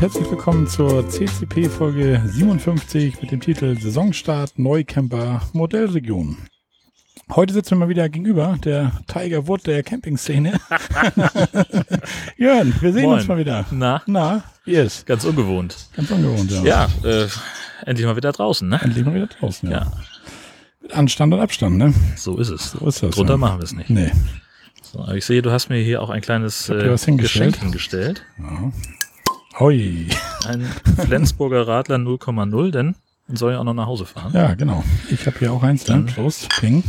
und herzlich willkommen zur CCP Folge 57 mit dem Titel Saisonstart Neucamper Modellregion. Heute sitzen wir mal wieder gegenüber, der Tiger Wood der Campingszene. Jörn, wir sehen Moin. uns mal wieder. Na, Na, wie ist? ganz ungewohnt. Ganz ungewohnt, ja. Ja, äh, endlich mal wieder draußen, ne? Endlich mal wieder draußen, ja. Ja, Mit Anstand und Abstand, ne? so ist es. So ist das. Drunter ja. machen wir es nicht. Nee. So, ich sehe, du hast mir hier auch ein kleines äh, hingestellt. Geschenk hingestellt. Hoi. Ein Flensburger Radler 0,0, denn man soll ja auch noch nach Hause fahren. Ja, genau. Ich habe hier auch eins, dann. Dann- Prost, Ping.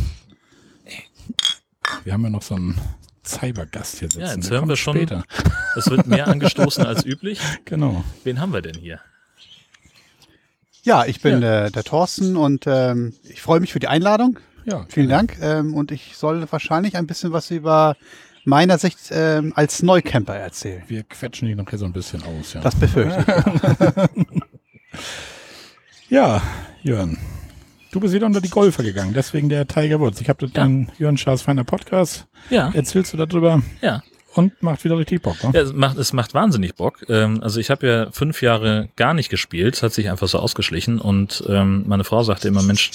Wir haben ja noch so einen Cybergast hier sitzen. Ja, jetzt Der hören wir schon. Später. Es wird mehr angestoßen als üblich. Genau. Wen haben wir denn hier? Ja, ich bin äh, der Thorsten und ähm, ich freue mich für die Einladung. Ja, Vielen Dank. Ähm, und ich soll wahrscheinlich ein bisschen was über meiner Sicht ähm, als Neucamper erzählen. Wir quetschen die noch hier so ein bisschen aus, ja. Das befürchte ich. ja, Jörn. Du bist wieder unter die Golfer gegangen, deswegen der Tiger Woods. Ich habe Ja. den Jörn Schaas feiner Podcast. Ja, Erzählst du darüber ja. Und macht wieder richtig Bock, ne? Ja, es macht, es macht wahnsinnig Bock. Ähm, also ich habe ja fünf Jahre gar nicht gespielt, es hat sich einfach so ausgeschlichen und ähm, meine Frau sagte immer, Mensch,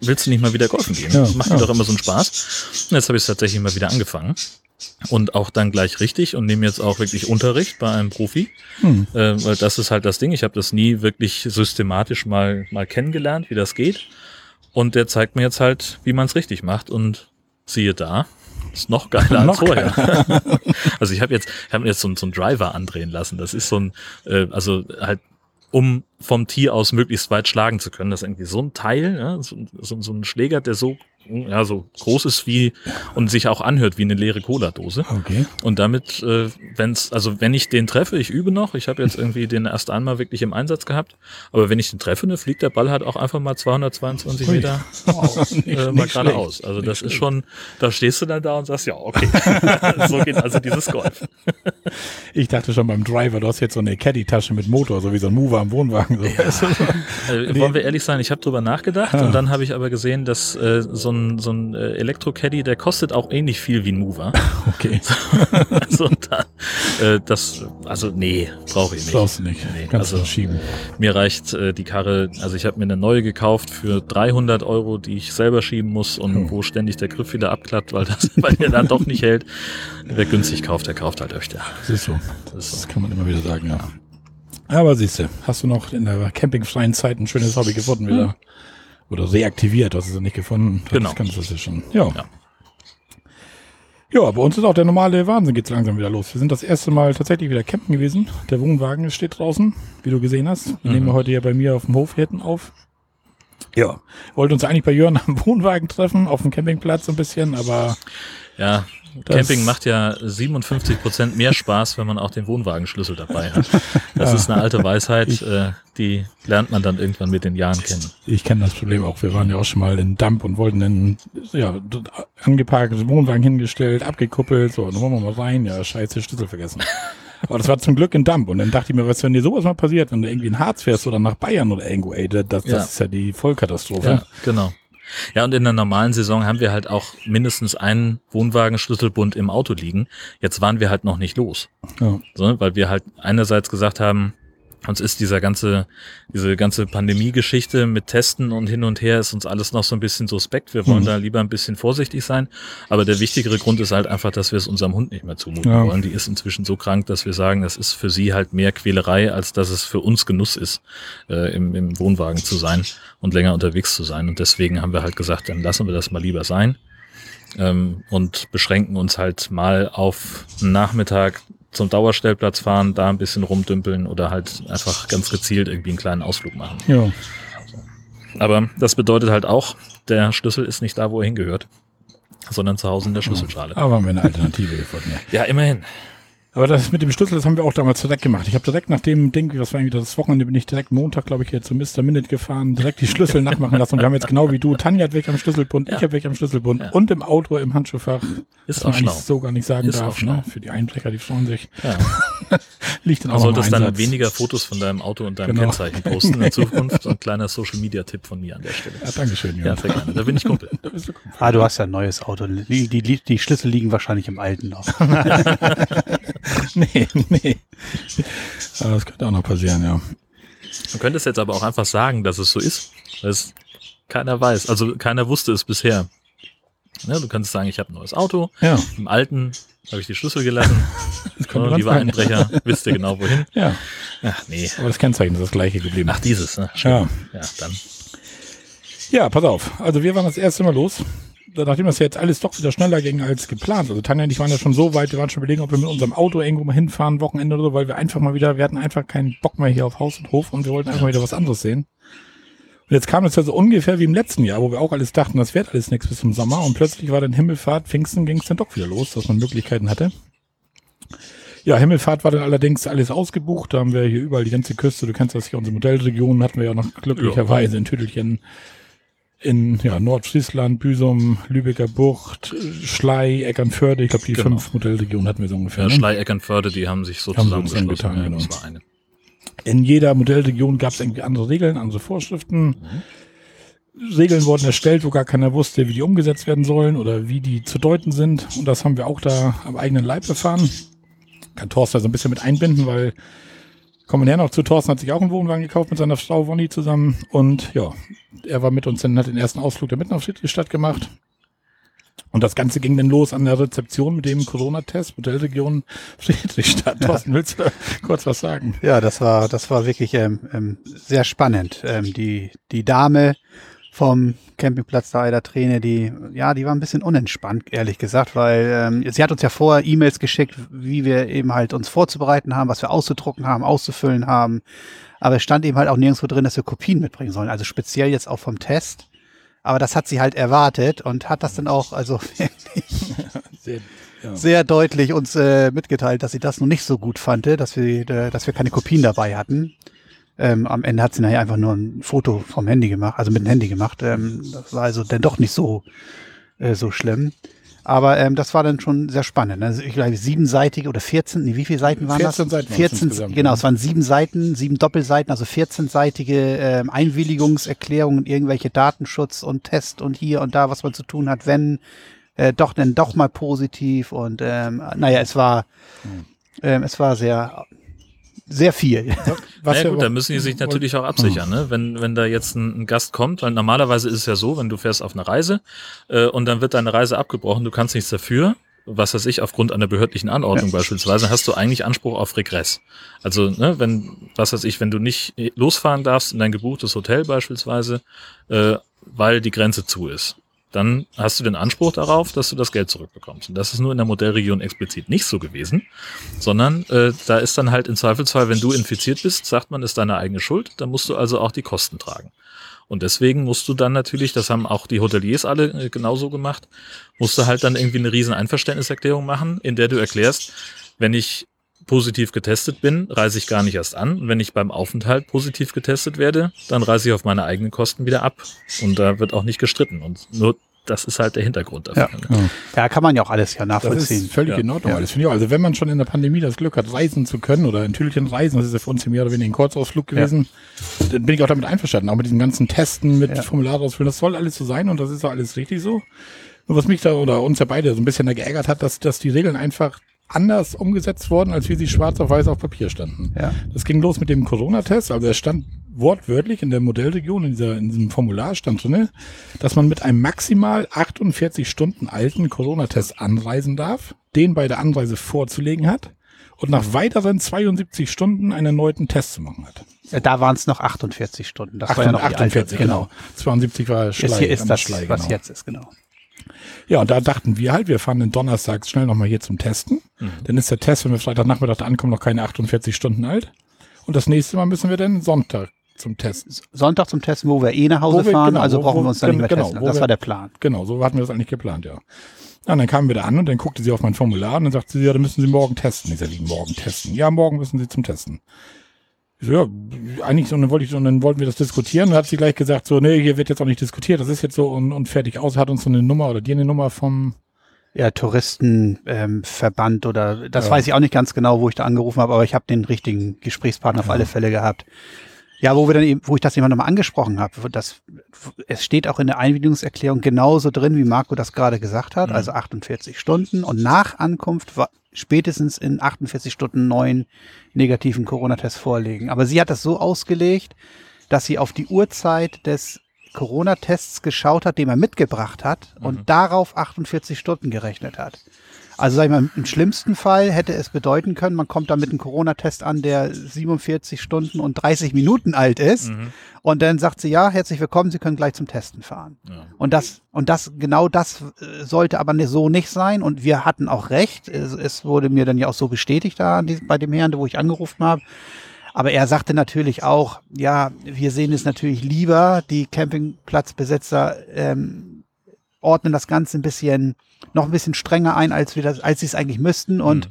willst du nicht mal wieder golfen gehen? Ja, das macht ja. mir doch immer so einen Spaß. Und jetzt habe ich es tatsächlich mal wieder angefangen. Und auch dann gleich richtig und nehme jetzt auch wirklich Unterricht bei einem Profi. Hm. Äh, weil das ist halt das Ding. Ich habe das nie wirklich systematisch mal, mal kennengelernt, wie das geht. Und der zeigt mir jetzt halt, wie man es richtig macht. Und siehe da, ist noch geiler Noch als vorher. also ich habe jetzt, ich hab mir jetzt so, einen- so einen Driver andrehen lassen. Das ist so ein, äh, also halt, um vom Tee aus möglichst weit schlagen zu können. Das ist irgendwie so ein Teil, ja, so, so, so ein Schläger, der so, ja, so groß ist wie und sich auch anhört wie eine leere Cola-Dose. Okay. Und damit, äh, wenn's, also wenn ich den treffe, ich übe noch, ich habe jetzt irgendwie den erst einmal wirklich im Einsatz gehabt, aber wenn ich den treffe, ne, fliegt der Ball halt auch einfach mal 222 Ui. Meter Nicht- äh, mal geradeaus. Also Nicht das ist schon, da stehst du dann da und sagst, ja, okay. so geht also dieses Golf. Ich dachte schon beim Driver, du hast jetzt so eine Caddy-Tasche mit Motor, so wie so ein Mover am Wohnwagen. So. Weißt du, so. Äh, wollen wir ehrlich sein, ich habe drüber nachgedacht Ah. und dann habe ich aber gesehen, dass äh, so ein, so ein äh, Elektro-Caddy, der kostet auch ähnlich viel wie ein Mover. Okay, also da, äh, das, also nee, brauche ich nicht. brauchst du nicht. Nee, Kannst also- schieben. Mir reicht äh, die Karre, also ich habe mir eine neue gekauft für 300 Euro, die ich selber schieben muss und Hm. wo ständig der Griff wieder abklappt, weil, das, weil der dann doch nicht hält. Wer günstig kauft, der kauft halt öfter. Das ist so. Das. Das kann man immer wieder sagen, ja. Aber siehst du, hast du noch in der campingfreien Zeit ein schönes Hobby gefunden wieder? Oder reaktiviert, hast du es nicht gefunden? Das Genau. kannst du das ja schon. Ja. Ja. Ja, bei uns ist auch der normale Wahnsinn geht's langsam wieder los. Wir sind das erste Mal tatsächlich wieder campen gewesen. Der Wohnwagen steht draußen, wie du gesehen hast. Wir Mhm. nehmen heute ja bei mir auf dem Hof hinten auf. Ja. Wollten uns eigentlich bei Jörn am Wohnwagen treffen, auf dem Campingplatz so ein bisschen, aber Ja, Das- Camping macht ja 57 Prozent mehr Spaß, wenn man auch den Wohnwagenschlüssel dabei hat. Das Ja. ist eine alte Weisheit, äh, die lernt man dann irgendwann mit den Jahren kennen. Ich kenne das Problem auch. Wir waren ja auch schon mal in Dump und wollten einen ja, angeparkten Wohnwagen hingestellt, abgekuppelt. So, dann wollen wir mal rein. Ja, scheiße, Schlüssel vergessen. Aber das war zum Glück in Dump. Und dann dachte ich mir, was, wenn dir sowas mal passiert, wenn du irgendwie in Harz fährst oder nach Bayern oder irgendwo, ey, das, das Ja. ist ja die Vollkatastrophe. Ja, genau. Ja, und in der normalen Saison haben wir halt auch mindestens einen Wohnwagenschlüsselbund im Auto liegen. Jetzt waren wir halt noch nicht los. Ja. So, weil wir halt einerseits gesagt haben, uns ist dieser ganze, diese ganze Pandemie-Geschichte mit Testen und hin und her ist uns alles noch so ein bisschen suspekt. Wir wollen Mhm. da lieber ein bisschen vorsichtig sein. Aber der wichtigere Grund ist halt einfach, dass wir es unserem Hund nicht mehr zumuten Ja. wollen. Die ist inzwischen so krank, dass wir sagen, es ist für sie halt mehr Quälerei, als dass es für uns Genuss ist, äh, im, im Wohnwagen zu sein und länger unterwegs zu sein. Und deswegen haben wir halt gesagt, dann lassen wir das mal lieber sein ähm, und beschränken uns halt mal auf einen Nachmittag zum Dauerstellplatz fahren, da ein bisschen rumdümpeln oder halt einfach ganz gezielt irgendwie einen kleinen Ausflug machen. ja. Aber das bedeutet halt auch, der Schlüssel ist nicht da, wo er hingehört, sondern zu Hause in der Schlüsselschale. Aber haben wir eine Alternative gefunden. Ja. Ja, immerhin. Aber das mit dem Schlüssel, das haben wir auch damals direkt gemacht. Ich habe direkt nach dem Ding, was war irgendwie das Wochenende, bin ich direkt Montag, glaube ich, hier zu Mr. Minute gefahren, direkt die Schlüssel nachmachen lassen. Und wir haben jetzt genau wie du, Tanja hat weg am Schlüsselbund, Ja. ich habe weg am Schlüsselbund Ja. und im Auto im Handschuhfach. Ist auch schlau. so gar nicht sagen Ist darf. Ne? Für die Einbrecher, die freuen sich. Ja. Liegt dann Du auch im solltest dann weniger Fotos von deinem Auto und deinem Genau. Kennzeichen posten in Zukunft. So ein kleiner Social-Media-Tipp von mir an der Stelle. Ja, Dankeschön, Ja, Jörn. sehr gerne. Da bin ich Kumpel. Ah, du hast ja ein neues Auto. Die, die, die Schlüssel liegen wahrscheinlich im alten noch. nee, nee. Aber das könnte auch noch passieren, ja. Du könntest jetzt aber auch einfach sagen, dass es so ist. es keiner weiß. Also keiner wusste es bisher. Ja, du kannst sagen, ich habe ein neues Auto. Ja, Im alten habe ich die Schlüssel gelassen. könnte man lieber sagen. Einbrecher, wisst ihr genau wohin. Ja, Ach nee. aber das Kennzeichen ist das gleiche geblieben. Ach, dieses, ne? Ja. Ja, dann. Ja, pass auf. Also wir waren das erste Mal los. Nachdem das jetzt alles doch wieder schneller ging als geplant. Also Tanja und ich waren ja schon so weit, wir waren schon überlegen, ob wir mit unserem Auto irgendwo mal hinfahren, Wochenende oder so, weil wir einfach mal wieder, wir hatten einfach keinen Bock mehr hier auf Haus und Hof und wir wollten einfach mal wieder was anderes sehen. Und jetzt kam es ja so ungefähr wie im letzten Jahr, wo wir auch alles dachten, das wird alles nichts bis zum Sommer und plötzlich war dann Himmelfahrt, Pfingsten ging es dann doch wieder los, dass man Möglichkeiten hatte. Ja, Himmelfahrt war dann allerdings alles ausgebucht. Da haben wir hier überall die ganze Küste. Du kennst das hier, unsere Modellregion hatten wir ja noch glücklicherweise in Tüttelchen in ja, Nordfriesland, Büsum, Lübecker Bucht, Schlei, Eckernförde. Ich glaube, die Genau. fünf Modellregionen hatten wir so ungefähr. Ja, ne? Schlei, Eckernförde, die haben sich so Haben so zusammengeschlossen. zusammengetan, Ja, genau. Eine. In jeder Modellregion gab es irgendwie andere Regeln, andere Vorschriften. Regeln wurden erstellt, wo gar keiner wusste, wie die umgesetzt werden sollen oder wie die zu deuten sind. Und das haben wir auch da am eigenen Leib erfahren. Kann Thorsten also ein bisschen mit einbinden, weil kommen wir noch zu. Thorsten hat sich auch einen Wohnwagen gekauft mit seiner Frau Wonny zusammen. Und ja, er war mit uns, dann hat den ersten Ausflug der mitten auf Friedrichstadt gemacht. Und das Ganze ging dann los an der Rezeption mit dem Corona-Test, Modellregion Friedrichstadt. Thorsten, willst du kurz was sagen? Ja, das war, das war wirklich ähm, ähm, sehr spannend. Ähm, die, die Dame vom Campingplatz da der Träne, die, ja, die war ein bisschen unentspannt, ehrlich gesagt, weil ähm, sie hat uns ja vorher E-Mails geschickt, wie wir eben halt uns vorzubereiten haben, was wir auszudrucken haben, auszufüllen haben. Aber es stand eben halt auch nirgendwo drin, dass wir Kopien mitbringen sollen. Also speziell jetzt auch vom Test. Aber das hat sie halt erwartet und hat das dann auch, also Sehr, ja. sehr deutlich uns äh, mitgeteilt, dass sie das noch nicht so gut fand, dass wir, äh, dass wir keine Kopien dabei hatten. Ähm, am Ende hat sie nachher einfach nur ein Foto vom Handy gemacht, also mit dem Handy gemacht. Ähm, das war also dann doch nicht so, äh, so schlimm. Aber ähm, das war dann schon sehr spannend. Also ich glaube, siebenseitige oder 14, nee, wie viele Seiten waren 14 das? Seiten waren's 14, insgesamt, genau, es waren sieben Seiten, sieben Doppelseiten, also 14-seitige ähm, Einwilligungserklärungen, irgendwelche Datenschutz und Test und hier und da, was man zu tun hat, wenn äh, doch denn doch mal positiv und ähm, naja, es war ähm, es war sehr sehr viel. Was wir gut, da müssen die sich natürlich auch absichern, ne? Wenn, wenn da jetzt ein, ein Gast kommt, weil normalerweise ist es ja so, wenn du fährst auf eine Reise äh, und dann wird deine Reise abgebrochen, du kannst nichts dafür, was weiß ich, aufgrund einer behördlichen Anordnung beispielsweise, hast du eigentlich Anspruch auf Regress. Also, ne, wenn, was weiß ich, wenn du nicht losfahren darfst in dein gebuchtes Hotel beispielsweise, äh, weil die Grenze zu ist, dann hast du den Anspruch darauf, dass du das Geld zurückbekommst. Und das ist nur in der Modellregion explizit nicht so gewesen, sondern äh, da ist dann halt im Zweifelsfall, wenn du infiziert bist, sagt man, ist deine eigene Schuld, dann musst du also auch die Kosten tragen. Und deswegen musst du dann natürlich, das haben auch die Hoteliers alle äh, genauso gemacht, musst du halt dann irgendwie eine riesen Einverständniserklärung machen, in der du erklärst, wenn ich positiv getestet bin, reise ich gar nicht erst an. Und wenn ich beim Aufenthalt positiv getestet werde, dann reise ich auf meine eigenen Kosten wieder ab. Und da wird auch nicht gestritten. Und nur das ist halt der Hintergrund dafür. Ja. ne? Ja, kann man ja auch alles ja Das nachvollziehen. ist völlig Ja. in Ordnung. Ja. alles finde ich auch. Also wenn man schon in der Pandemie das Glück hat, reisen zu können oder in Tüdelchen reisen, das ist ja für uns hier mehr oder weniger ein Kurzausflug gewesen, dann bin ich auch damit einverstanden. Auch mit diesen ganzen Testen, mit Ja. Formular ausfüllen, das soll alles so sein und das ist auch alles richtig so. Nur was mich da oder uns ja beide so ein bisschen da geärgert hat, dass, dass die Regeln einfach anders umgesetzt wurden, als wie sie schwarz auf weiß auf Papier standen. Ja. Das ging los mit dem Corona-Test. Also er stand wortwörtlich in der Modellregion, in, dieser, in diesem Formular stand drinne, dass man mit einem maximal 48 Stunden alten Corona-Test anreisen darf, den bei der Anreise vorzulegen hat und nach weiteren 72 Stunden einen erneuten Test zu machen hat. Ja, Da waren es noch 48 Stunden. Das war ja noch die alte. 48, genau. 72 war Schlei. Jetzt hier ist das, Schlei, was genau. jetzt ist, genau. Ja, und da dachten wir halt, wir fahren den Donnerstag schnell nochmal hier zum Testen. Mhm. Dann ist der Test, wenn wir Freitagnachmittag da ankommen, noch keine 48 Stunden alt. Und das nächste Mal müssen wir dann Sonntag zum Testen. Sonntag zum Testen, wo wir eh nach Hause wir- fahren, genau, also wo- brauchen wir uns dann nicht mehr genau, testen. Das wir- war der Plan. Genau, so hatten wir das eigentlich geplant, ja. Ja, und dann kamen wir da an und dann guckte sie auf mein Formular und dann sagte sie, ja, dann müssen Sie morgen testen. Ich sage, wie morgen testen? Ja, morgen müssen Sie zum Testen. Ich so, ja, eigentlich, so, und dann wollte ich, und dann wollten wir das diskutieren und dann hat sie gleich gesagt, so, nee, hier wird jetzt auch nicht diskutiert, das ist jetzt so und, und fertig aus, hat uns so eine Nummer oder dir eine Nummer vom, Ja, Touristenverband ähm, oder das Ja. weiß ich auch nicht ganz genau, wo ich da angerufen habe, aber ich habe den richtigen Gesprächspartner auf alle Fälle gehabt. Ja, wo wir dann eben, wo ich das jemand nochmal angesprochen habe, das, es steht auch in der Einwilligungserklärung genauso drin, wie Marco das gerade gesagt hat, also 48 Stunden und nach Ankunft spätestens in 48 Stunden neuen negativen Corona-Test vorlegen. Aber sie hat das so ausgelegt, dass sie auf die Uhrzeit des Corona-Tests geschaut hat, den er mitgebracht hat und darauf 48 Stunden gerechnet hat. Also sag ich mal, im schlimmsten Fall hätte es bedeuten können, man kommt da mit einem Corona-Test an, der 47 Stunden und 30 Minuten alt ist. Und dann sagt sie, ja, herzlich willkommen, Sie können gleich zum Testen fahren. Ja. Und das, und das, genau das äh, sollte aber ne- so nicht sein. Und wir hatten auch recht. Es, es wurde mir dann ja auch so bestätigt da bei dem Herrn, wo ich angerufen habe. Aber er sagte natürlich auch, ja, wir sehen es natürlich lieber, die Campingplatzbesitzer ähm, ordnen das Ganze ein bisschen, noch ein bisschen strenger ein, als wir das, als sie es eigentlich müssten. Und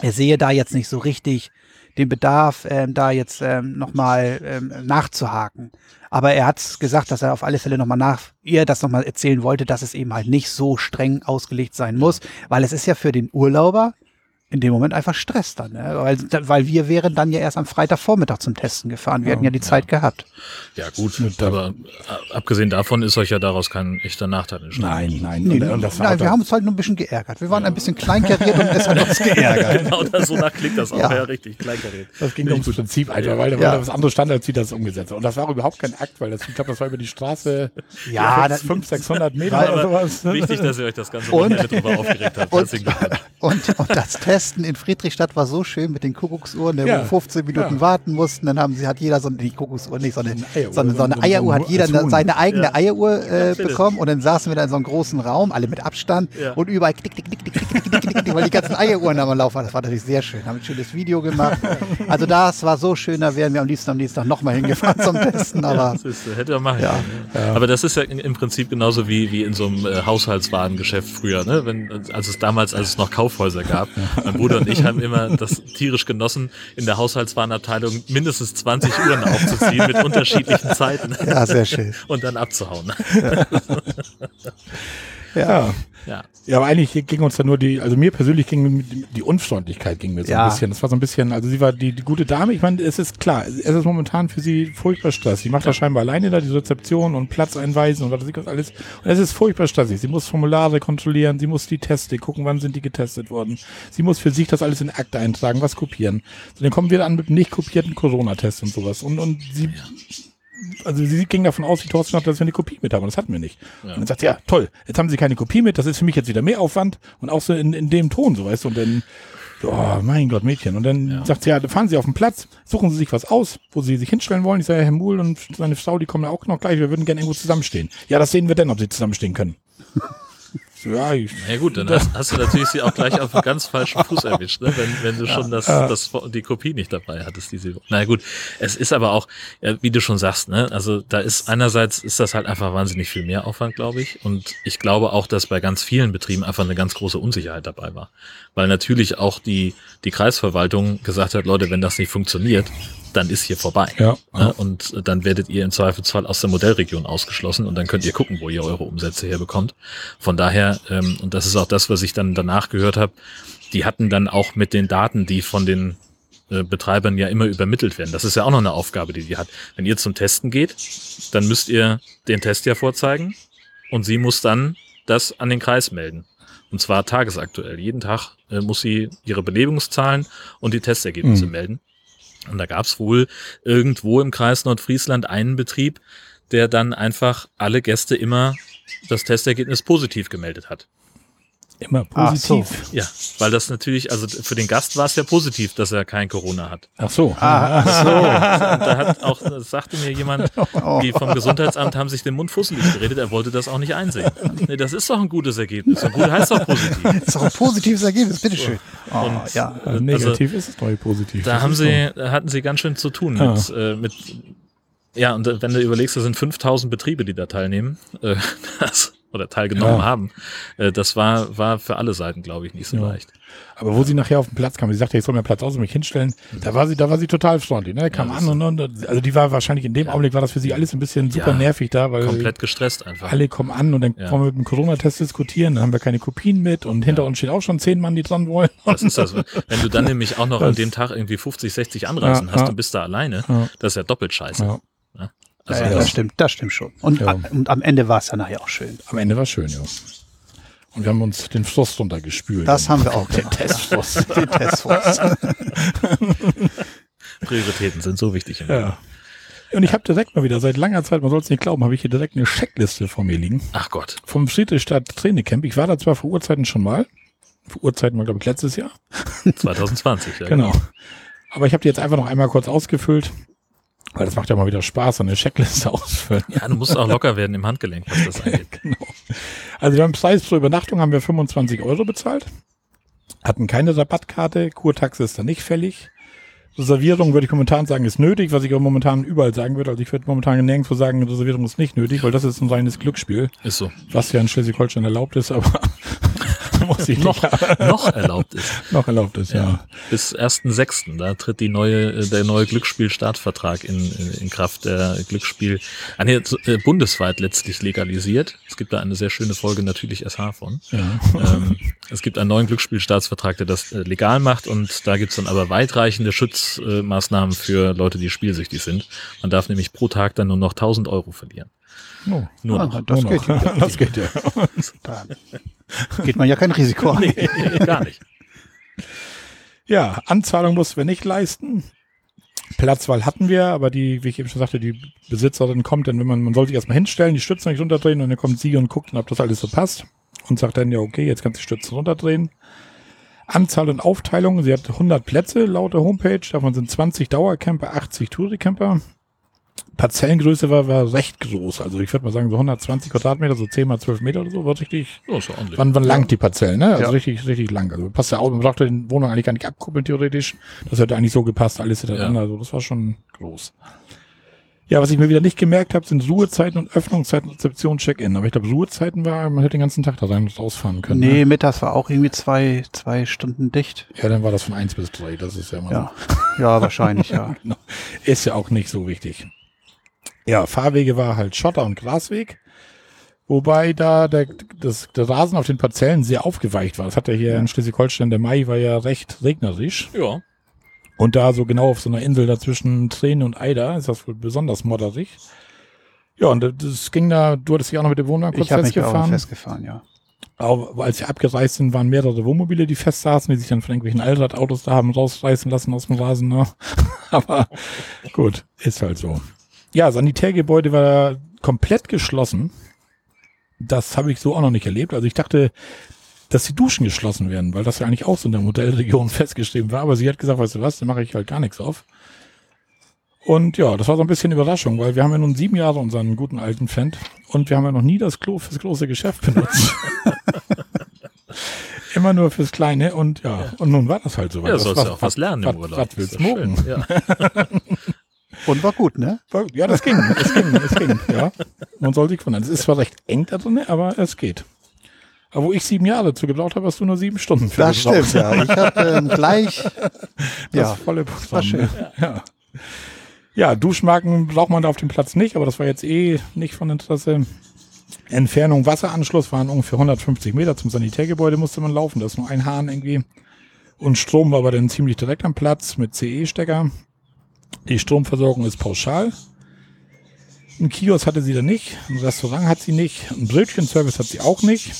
er sehe da jetzt nicht so richtig den Bedarf, ähm, da jetzt ähm, nochmal ähm, nachzuhaken. Aber er hat gesagt, dass er auf alle Fälle nochmal nach, ihr das nochmal erzählen wollte, dass es eben halt nicht so streng ausgelegt sein muss, weil es ist ja für den Urlauber in dem Moment einfach Stress dann, ne? weil, weil wir wären dann ja erst am Freitagvormittag zum Testen gefahren. Wir hätten ja die Zeit gehabt. Ja, gut, aber äh, abgesehen davon ist euch ja daraus kein echter Nachteil entstanden. Nein, nein. Nee, und, und das war nein, wir haben uns halt nur ein bisschen geärgert. Wir waren ein bisschen kleinkariert und es hat uns geärgert. Genau, das, so nach klingt das auch, Ja. ja, richtig, kleinkariert. Das ging ums Prinzip einfach, weil, weil Ja. da was anderes stand, als sie das umgesetzt hat. Und das war überhaupt kein Akt, weil das, ich glaube, das war über die Straße Ja, ja, das- 500, 600 Meter oder sowas. Wichtig, dass ihr euch das ganze Und- drüber aufgeregt habt. Und, und, und das Testen in Friedrichstadt war so schön mit den Kuckucksuhren, ne, Ja. wo wir 15 Minuten Ja. warten mussten. Dann haben sie, hat jeder so eine, die Kuckucksuhr, nicht so eine, Eieruhr, so eine, so eine Eieruhr, hat jeder Huhn. seine eigene Ja. Eieruhr äh, bekommen und dann saßen wir da in so einem großen Raum, alle mit Abstand und überall klick, klick, klick, klick, klick, klick, klick, klick, weil die ganzen Eieruhren am Laufen waren. Das war natürlich sehr schön. Haben ein schönes Video gemacht. Also das war so schön, da wären wir am liebsten am Dienstag nochmal hingefahren zum Testen, aber Das ist, hätte er machen. Aber das ist ja im Prinzip genauso wie, wie in so einem äh, Haushaltswarengeschäft früher, ne? Wenn, als es damals, als es noch Kaufhäuser gab. Mein Bruder und ich haben immer das tierisch genossen, in der Haushaltswarenabteilung mindestens 20 Uhren aufzuziehen mit unterschiedlichen Zeiten ja, sehr schön. und dann abzuhauen. Ja. Ja. Ja, aber eigentlich ging uns da nur die, also mir persönlich ging die- die Unfreundlichkeit ging mir so Ja. ein bisschen. Das war so ein bisschen, also sie war die, die gute Dame. Ich meine, es ist klar, es ist momentan für sie furchtbar Stress. Sie macht das scheinbar alleine da, die Rezeption und Platz einweisen und was weiß ich was alles. Und es ist furchtbar stressig. Sie muss Formulare kontrollieren, sie muss die Teste gucken, wann sind die getestet worden. Sie muss für sich das alles in Akte eintragen, was kopieren. So, dann kommen wir an mit nicht kopierten Corona-Tests und sowas. Und, und sie, also sie ging davon aus, wie Thorsten sagt, dass wir eine Kopie mit haben. Und das hatten wir nicht. Und dann sagt sie, ja, toll, jetzt haben sie keine Kopie mit, das ist für mich jetzt wieder mehr Aufwand. Und auch so in, in dem Ton, so weißt du. Und dann, oh mein Gott, Mädchen. Und dann sagt sie, ja, dann fahren Sie auf den Platz, suchen Sie sich was aus, wo Sie sich hinstellen wollen. Ich sage, ja, Herr Muhl und seine Frau, die kommen ja auch noch gleich, wir würden gerne irgendwo zusammenstehen. Ja, das sehen wir denn, ob Sie zusammenstehen können. Ja, ich, Ja gut, dann hast, hast du natürlich sie auch gleich auf einen ganz falschen Fuß erwischt, ne? wenn, wenn du schon das, das, die Kopie nicht dabei hattest. Diese, na gut, es ist aber auch, ja, wie du schon sagst, ne? also da ist einerseits ist das halt einfach wahnsinnig viel mehr Aufwand, glaube ich. Und ich glaube auch, dass bei ganz vielen Betrieben einfach eine ganz große Unsicherheit dabei war. Weil natürlich auch die, die Kreisverwaltung gesagt hat, Leute, wenn das nicht funktioniert, dann ist hier vorbei. Ja. Ne? Und dann werdet ihr im Zweifelsfall aus der Modellregion ausgeschlossen und dann könnt ihr gucken, wo ihr eure Umsätze herbekommt. Von daher, ähm, und das ist auch das, was ich dann danach gehört habe, die hatten dann auch mit den Daten, die von den äh, Betreibern ja immer übermittelt werden. Das ist ja auch noch eine Aufgabe, die die hat. Wenn ihr zum Testen geht, dann müsst ihr den Test ja vorzeigen und sie muss dann das an den Kreis melden. Und zwar tagesaktuell. Jeden Tag äh, muss sie ihre Belebungszahlen und die Testergebnisse Mhm. melden. Und da gab's wohl irgendwo im Kreis Nordfriesland einen Betrieb, der dann einfach alle Gäste immer das Testergebnis positiv gemeldet hat. immer Ach so. positiv. Ja, weil das natürlich, also für den Gast war es ja positiv, dass er kein Corona hat. Ach so. Ah, ach so. Und da hat auch, das sagte mir jemand, Oh. die vom Gesundheitsamt haben sich den Mund fusselig geredet, er wollte das auch nicht einsehen. Nee, das ist doch ein gutes Ergebnis. Und gut heißt doch positiv. Das ist doch ein positives Ergebnis, bitteschön. Oh, Und- ja. Also negativ ist es doch positiv. Da haben sie, da hatten sie ganz schön zu tun Ja. mit, äh, mit ja, und äh, wenn du überlegst, da sind 5000 Betriebe, die da teilnehmen, äh, das, oder teilgenommen Ja. haben, äh, das war, war für alle Seiten, glaube ich, nicht so Ja. leicht. Aber wo sie nachher auf den Platz kam, sie sagte, ich soll mir Platz aus und mich hinstellen, da war sie, da war sie total freundlich. Ne? Kam Ja, an und, und also die war wahrscheinlich in dem Augenblick war das für sie alles ein bisschen super nervig da, weil Komplett gestresst einfach. alle kommen an und dann wollen wir mit dem Corona-Test diskutieren, dann haben wir keine Kopien mit und hinter uns stehen auch schon zehn Mann, die dran wollen. Das ist das. Wenn du dann nämlich auch noch an Das- dem Tag irgendwie 50, 60 Anreisen hast und bist da alleine, das ist ja doppelt scheiße. Ne? Ja, ja, das, das stimmt, das stimmt schon. Und, Ja. und am Ende war es ja nachher auch schön. Am Ende war schön, ja. Und wir haben uns den Frust runtergespült. Das haben wir auch Den. Testfrust. Den Testfrust. Prioritäten sind so wichtig. Ja. Und ich habe direkt mal wieder, seit langer Zeit, man soll es nicht glauben, habe ich hier direkt eine Checkliste vor mir liegen. Ach Gott. Vom Friedrichstadt Trainecamp. Ich war da zwar vor Urzeiten schon mal. Vor Urzeiten war, glaube ich, letztes Jahr. 2020, ja. Genau. Aber ich habe die jetzt einfach noch einmal kurz ausgefüllt, weil das macht ja mal wieder Spaß, so eine Checkliste ausfüllen. Ja, du musst auch locker werden im Handgelenk, was das angeht. genau. Also wir haben Preis pro Übernachtung haben wir 25 Euro bezahlt. Hatten keine Rabattkarte, Kurtaxe ist da nicht fällig. Reservierung würde ich momentan sagen, ist nötig, was ich auch momentan überall sagen würde. Also ich würde momentan nirgendwo sagen, Reservierung ist nicht nötig, weil das ist ein reines Glücksspiel, Ist so. was ja in Schleswig-Holstein erlaubt ist, aber Noch, noch erlaubt ist. noch erlaubt ist, ja. Bis 1.6. Da tritt die neue, äh, der neue Glücksspielstartvertrag in, in, in Kraft. Der Glücksspiel, ah, nee, äh, bundesweit letztlich legalisiert. Es gibt da eine sehr schöne Folge natürlich SH von. ja. ähm, es gibt einen neuen Glücksspielstaatsvertrag, der das äh, legal macht und da gibt's dann aber weitreichende Schutzmaßnahmen für Leute, die spielsüchtig sind. Man darf nämlich pro Tag dann nur noch 1000 Euro verlieren. Oh, Nur Ah, noch. das nur geht noch. ja. Das geht ja. Da geht man ja kein Risiko ein. Gar nicht. Ja, Anzahlung mussten wir nicht leisten. Platzwahl hatten wir, aber die, wie ich eben schon sagte, die Besitzerin kommt dann, wenn man, man soll sich erstmal hinstellen, die Stützen nicht runterdrehen und dann kommt sie und guckt, ob das alles so passt und sagt dann, ja, okay, jetzt kannst du die Stützen runterdrehen. Anzahl und Aufteilung, sie hat 100 Plätze laut der Homepage, davon sind 20 Dauercamper, 80 Touricamper. Parzellengröße war, war recht groß, also ich würde mal sagen so 120 Quadratmeter, so 10 mal 12 Meter oder so, war richtig, Oh, ist ja ordentlich. Wann, wann langt die Parzellen, ne? Also Ja. richtig, richtig lang. Also passt ja auch, man brauchte die Wohnung eigentlich gar nicht abkuppeln, theoretisch. Das hätte eigentlich so gepasst, alles hintereinander. Also das war schon groß. Ja, was ich mir wieder nicht gemerkt habe, sind Ruhezeiten und Öffnungszeiten, Rezeption, Check-in. Aber ich glaube, Ruhezeiten war, man hätte den ganzen Tag da rein und rausfahren können. Nee, Ne? mittags war auch irgendwie zwei, zwei Stunden dicht. Ja, dann war das von eins bis drei. Das ist ja immer Ja, ja wahrscheinlich, ja. Genau. Ist ja auch nicht so wichtig. Ja, Fahrwege war halt Schotter und Grasweg. Wobei da der, das, der Rasen auf den Parzellen sehr aufgeweicht war. Das hat ja hier in Schleswig-Holstein, der Mai war ja recht regnerisch. Ja. Und da so genau auf so einer Insel dazwischen Tränen und Eider ist das wohl besonders modderig. Ja, und das ging da, du hattest dich auch noch mit dem Wohnwagen kurz Ich habe mich auch festgefahren. festgefahren, ja. Aber als wir abgereist sind, waren mehrere Wohnmobile, die festsaßen, die sich dann von irgendwelchen Allradautos da haben rausreißen lassen aus dem Rasen. Ne? Aber gut, ist halt so. Ja, Sanitärgebäude war komplett geschlossen. Das habe ich so auch noch nicht erlebt. Also ich dachte, dass die Duschen geschlossen werden, weil das ja eigentlich auch so in der Modellregion festgeschrieben war. Aber sie hat gesagt, weißt du was, da mache ich halt gar nichts auf. Und ja, das war so ein bisschen Überraschung, weil wir haben ja nun sieben Jahre unseren guten alten Fendt und wir haben ja noch nie das Klo fürs große Geschäft benutzt. Immer nur fürs Kleine und ja, und nun war das halt so. Ja, Was- sollst was- ja auch was lernen was, im Urlaub. Was willst du schön. Ja. Und war gut, ne? Ja, das ging, es ging, es ging, ja. Man soll sich wundern. Es ist zwar recht eng da drin, aber es geht. Aber wo ich sieben Jahre zu gebraucht habe, hast du nur sieben Stunden für Das gebraucht. stimmt, ja. Ich habe ähm, gleich, Das ja, volle war Programm. schön. ne? Ja. ja, Duschmarken braucht man da auf dem Platz nicht, aber das war jetzt eh nicht von Interesse. Entfernung Wasseranschluss waren ungefähr 150 Meter zum Sanitärgebäude musste man laufen. Da ist nur ein Hahn irgendwie. Und Strom war aber dann ziemlich direkt am Platz mit CE-Stecker. Die Stromversorgung ist pauschal. Ein Kiosk hatte sie da nicht, ein Restaurant hat sie nicht, ein Brötchenservice hat sie auch nicht.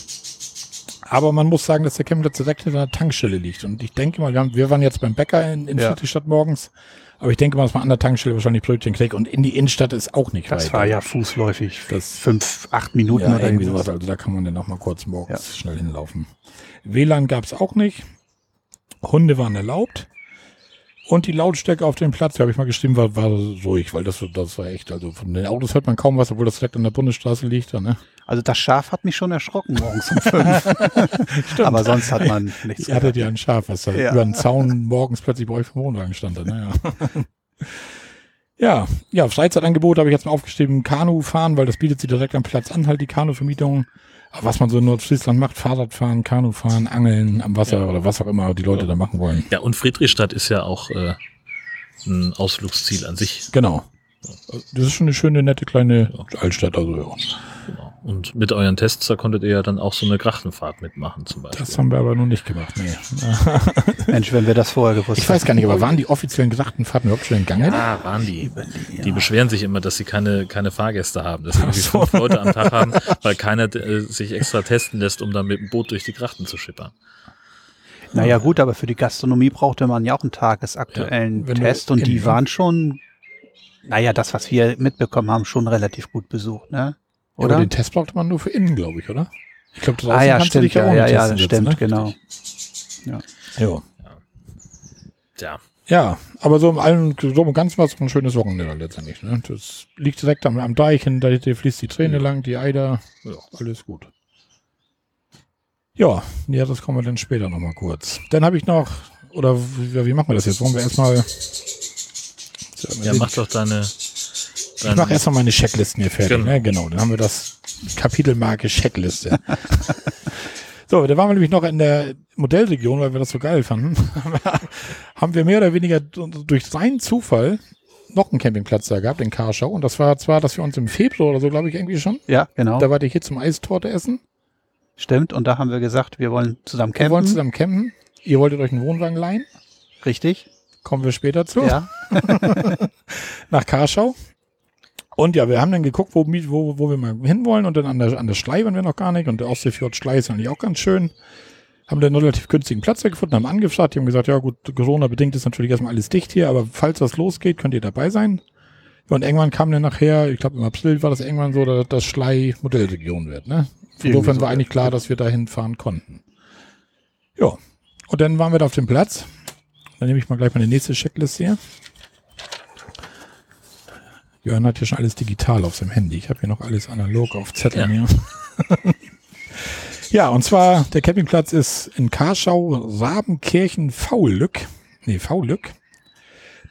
Aber man muss sagen, dass der Campingplatz direkt hinter einer Tankstelle liegt. Und ich denke mal, wir, haben, wir waren jetzt beim Bäcker in, in Ja. Friedrichstadt morgens. Aber ich denke mal, dass man an der Tankstelle wahrscheinlich Brötchen kriegt. Und in die Innenstadt ist auch nicht das weit. war ja fußläufig. Das- fünf, acht Minuten Ja, oder irgendwie sowas. Also da kann man dann noch mal kurz morgens schnell hinlaufen. WLAN gab es auch nicht. Hunde waren erlaubt. Und die Lautstärke auf dem Platz, habe ich mal geschrieben, war, war ruhig, weil das, das war echt, also von den Autos hört man kaum was, obwohl das direkt an der Bundesstraße liegt. Da, ne? Also das Schaf hat mich schon erschrocken morgens um fünf. Aber sonst hat man nichts Ihr hattet ja ein Schaf, was da Ja. über den Zaun morgens plötzlich bei euch vom Wohnwagen stand. Da, ne? ja. ja, ja, Freizeitangebot habe ich jetzt mal aufgeschrieben, Kanu fahren, weil das bietet sie direkt am Platz an, halt die Kanuvermietung. Was man so in Nordfriesland macht, Fahrradfahren, Kanufahren, Angeln am Wasser Ja. oder was auch immer die Leute da machen wollen. ja, und Friedrichstadt ist ja auch äh, ein Ausflugsziel an sich. Genau. Das ist schon eine schöne, nette kleine Altstadt, also ja. Genau. Und mit euren Tests, da konntet ihr ja dann auch so eine Grachtenfahrt mitmachen zum Beispiel. Das haben wir aber noch nicht gemacht, nee. Mensch, wenn wir das vorher gewusst Ich weiß gar nicht, aber waren die offiziellen Grachtenfahrten überhaupt schon in Gange? Ja, waren die. Die beschweren sich immer, dass sie keine, keine Fahrgäste haben, dass sie irgendwie fünf Leute am Tag haben, weil keiner äh, sich extra testen lässt, um dann mit dem Boot durch die Grachten zu schippern. Naja gut, aber für die Gastronomie brauchte man ja auch einen tagesaktuellen Ja, Test und die waren schon, naja, das, was wir mitbekommen haben, schon relativ gut besucht, ne? Aber Oder? den Test brauchte man nur für innen, glaube ich, oder? Ich glaube, draußen ah ja, kannst du stimmt, dich ja ja, ohne ja, ja, testen setzen, stimmt, ne? genau. Ja. Tja, ja, aber so im allen, so im Ganzen war es ein schönes Wochenende letztendlich. Ne? Das liegt direkt am, am Deich, hinter dir fließt die Träne lang, die Eider, ja, alles gut. Ja, ja, das kommen wir dann später nochmal kurz. Dann habe ich noch, oder wie, wie machen wir das jetzt? Wollen wir erstmal. ja, mach doch deine. Ich mache erstmal meine Checklisten hier fertig. Genau. Ne? genau, dann haben wir das Kapitelmarke Checkliste. so, da waren wir nämlich noch in der Modellregion, weil wir das so geil fanden. haben wir mehr oder weniger durch seinen Zufall noch einen Campingplatz da gehabt in Karschau. Und das war zwar, dass wir uns im Februar oder so, glaube ich, irgendwie schon. Ja, genau. Da war ich hier zum Eistorte essen. Stimmt. Und da haben wir gesagt, wir wollen zusammen Wir campen. wollen zusammen campen. Ihr wolltet euch einen Wohnwagen leihen. Richtig. Kommen wir später zu. Ja. nach Karschau. Und ja, wir haben dann geguckt, wo, wo, wo wir mal hinwollen und dann an der, an der Schlei waren wir noch gar nicht und der Ostseefjord Schlei ist eigentlich auch ganz schön. Haben dann einen relativ günstigen Platz da gefunden, haben angefragt, die haben gesagt, ja gut, Corona-bedingt ist natürlich erstmal alles dicht hier, aber falls das losgeht, könnt ihr dabei sein. Und irgendwann kam dann nachher, ich glaube im April war das irgendwann so, dass das Schlei Modellregion wird. Ne? Insofern so, war eigentlich klar, dass wir da hinfahren konnten. Ja, und dann waren wir da auf dem Platz. Dann nehme ich mal gleich meine nächste Checkliste hier. Jörn hat hier schon alles digital auf seinem Handy. Ich habe hier noch alles analog auf Zetteln hier. ja, und zwar, der Campingplatz ist in Karschau, Rabenkirchen, Faulück. Nee, Faulück.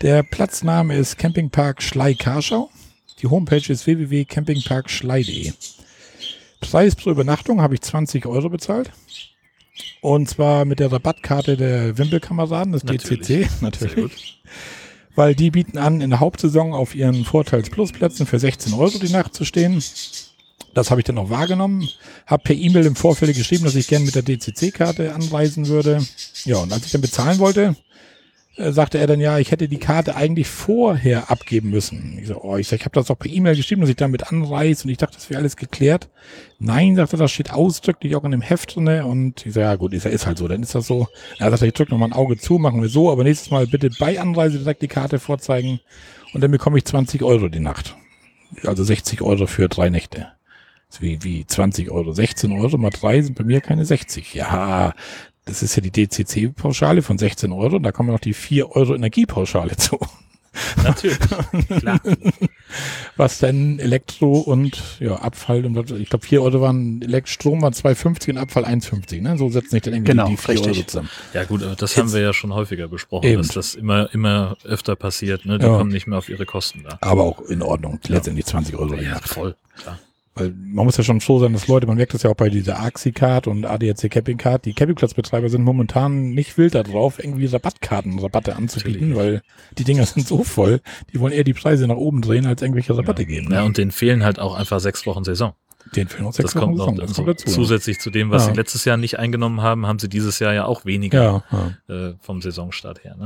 Der Platzname ist Campingpark Schlei Karschau. Die Homepage ist www.campingparkschlei.de. Preis pro Übernachtung habe ich 20 Euro bezahlt. Und zwar mit der Rabattkarte der Wimpelkameraden, das Natürlich. DCC. Natürlich gut. Weil die bieten an, in der Hauptsaison auf ihren Vorteils-Plus-Plätzen für 16 Euro die Nacht zu stehen. Das habe ich dann auch wahrgenommen. Habe per E-Mail im Vorfeld geschrieben, dass ich gern mit der DCC-Karte anreisen würde. Ja, und als ich dann bezahlen wollte, äh, sagte er dann, ja, ich hätte die Karte eigentlich vorher abgeben müssen. Ich so, oh, ich, sag, ich habe das doch per E-Mail geschrieben, dass ich damit anreise und ich dachte, das wäre alles geklärt. Nein, sagte er, das steht ausdrücklich auch in dem Heft drinne und ich so, ja gut, ist, ist halt so, dann ist das so. Er sagte, ich drücke nochmal ein Auge zu, machen wir so, aber nächstes Mal bitte bei Anreise direkt die Karte vorzeigen und dann bekomme ich 20 Euro die Nacht. Also 60 Euro für drei Nächte. Wie, wie 20 Euro, 16 Euro mal drei sind bei mir keine 60. Ja, das ist ja die DCC-Pauschale von 16 Euro und da kommen noch die 4 Euro Energiepauschale zu. Natürlich. Klar. Was dann Elektro und ja, Abfall und ich glaube 4 Euro waren Elekt Strom war 2,50 und Abfall 1,50. Ne? So setzen sich dann irgendwie Genau, die 4 richtig. Euro zusammen. Ja gut, aber das haben wir ja schon häufiger besprochen, Eben. dass das immer, immer öfter passiert. Ne? Die Ja. kommen nicht mehr auf ihre Kosten da. Aber auch in Ordnung. Letztendlich 20 Euro Ja, voll. Klar. Weil man muss ja schon so sein, dass Leute, man merkt das ja auch bei dieser AXI-Card und ADAC Camping Card, die Campingplatzbetreiber sind momentan nicht wild darauf, irgendwie Rabattkarten, Rabatte anzubieten, Natürlich. weil die Dinger sind so voll, die wollen eher die Preise nach oben drehen, als irgendwelche Rabatte geben. Ja, ne? und denen fehlen halt auch einfach sechs Wochen Saison. den fehlen uns Das sechs Wochen kommt noch Saison, das kommt dazu. Zusätzlich zu dem, was Ja. sie letztes Jahr nicht eingenommen haben, haben sie dieses Jahr ja auch weniger Ja, ja. äh, vom Saisonstart her. Ne?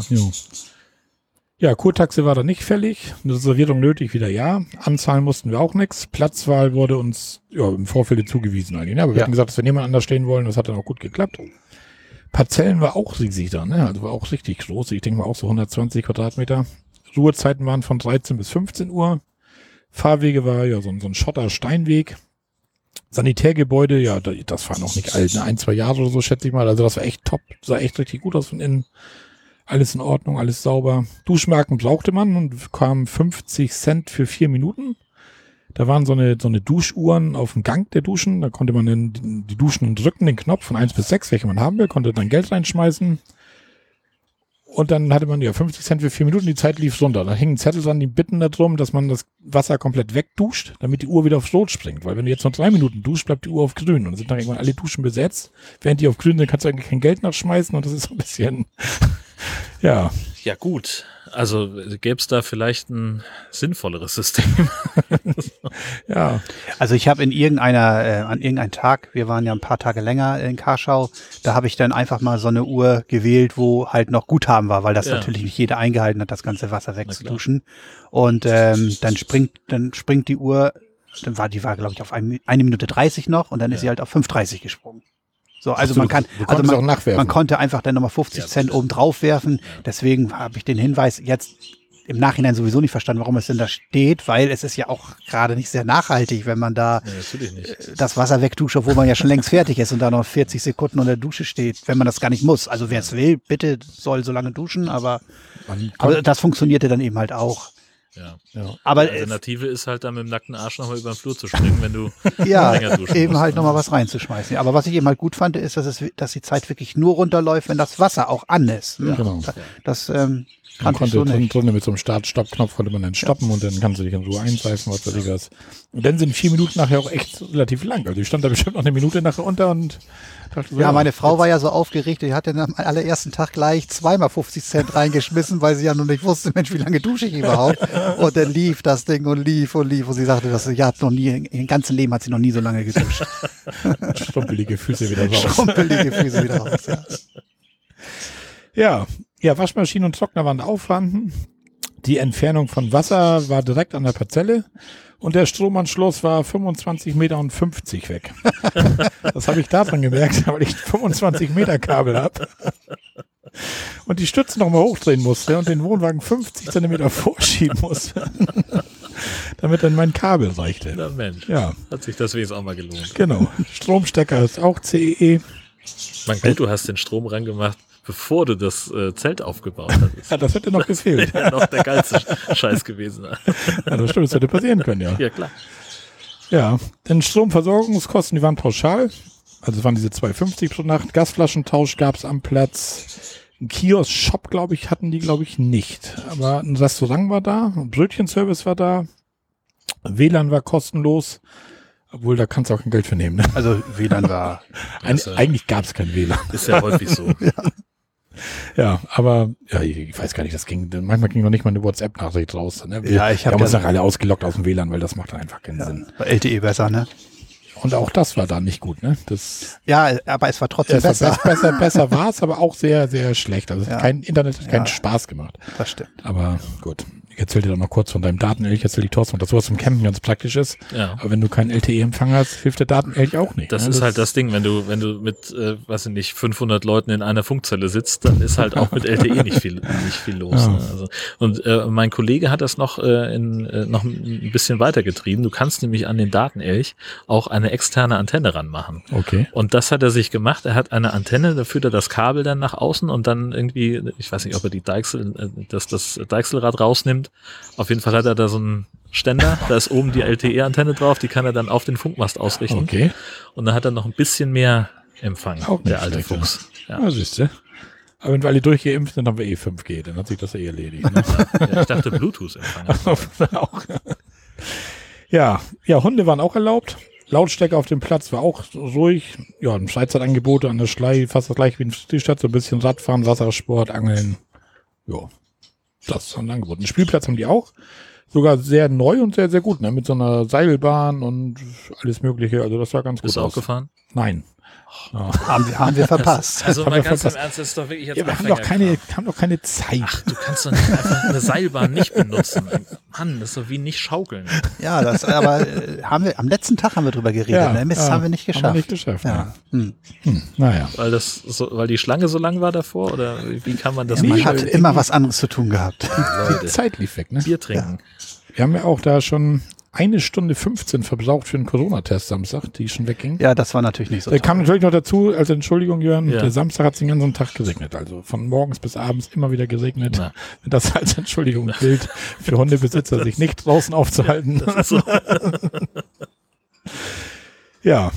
Ja, Kurtaxe war da nicht fällig. Reservierung nötig wieder ja. Anzahlen mussten wir auch nichts. Platzwahl wurde uns ja, im Vorfeld zugewiesen eigentlich. Ne? Aber wir Ja. hatten gesagt, dass wir niemand anders stehen wollen. Das hat dann auch gut geklappt. Parzellen war auch riesig da, ne? Also war auch richtig groß. Ich denke mal auch so 120 Quadratmeter. Ruhezeiten waren von 13 bis 15 Uhr. Fahrwege war ja so, ein- so ein Schotter-Steinweg. Sanitärgebäude, ja, da- das war noch nicht alt, ne? ein, zwei Jahre oder so, schätze ich mal. Also das war echt top, sah echt richtig gut aus von innen. Alles in Ordnung, alles sauber. Duschmarken brauchte man und kam 50 Cent für vier Minuten. Da waren so eine, so eine Duschuhren auf dem Gang der Duschen. Da konnte man dann die Duschen drücken, den Knopf von 1 bis 6, welche man haben will, konnte dann Geld reinschmeißen. Und dann hatte man ja 50 Cent für vier Minuten, die Zeit lief runter. Da hingen Zettel dran, die bitten darum, dass man das Wasser komplett wegduscht, damit die Uhr wieder aufs Rot springt. Weil wenn du jetzt noch drei Minuten duschst, bleibt die Uhr auf grün. Und dann sind dann irgendwann alle Duschen besetzt. Während die auf grün sind, kannst du eigentlich kein Geld nachschmeißen und das ist so ein bisschen, ja, Ja gut, Also gäbe es da vielleicht ein sinnvolleres System? Ja, Also ich habe in irgendeiner, äh, an irgendeinem Tag, wir waren ja ein paar Tage länger in Karschau, da habe ich dann einfach mal so eine Uhr gewählt, wo halt noch Guthaben war, weil das Ja. natürlich nicht jeder eingehalten hat, das ganze Wasser wegzuduschen. Und ähm, dann springt, dann springt die Uhr, dann war die war, glaube ich, auf ein, eine Minute 30 noch und dann ist sie halt auf 5,30 gesprungen. So, also so, man kann, also man, auch nachwerfen. man konnte einfach dann nochmal 50 Ja, Cent oben drauf werfen. Deswegen habe ich den Hinweis jetzt im Nachhinein sowieso nicht verstanden, warum es denn da steht, weil es ist ja auch gerade nicht sehr nachhaltig, wenn man da Nee, das Wasser wegduscht, obwohl man ja schon längst fertig ist und da noch 40 Sekunden unter der Dusche steht, wenn man das gar nicht muss. Also wer es will, bitte soll so lange duschen, aber, aber das funktionierte dann eben halt auch. Ja. ja. Aber Die äh, Alternative ist halt dann mit dem nackten Arsch nochmal über den Flur zu springen, wenn du ja, länger duschen eben musst, halt ne? nochmal was reinzuschmeißen. Aber was ich eben halt gut fand, ist, dass, es, dass die Zeit wirklich nur runterläuft, wenn das Wasser auch an ist. Ne? Genau. Das ähm, Man konnte so drinnen mit so einem Start-Stopp-Knopf konnte man dann stoppen und dann kannst du dich in Ruhe einseifen, was weiß ich was. Und dann sind vier Minuten nachher auch echt relativ lang. Also ich stand da bestimmt noch eine Minute nachher unter und dachte so, Ja, meine Frau war ja so aufgeregt, die hat dann am allerersten Tag gleich zweimal 50 Cent reingeschmissen, weil sie ja noch nicht wusste, Mensch, wie lange dusche ich überhaupt? Und dann lief das Ding und lief und lief und sie sagte, dass sie hat noch nie, ihr ganzen Leben hat sie noch nie so lange geduscht. strumpelige Füße wieder raus. Schrumpelige Füße wieder raus. Ja. Ja, ja, Waschmaschine und Trockner waren auch vorhanden. Die Entfernung von Wasser war direkt an der Parzelle und der Stromanschluss war 25 Meter und 50 weg. das habe ich daran gemerkt, weil ich 25 Meter Kabel habe. Und die Stützen nochmal hochdrehen musste und den Wohnwagen 50 Zentimeter vorschieben musste. damit dann mein Kabel reichte. Na Mensch, Ja, hat sich das wenigstens auch mal gelohnt. genau. Stromstecker ist auch. CEE. Man gut, du hast den Strom rangemacht, bevor du das äh, Zelt aufgebaut hattest. Ja, das hätte noch gefehlt. Ja, noch der geilste Scheiß gewesen. Ja, das stimmt, das hätte passieren können, ja. Ja, klar. Ja, denn Stromversorgungskosten, die waren pauschal. Also es waren diese 2,50 pro Nacht. Gasflaschentausch gab es am Platz. Ein Kiosk-Shop, glaube ich, hatten die, glaube ich, nicht. Aber ein Restaurant war da, ein Brötchenservice war da. WLAN war kostenlos. Obwohl, da kannst du auch kein Geld für nehmen. Ne? Also WLAN war, Ein, ist ja- eigentlich gab es kein WLAN. Ist ja häufig so. Ja, aber ja, ich, ich weiß gar nicht, das ging, manchmal ging noch nicht mal eine WhatsApp-Nachricht raus. Ne? Wir, Ja, ich hab wir haben uns ja- auch alle ausgelockt aus dem WLAN, weil das macht dann einfach keinen Sinn. war LTE besser, ne? Und auch das war da nicht gut, ne? Das Ja, aber es war trotzdem Ja, es besser, besser, besser war es, aber auch sehr, sehr schlecht. Also Ja. kein Internet hat keinen Ja. Spaß gemacht. Das stimmt. Aber gut. Ich erzähl dir doch noch kurz von deinem Datenelch, erzähl die Thorsten, dass sowas zum Campen ganz praktisch ist. Ja. Aber wenn du keinen LTE-Empfang hast, hilft der Datenelch auch nicht. Das ne? ist halt das Ding, wenn du, wenn du mit, äh, weiß ich nicht, 500 Leuten in einer Funkzelle sitzt, dann ist halt auch mit LTE nicht viel, nicht viel los. Ja. Ne? Also, und äh, mein Kollege hat das noch, äh, in, äh, noch ein bisschen weitergetrieben. Du kannst nämlich an den Datenelch auch eine externe Antenne ranmachen. Okay. Und das hat er sich gemacht. Er hat eine Antenne, da führt er das Kabel dann nach außen und dann irgendwie, ich weiß nicht, ob er die Deichsel, äh, das, das Deichselrad rausnimmt. Auf jeden Fall hat er da so einen Ständer, da ist oben die LTE-Antenne drauf, die kann er dann auf den Funkmast ausrichten. Okay. Und dann hat er noch ein bisschen mehr Empfang, Auch der alte schlecht. Fuchs. Ja. Ja, siehst du. Aber wenn wir alle durchgeimpft sind, haben wir eh 5G, dann hat sich das eh erledigt. Ne? Ja, ich dachte Bluetooth-Empfang. Ja, ja, Hunde waren auch erlaubt. Lautstärke auf dem Platz war auch ruhig. Ja, ein Freizeitangebote an der Schlei, fast das gleiche wie in die Stadt, so ein bisschen Radfahren, Wassersport, Angeln. Ja, das ist ein Angebot. Einen Spielplatz haben die auch. Sogar sehr neu und sehr, sehr gut, ne? Mit so einer Seilbahn und alles Mögliche. Also das sah ganz Bist gut du auch aus. gefahren? Nein. Ja. Haben wir, haben wir verpasst. Also haben mal wir ganz im verpasst. Ernst, das ist doch wirklich jetzt Ja, wir haben doch keine, haben doch keine Zeit. Du kannst doch nicht einfach eine Seilbahn nicht benutzen. Mann, das ist doch wie nicht schaukeln. Ja, das, aber äh, haben wir, am letzten Tag haben wir drüber geredet. ne? Mist, ja, haben wir nicht geschafft. Haben wir nicht geschafft. ja. Hm. Ja. Hm, naja. Weil das so, weil die Schlange so lang war davor oder wie kann man das Ja, man hat immer was anderes zu tun gehabt. Die Zeit lief weg, ne? Bier trinken. Wir haben ja auch da schon eine Stunde 15 verbraucht für einen Corona-Test Samstag, die schon wegging. Ja, das war natürlich nicht so Da toll. kam natürlich noch dazu, als Entschuldigung, Jörn, Ja. der Samstag hat es den ganzen Tag geregnet. Also von morgens bis abends immer wieder geregnet. Na. Das als Entschuldigung gilt, für Hundebesitzer sich nicht draußen aufzuhalten. Das ist so. Ja.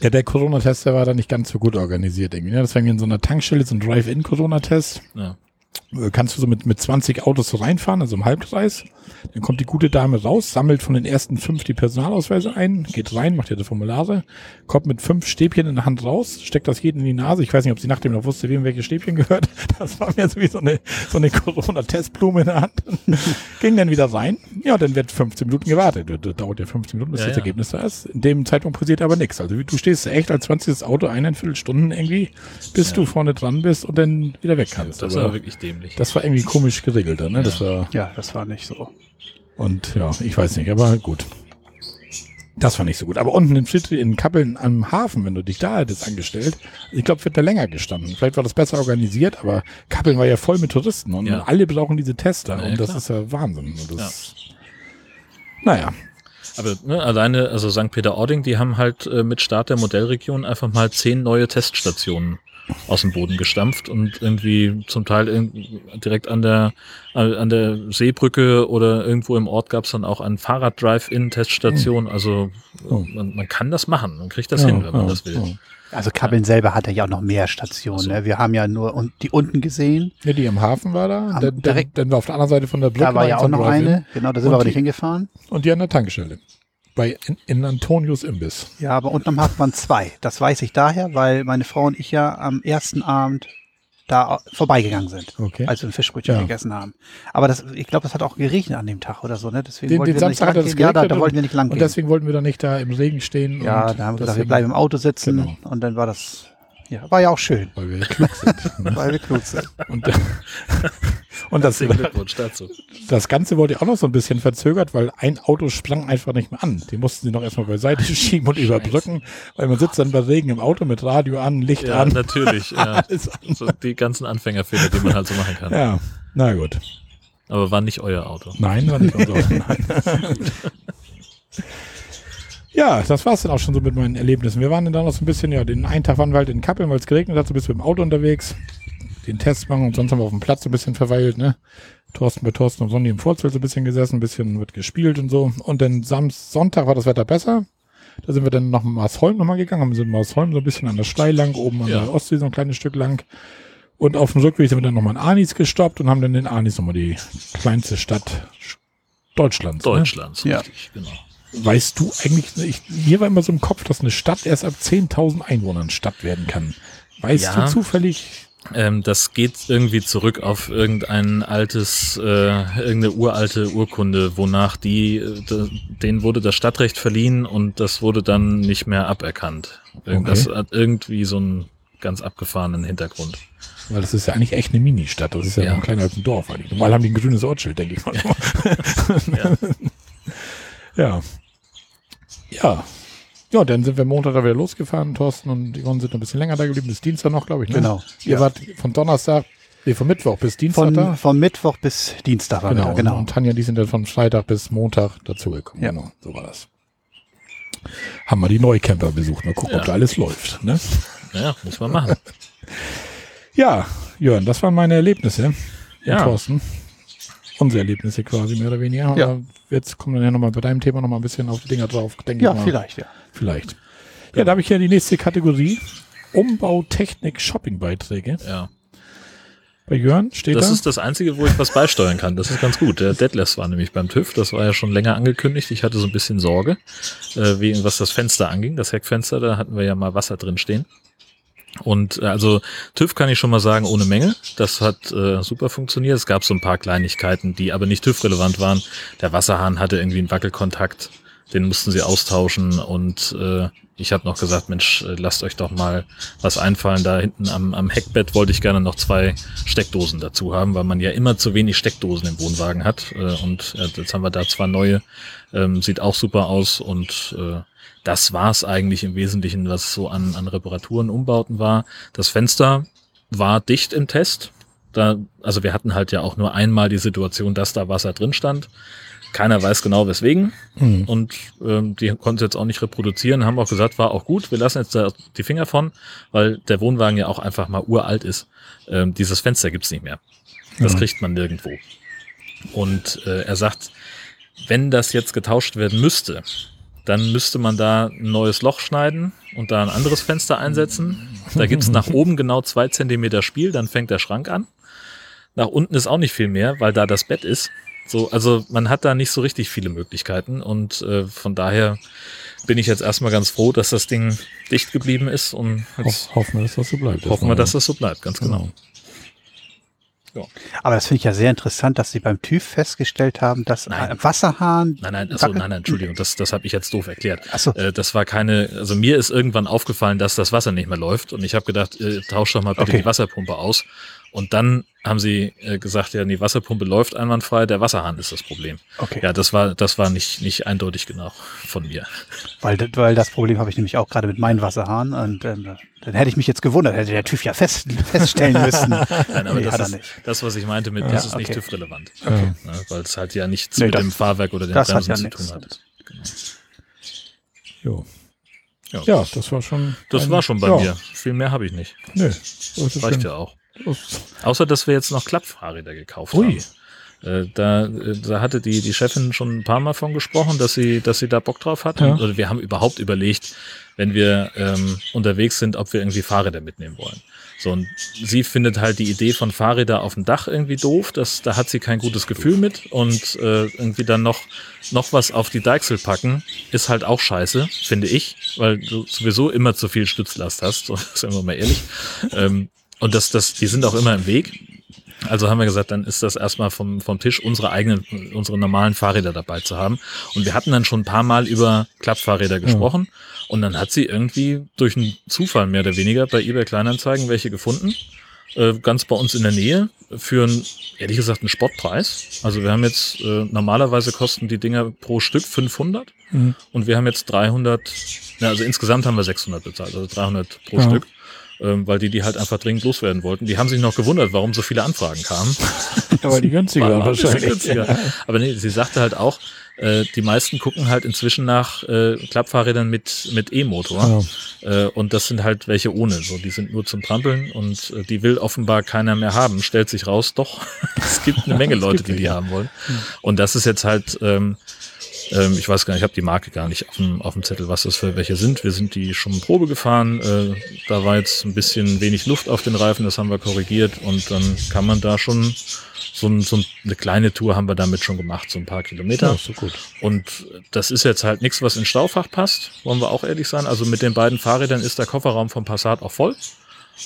Ja, der Corona-Test, der war da nicht ganz so gut organisiert irgendwie. Ne? Das war irgendwie in so einer Tankstelle, so ein Drive-In-Corona-Test. Ja. Äh, Kannst du so mit, mit 20 Autos so reinfahren, also im Halbkreis. Dann kommt die gute Dame raus, sammelt von den ersten fünf die Personalausweise ein, geht rein, macht ihre Formulare, kommt mit fünf Stäbchen in der Hand raus, steckt das jedem in die Nase. Ich weiß nicht, ob sie nach dem noch wusste, wem welche Stäbchen gehört. Das war mir so wie so eine, so eine Corona-Testblume in der Hand. Ging dann wieder rein. Ja, dann wird 15 Minuten gewartet. Das dauert ja 15 Minuten, bis Ja, das ja. Ergebnis da ist. In dem Zeitpunkt passiert aber nichts. Also du stehst echt als 20. Auto eineinviertel Stunden irgendwie, bis Ja. du vorne dran bist und dann wieder weg kannst. Das Aber war wirklich dämlich. das war irgendwie komisch geregelt, dann, ne? Das war, Ja, das war nicht so. und ja, ich weiß nicht, aber gut. Das war nicht so gut. Aber unten in Friedrich, in Kappeln am Hafen, wenn du dich da hättest angestellt, ich glaube, wird da länger gestanden. Vielleicht war das besser organisiert, aber Kappeln war ja voll mit Touristen und Ja. alle brauchen diese Tester Ja, und das klar. ist ja Wahnsinn. Und das, Naja, Aber ne, alleine, also St. Peter-Ording, die haben halt äh, mit Start der Modellregion einfach mal zehn neue Teststationen aus dem Boden gestampft und irgendwie zum Teil direkt an der an der Seebrücke oder irgendwo im Ort gab es dann auch eine Fahrrad-Drive-In-Teststation. Also Oh. man, man kann das machen, man kriegt das ja, hin, wenn man ja, das will. ja. Also Kappeln selber hatte ja auch noch mehr Stationen. Ach so. Ne? Wir haben ja nur die unten gesehen. Ja, die am Hafen war da. Am- dann, direkt- dann war auf der anderen Seite von der Brücke Da war ja auch noch eine. Genau, da sind Und wir aber die- nicht hingefahren. Und die an der Tankstelle. Bei in, in Antonius Imbiss. Ja, aber unten am Hafen waren zwei. Das weiß ich daher, weil meine Frau und ich ja am ersten Abend da vorbeigegangen sind, Okay. als wir ein Fischbrötchen Ja. gegessen haben. Aber das, ich glaube, das hat auch geregnet an dem Tag oder so, ne? Deswegen Den, wollten den wir Samstag hat nicht lang gehen. Ja, da, da wollten wir nicht lang Und gehen. deswegen wollten wir da nicht da im Regen stehen. ja, und da haben wir gesagt, wir bleiben im Auto sitzen Genau. und dann war das, ja, war ja auch schön, Weil wir klug sind. ne? weil wir klug sind. Und, und das, Glückwunsch dazu. das Ganze wurde auch noch so ein bisschen verzögert, weil ein Auto sprang einfach nicht mehr an. Den mussten sie noch erstmal beiseite schieben und überbrücken, weil man sitzt dann bei Regen im Auto mit Radio an, Licht Ja, an. natürlich. Ja. So die ganzen Anfängerfehler, die man halt so machen kann. Ja, na gut. Aber war nicht euer Auto. Nein, war nicht unser Auto. Nein. Ja, das war's dann auch schon so mit meinen Erlebnissen. Wir waren dann noch so ein bisschen, ja, den einen Tag waren wir halt in Kappeln, weil es geregnet hat, so bist du mit dem Auto unterwegs, den Test machen und sonst haben wir auf dem Platz so ein bisschen verweilt, ne? Thorsten bei Thorsten und Sonny im Vorzelt so ein bisschen gesessen, ein bisschen wird gespielt und so. Und dann Samstag, Sonntag war das Wetter besser. Da sind wir dann nach Marsholm nochmal gegangen, haben so in Marsholm so ein bisschen an der Steil lang, oben an Ja. der Ostsee so ein kleines Stück lang. Und auf dem Rückweg sind wir dann nochmal in Arnis gestoppt und haben dann in Arnis nochmal die kleinste Stadt Deutschlands. Ne? Deutschlands, Ja. richtig, genau. Weißt du eigentlich, ich, mir war immer so im Kopf, dass eine Stadt erst ab 10.000 Einwohnern Stadt werden kann. Weißt Ja. du zufällig? Ähm, das geht irgendwie zurück auf irgendein altes, äh, irgendeine uralte Urkunde, wonach die, äh, de, denen wurde das Stadtrecht verliehen und das wurde dann nicht mehr aberkannt. Das Okay. hat irgendwie so einen ganz abgefahrenen Hintergrund. Weil das ist ja eigentlich echt eine Ministadt. Das ist ja, Ja. noch kleiner als ein Dorf eigentlich. Normal haben die ein grünes Ortsschild, denke ich mal. Ja. ja. Ja. Ja, dann sind wir Montag da wieder losgefahren. Thorsten und Yvonne sind ein bisschen länger da geblieben. Bis Dienstag noch, glaube ich. Ne? Genau. Ihr Ja. wart von Donnerstag, nee, von Mittwoch bis Dienstag Von, da. von Mittwoch bis Dienstag waren wir Genau. da, genau. Und Tanja, die sind dann von Freitag bis Montag dazugekommen. Ja. Genau, so war das. Haben wir die Neucamper besucht. Mal gucken, ob Ja. da alles läuft. Ne? Ja, muss man machen. Ja, Jörn, das waren meine Erlebnisse. Ja. Und Thorsten. Unsere Erlebnisse quasi mehr oder weniger. Ja. Jetzt kommen wir dann ja nochmal bei deinem Thema nochmal ein bisschen auf die Dinger drauf, denke Ja, ich mal. vielleicht, ja. Vielleicht. Ja, da habe ich ja die nächste Kategorie. Umbau, Technik, Shoppingbeiträge. Ja. Bei Jörn steht Das da. ist das Einzige, wo ich was beisteuern kann. Das ist ganz gut. Der Deadless war nämlich beim TÜV. Das war ja schon länger angekündigt. Ich hatte so ein bisschen Sorge, äh, wegen was das Fenster anging. Das Heckfenster, da hatten wir ja mal Wasser drin stehen. Und äh, also TÜV kann ich schon mal sagen, ohne Mängel. Das hat äh, super funktioniert. Es gab so ein paar Kleinigkeiten, die aber nicht TÜV-relevant waren. Der Wasserhahn hatte irgendwie einen Wackelkontakt. Den mussten sie austauschen und äh, ich habe noch gesagt, Mensch, äh, lasst euch doch mal was einfallen. Da hinten am, am Heckbett wollte ich gerne noch zwei Steckdosen dazu haben, weil man ja immer zu wenig Steckdosen im Wohnwagen hat. Äh, und äh, jetzt haben wir da zwei neue. Ähm, sieht auch super aus und äh, das war's eigentlich im Wesentlichen, was so an, an Reparaturen, Umbauten war. Das Fenster war dicht im Test. Da, also wir hatten halt ja auch nur einmal die Situation, dass da Wasser drin stand. Keiner weiß genau weswegen. Hm. Und ähm, die konnten es jetzt auch nicht reproduzieren, haben auch gesagt, war auch gut, wir lassen jetzt da die Finger von, weil der Wohnwagen ja auch einfach mal uralt ist. Ähm, dieses Fenster gibt's nicht mehr. Das Ja. kriegt man nirgendwo. Und äh, er sagt, wenn das jetzt getauscht werden müsste, dann müsste man da ein neues Loch schneiden und da ein anderes Fenster einsetzen. Da gibt's nach oben genau zwei Zentimeter Spiel, dann fängt der Schrank an. Nach unten ist auch nicht viel mehr, weil da das Bett ist. So, also man hat da nicht so richtig viele Möglichkeiten und äh, von daher bin ich jetzt erstmal ganz froh, dass das Ding dicht geblieben ist und Ho hoffen wir, dass das so bleibt. hoffen wir, dass das so bleibt, ganz genau. Aber das finde ich ja sehr interessant, dass Sie beim TÜV festgestellt haben, dass Nein. ein Wasserhahn. Nein, nein, achso, nein, nein, Entschuldigung, das, das habe ich jetzt doof erklärt. Ach so. Äh, das war keine, also mir ist irgendwann aufgefallen, dass das Wasser nicht mehr läuft und ich habe gedacht, äh, tausch doch mal bitte Okay. die Wasserpumpe aus. Und dann haben sie äh, gesagt, ja, die Wasserpumpe läuft einwandfrei, der Wasserhahn ist das Problem. Okay. Ja, das war, das war nicht, nicht eindeutig genau von mir. Weil, weil das Problem habe ich nämlich auch gerade mit meinem Wasserhahn. Und ähm, dann hätte ich mich jetzt gewundert, hätte der TÜV ja fest, feststellen müssen. Nein, aber Nee, das hat er ist nicht. das, was ich meinte mit, das ist nicht okay. TÜV-relevant. Ja. Ne, weil es halt ja nichts Nee, mit das- dem Fahrwerk oder den das hat Bremsen ja zu tun hat. Jo. Ja. Ja, das war schon. Das ein- war schon bei ja, mir. Viel mehr habe ich nicht. Nö. Das Reicht schön. ja auch. Außer, dass wir jetzt noch Klappfahrräder gekauft Ui. haben. Äh, da, äh, da hatte die, die Chefin schon ein paar Mal von gesprochen, dass sie, dass sie da Bock drauf hat. Ja. Oder wir haben überhaupt überlegt, wenn wir ähm, unterwegs sind, ob wir irgendwie Fahrräder mitnehmen wollen. So, und sie findet halt die Idee von Fahrräder auf dem Dach irgendwie doof. Das, da hat sie kein gutes Gefühl mit. Und äh, irgendwie dann noch, noch was auf die Deichsel packen, ist halt auch scheiße, finde ich, weil du sowieso immer zu viel Stützlast hast. So, sind wir mal ehrlich. ähm, und das, das, die sind auch immer im Weg. Also haben wir gesagt, dann ist das erstmal vom, vom Tisch, unsere eigenen, unsere normalen Fahrräder dabei zu haben. Und wir hatten dann schon ein paar Mal über Klappfahrräder gesprochen. Und dann hat sie irgendwie durch einen Zufall mehr oder weniger bei eBay Kleinanzeigen welche gefunden. Äh, ganz bei uns in der Nähe für einen, ehrlich gesagt, einen Spottpreis. Also wir haben jetzt, äh, normalerweise kosten die Dinger pro Stück 500. Mhm. Und wir haben jetzt 300, ja, also insgesamt haben wir 600 bezahlt, also 300 pro Ja. Stück. Ähm, weil die die halt einfach dringend loswerden wollten. Die haben sich noch gewundert, warum so viele Anfragen kamen. Ja, weil die günstiger War waren wahrscheinlich. günstiger. Aber nee, sie sagte halt auch, äh, die meisten gucken halt inzwischen nach äh, Klappfahrrädern mit, mit E-Motor. Äh, und das sind halt welche ohne. So, die sind nur zum Trampeln und äh, die will offenbar keiner mehr haben. Stellt sich raus, doch, es gibt eine Menge Leute, die die haben wollen. Und das ist jetzt halt, ähm, ähm, ich weiß gar nicht, ich habe die Marke gar nicht auf dem, auf dem Zettel, was das für welche sind. Wir sind die schon Probe gefahren. Äh, da war jetzt ein bisschen wenig Luft auf den Reifen, das haben wir korrigiert und dann kann man da schon so, ein, so eine kleine Tour haben wir damit schon gemacht, so ein paar Kilometer. Ja, so gut. Und das ist jetzt halt nichts, was ins Staufach passt, wollen wir auch ehrlich sein. Also mit den beiden Fahrrädern ist der Kofferraum vom Passat auch voll,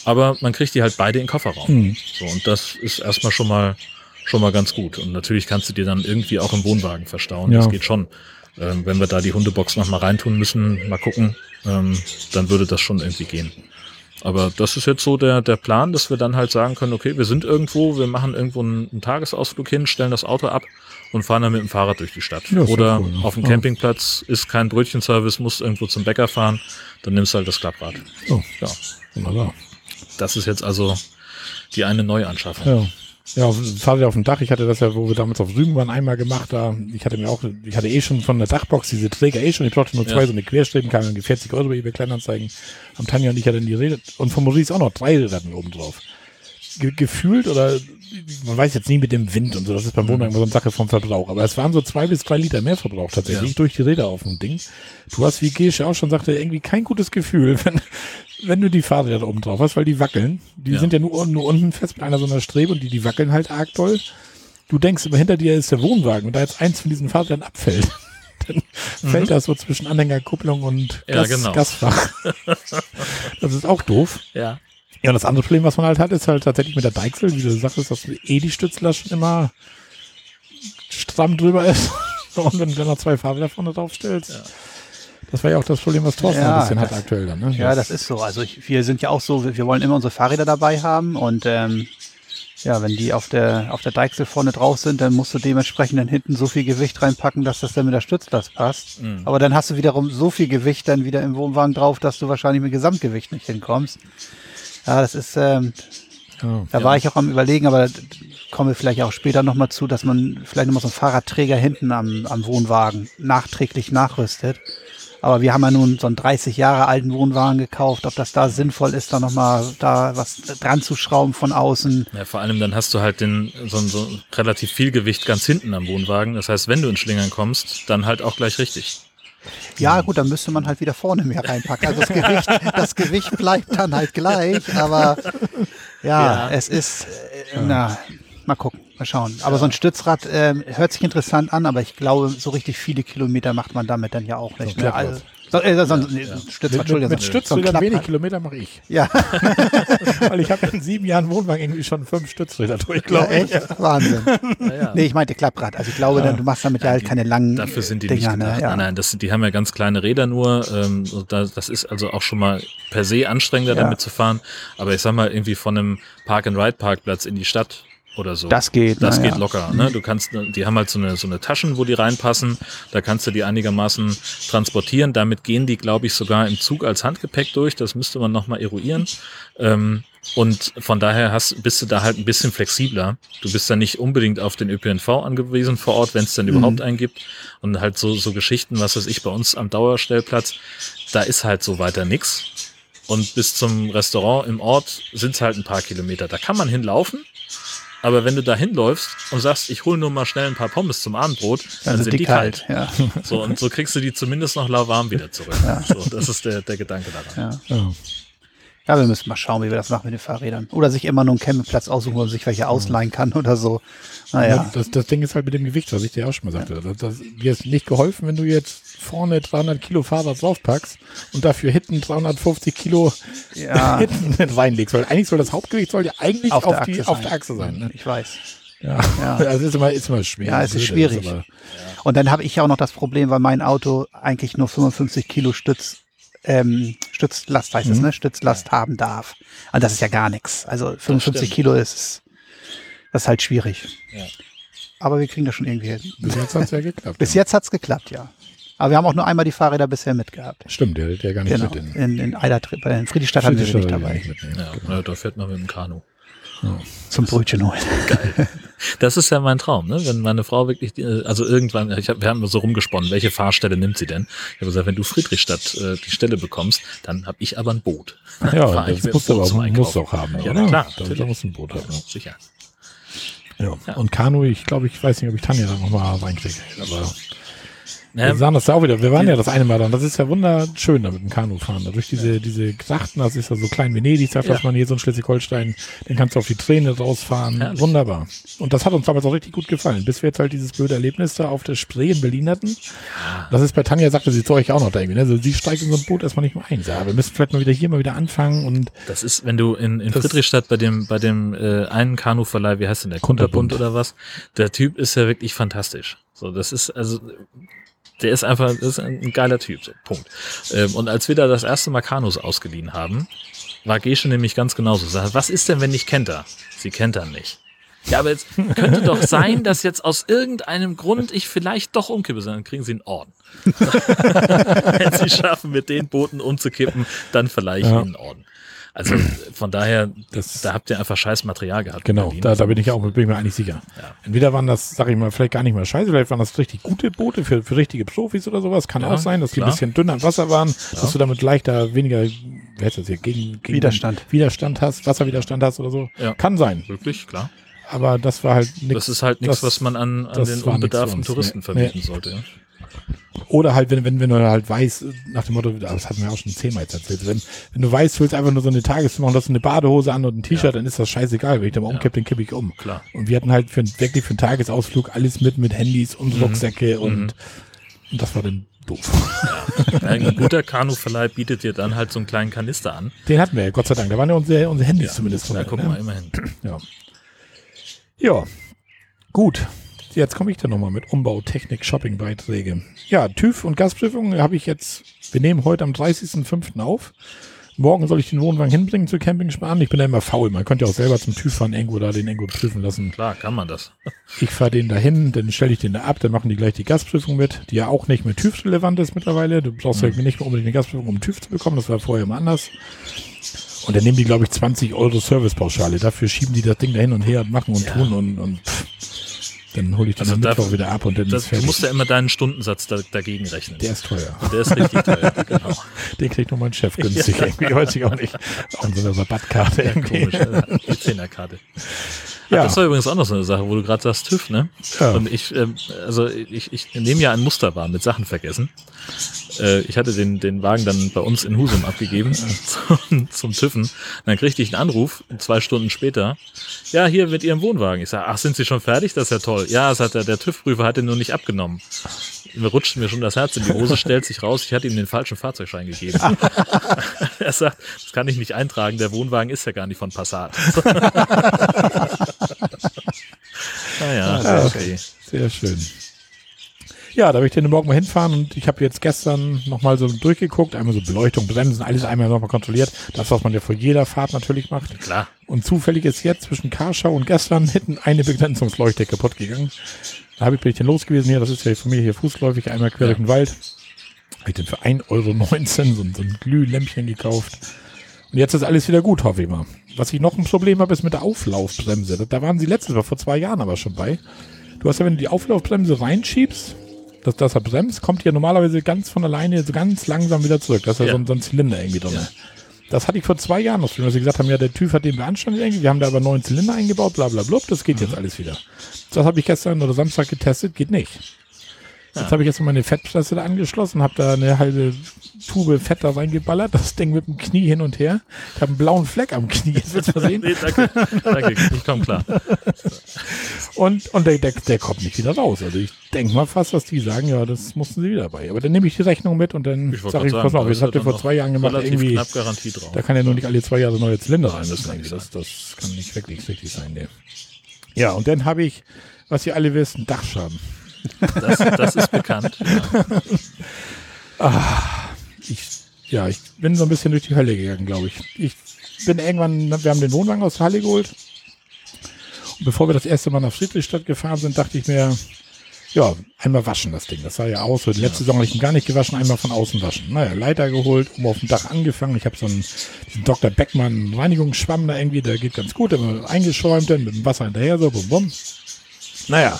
aber man kriegt die halt beide in den Kofferraum. Mhm. So, und das ist erstmal schon mal, schon mal ganz gut. Und natürlich kannst du dir dann irgendwie auch im Wohnwagen verstauen. Ja. Das geht schon. Ähm, wenn wir da die Hundebox noch mal reintun müssen, mal gucken, ähm, dann würde das schon irgendwie gehen. Aber das ist jetzt so der, der Plan, dass wir dann halt sagen können, okay, wir sind irgendwo, wir machen irgendwo einen, einen Tagesausflug hin, stellen das Auto ab und fahren dann mit dem Fahrrad durch die Stadt. Ja, Oder cool, ne? auf dem. Campingplatz ist kein Brötchenservice, musst irgendwo zum Bäcker fahren, dann nimmst du halt das Klapprad. Oh, Ja, wunderbar. das ist jetzt also die eine Neuanschaffung. Ja. Ja, auf- Fahrrad auf dem Dach. Ich hatte das ja, wo wir damals auf Rügen waren, einmal gemacht. Da, ich hatte mir auch, ich hatte eh schon von der Dachbox diese Träger eh schon. Ich brauchte nur zwei Ja. so eine Querstreben, kamen irgendwie 40 Euro bei eBay Kleinanzeigen. Haben Tanja und ich ja dann die Rede. Und von Maurice auch noch drei Räder hatten oben drauf. Ge gefühlt oder man weiß jetzt nie mit dem Wind und so, das ist beim Wohnwagen immer so eine Sache vom Verbrauch. Aber es waren so zwei bis drei Liter mehr Verbrauch tatsächlich Ja. durch die Räder auf dem Ding. Du hast, wie Gesche auch schon sagte, irgendwie kein gutes Gefühl, wenn, wenn du die Fahrräder da oben drauf hast, weil die wackeln. Die Ja. sind ja nur, nur unten fest mit einer so einer Strebe und die, die wackeln halt arg doll. Du denkst immer, hinter dir ist der Wohnwagen und da jetzt eins von diesen Fahrrädern abfällt, dann fällt das so zwischen Anhängerkupplung und Mhm. Ja, Gas, genau. Gasfach. das ist auch doof. Ja. Ja, und das andere Problem, was man halt hat, ist halt tatsächlich mit der Deichsel, wie du sagtest, dass eh die Stützlast schon immer stramm drüber ist. Und wenn du dann noch zwei Fahrräder vorne drauf stellst. Ja. Das war ja auch das Problem, was Thorsten Ja, ein bisschen das- hat aktuell dann. Ne? Ja, das ist so. Also ich, wir sind ja auch so, wir wir wollen immer unsere Fahrräder dabei haben und ähm, ja, wenn die auf der auf der Deichsel vorne drauf sind, dann musst du dementsprechend dann hinten so viel Gewicht reinpacken, dass das dann mit der Stützlast passt. Mhm. Aber dann hast du wiederum so viel Gewicht dann wieder im Wohnwagen drauf, dass du wahrscheinlich mit Gesamtgewicht nicht hinkommst. Ja, das ist, ähm, Ja. da Ja. war ich auch am überlegen, aber da kommen wir vielleicht auch später nochmal zu, dass man vielleicht nochmal so einen Fahrradträger hinten am, am Wohnwagen nachträglich nachrüstet. Aber wir haben ja nun so einen 30 Jahre alten Wohnwagen gekauft. Ob das da sinnvoll ist, da nochmal da was dran zu schrauben von außen. Ja, vor allem dann hast du halt den, so, ein- so relativ viel Gewicht ganz hinten am Wohnwagen. Das heißt, wenn du in Schlingern kommst, dann halt auch gleich richtig. Ja, gut, dann müsste man halt wieder vorne mehr reinpacken. Also das Gewicht, das Gewicht bleibt dann halt gleich, aber ja, Ja. es ist, äh, na, mal gucken, mal schauen. Aber so ein Stützrad ähm, hört sich interessant an, aber ich glaube, so richtig viele Kilometer macht man damit dann ja auch nicht So. Klapprad. Also, so, äh, so, ein- nee, Stützrad, Mit, mit, Entschuldigung. mit so- Stützrädern so wenig. Kilometer mache ich. Ja, Weil ich habe in sieben Jahren Wohnwagen irgendwie schon fünf Stützräder durch, ja, glaube ich. echt? Wahnsinn. Naja. Nee, ich meinte Klapprad. Also ich glaube, dann, du machst damit ja halt keine langen Dafür sind die Dinger. nicht gedacht. Ne? Ja. Nein, nein, das, sind- die haben ja ganz kleine Räder nur. Ähm, so da, das ist also auch schon mal per se anstrengender, Ja. damit zu fahren. Aber ich sag mal, irgendwie von einem Park-and-Ride-Parkplatz in die Stadt oder so. Das geht, Das na geht locker. Ne? Du kannst, die haben halt so eine, so eine Taschen, wo die reinpassen. Da kannst du die einigermaßen transportieren. Damit gehen die, glaube ich, sogar im Zug als Handgepäck durch. Das müsste man nochmal eruieren. Ähm, und von daher hast, bist du da halt ein bisschen flexibler. Du bist da nicht unbedingt auf den ÖPNV angewiesen vor Ort, wenn es denn überhaupt einen gibt. Und halt so, so Geschichten, was weiß ich, bei uns am Dauerstellplatz, da ist halt so weiter nix. Und bis zum Restaurant im Ort sind es halt ein paar Kilometer. Da kann man hinlaufen. Aber wenn du da hinläufst und sagst, ich hole nur mal schnell ein paar Pommes zum Abendbrot, dann, sind die kalt. Ja. So, und so kriegst du die zumindest noch lauwarm wieder zurück. So, das ist der, der Gedanke daran. Ja. Ja. ja, wir müssen mal schauen, wie wir das machen mit den Fahrrädern. Oder sich immer nur einen Campingplatz aussuchen, wo man sich welche ausleihen kann oder so. Naja. Das, das Ding ist halt mit dem Gewicht, was ich dir auch schon mal sagte. Das, das, dir ist nicht geholfen, wenn du jetzt vorne 300 Kilo Fahrrad draufpackst und dafür hinten 350 Kilo Ja. hinten reinlegst. Weil eigentlich soll das Hauptgewicht soll ja eigentlich auf, Auf der die, Achse auf sein. der Achse sein. Ne? Ich weiß. Ja. Ja. Also ist immer, ist immer schwer. Ja, es ist schwierig. aber- Und dann habe ich ja auch noch das Problem, weil mein Auto eigentlich nur 55 Kilo Stütz, ähm, Stützlast heißt es, Mhm. ne? Stützlast haben darf. Und das ist ja gar nichts. Also 55 stimmt. Kilo ist, das ist halt schwierig. Ja. Aber wir kriegen das schon irgendwie hin. Bis jetzt hat's ja geklappt. Bis ja. jetzt hat's geklappt, ja. Aber wir haben auch nur einmal die Fahrräder bisher mitgehabt. Stimmt, der, der gar nicht Genau. mit in. In, in Eidertrip, bei in Friedrichstadt hatten wir sie nicht dabei. Ja, na, da fährt man mit dem Kanu. Zum Brötchen holen. Das ist ja mein Traum, ne? wenn meine Frau wirklich, also irgendwann, ich hab, wir haben so rumgesponnen, welche Fahrstelle nimmt sie denn? Ich habe gesagt, wenn du Friedrichstadt äh, die Stelle bekommst, dann habe ich aber ein Boot. Ja, Fahr ich das musst du aber musst auch haben, Ja, oder? klar, da, da natürlich. musst du ein Boot haben. Ja. Sicher. Ja. Und Kanu, ich glaube, ich weiß nicht, ob ich Tanja da nochmal reinkriege. Aber Ja, wir sahen das ja auch wieder. Wir waren ja das eine Mal da. und Das ist ja wunderschön, da mit dem Kanu fahren. Da durch diese, diese Grachten, das ist ja so klein Venedig, sagt dass man hier so in Schleswig-Holstein, den kannst du auf die Träne rausfahren. Herrlich. Wunderbar. Und das hat uns damals auch richtig gut gefallen. Bis wir jetzt halt dieses blöde Erlebnis da auf der Spree in Berlin hatten. Das ist bei Tanja, sagte sie zu euch auch noch da irgendwie. Ne? Also sie steigt in so ein Boot erstmal nicht mehr ein. Ja, wir müssen vielleicht mal wieder hier mal wieder anfangen und Das ist, wenn du in, in Friedrichstadt bei dem, bei dem äh, einen Kanuverleih, wie heißt denn der? Kunterbund oder was? Der Typ ist ja wirklich fantastisch. So, das ist also, der ist einfach, ist ein, geiler Typ. So, Punkt. Ähm, und als wir da das erste Mal Kanus ausgeliehen haben, war Gesche nämlich ganz genauso. Sagt, was ist denn, wenn ich kennt er? Sie kennt er nicht. Ja, aber jetzt könnte doch sein, dass jetzt aus irgendeinem Grund ich vielleicht doch umkippe. Dann kriegen sie einen Orden. Wenn sie schaffen, mit den Booten umzukippen, dann verleihe ich Ja. ihnen einen Orden. Also von daher, Das- da habt ihr einfach scheiß Material gehabt. Genau, da, da bin ich auch, bin ich mir eigentlich sicher. Ja. Entweder waren das, sag ich mal, vielleicht gar nicht mal scheiße, vielleicht waren das richtig gute Boote für, für richtige Profis oder sowas. Kann Ja, auch sein, dass die klar. ein bisschen dünner im Wasser waren, dass du damit leichter, weniger, wie heißt das hier, gegen, gegen Widerstand. Widerstand hast, Wasserwiderstand hast oder so. Ja. Kann sein. Wirklich, klar. Aber das war halt nichts. Das ist halt nichts, was man an, an den unbedarften Touristen nee. verbieten Nee. sollte. Ja. Oder halt, wenn, wenn, wenn du halt weißt, nach dem Motto, das hatten wir auch schon zehnmal jetzt erzählt, wenn, wenn du weißt, du willst einfach nur so eine machen, du hast eine Badehose an und ein T-Shirt, dann ist das scheißegal. Wenn ich da mal umkipp, dann kippe ich um. Klar. Und wir hatten halt für, wirklich für einen Tagesausflug alles mit, mit Handys und Rucksäcke und, und das war dann doof. Ein guter Kanuverleih bietet dir dann halt so einen kleinen Kanister an. Den hatten wir ja, Gott sei Dank. Da waren ja unsere, unsere Handys zumindest Da drin, guck ne? immerhin. Ja. Ja. Gut. Jetzt komme ich dann nochmal mit Umbau, Technik, Shoppingbeiträge. Ja, TÜV und Gasprüfung habe ich jetzt, wir nehmen heute am 30.05. auf. Morgen soll ich den Wohnwagen hinbringen zu Camping sparen. Ich bin ja immer faul. Man könnte ja auch selber zum TÜV fahren, irgendwo da den irgendwo prüfen lassen. Klar, kann man das. Ich fahre den dahin, dann stelle ich den da ab, dann machen die gleich die Gasprüfung mit, die ja auch nicht mehr TÜV-relevant ist mittlerweile. Du brauchst ja nicht mehr unbedingt eine Gasprüfung, um TÜV zu bekommen. Das war vorher immer anders. Und dann nehmen die, glaube ich, 20 Euro Servicepauschale. Dafür schieben die das Ding da hin und her und machen und Ja. tun und, und pff. Dann hole ich den Also am da- Mittwoch wieder ab und dann das ist du fertig. musst ja immer deinen Stundensatz da, dagegen rechnen. Der ist teuer. Und der ist richtig teuer. Genau. Den kriegt nur mein Chef günstig. Irgendwie weiß ich auch nicht. Auch so einer Rabattkarte irgendwie. Komisch, ja. die Zehnerkarte. Ja. Ja. Das war übrigens auch noch so eine Sache, wo du gerade sagst TÜV, ne? Ja. Und ich, ähm, also ich, ich nehme ja ein Musterbar mit Sachen vergessen. Äh, ich hatte den, den Wagen dann bei uns in Husum abgegeben zum, zum TÜVen. Dann kriegte ich einen Anruf, zwei Stunden später. Ja, hier mit Ihrem Wohnwagen. Ich sage, ach, sind Sie schon fertig? Das ist ja toll. Ja, sagt er, der TÜV-Prüfer hat den nur nicht abgenommen. Mir rutscht mir schon das Herz in die Hose, stellt sich raus, ich hatte ihm den falschen Fahrzeugschein gegeben. er sagt, das kann ich nicht eintragen, der Wohnwagen ist ja gar nicht von Passat. naja, Ah, okay. Sehr schön. Ja, da will ich den morgen mal hinfahren und ich habe jetzt gestern nochmal so durchgeguckt, einmal so Beleuchtung, Bremsen, alles einmal nochmal kontrolliert. Das, was man ja vor jeder Fahrt natürlich macht. Klar. Und zufällig ist jetzt zwischen Karschau und gestern hinten eine Begrenzungsleuchte kaputt gegangen. Da habe ich, bin ich dann los gewesen hier, das ist ja von mir hier fußläufig, einmal quer Ja. durch den Wald. Habe ich den für 1,19 Euro so, ein- so ein Glühlämpchen gekauft. Und jetzt ist alles wieder gut, hoffe ich mal. Was ich noch ein Problem habe, ist mit der Auflaufbremse. Da waren sie letztes Mal vor zwei Jahren aber schon bei. Du hast ja, wenn du die Auflaufbremse reinschiebst, dass das er bremst, kommt ja normalerweise ganz von alleine so ganz langsam wieder zurück. Das ist ja, Ja. so, ein, so ein Zylinder irgendwie drin. Ja. Das hatte ich vor zwei Jahren noch, dass sie gesagt haben, ja, der TÜV hat den beanstandet irgendwie. Wir haben da aber neuen Zylinder eingebaut, bla bla bla. Das geht jetzt alles wieder. Das habe ich gestern oder Samstag getestet, geht nicht. Jetzt habe ich jetzt meine Fettpresse da angeschlossen, habe da eine halbe Tube Fett da reingeballert, das Ding mit dem Knie hin und her. Ich habe einen blauen Fleck am Knie, jetzt willst du mal sehen. Nee, danke. danke. Ich komme klar. Und, und der, der, der kommt nicht wieder raus. Also ich denke mal fast, dass die sagen, ja, das mussten sie wieder bei. Aber dann nehme ich die Rechnung mit und dann sage ich, pass auf, da jetzt ist habt ihr vor zwei Jahren gemacht, irgendwie, knapp Garantie drauf. da kann ja nur nicht alle zwei Jahre neue Zylinder rein nicht Das, das kann nicht wirklich richtig sein. Nee. Ja, und dann habe ich, was ihr alle wisst, einen Dachschaden. Das, das ist bekannt. Ja. ich, ja, ich bin so ein bisschen durch die Hölle gegangen, glaube ich. Ich bin irgendwann, wir haben den Wohnwagen aus Halle geholt. Und bevor wir das erste Mal nach Friedrichstadt gefahren sind, dachte ich mir, ja, einmal waschen das Ding. Das sah ja aus. Die letzte Saison habe ich ihn gar nicht gewaschen, einmal von außen waschen. Naja, Leiter geholt, um auf dem Dach angefangen. Ich habe so einen, diesen Dr. Beckmann Reinigungsschwamm da irgendwie, der geht ganz gut, immer eingeschäumt, dann mit dem Wasser hinterher, so, bum, bum. Naja.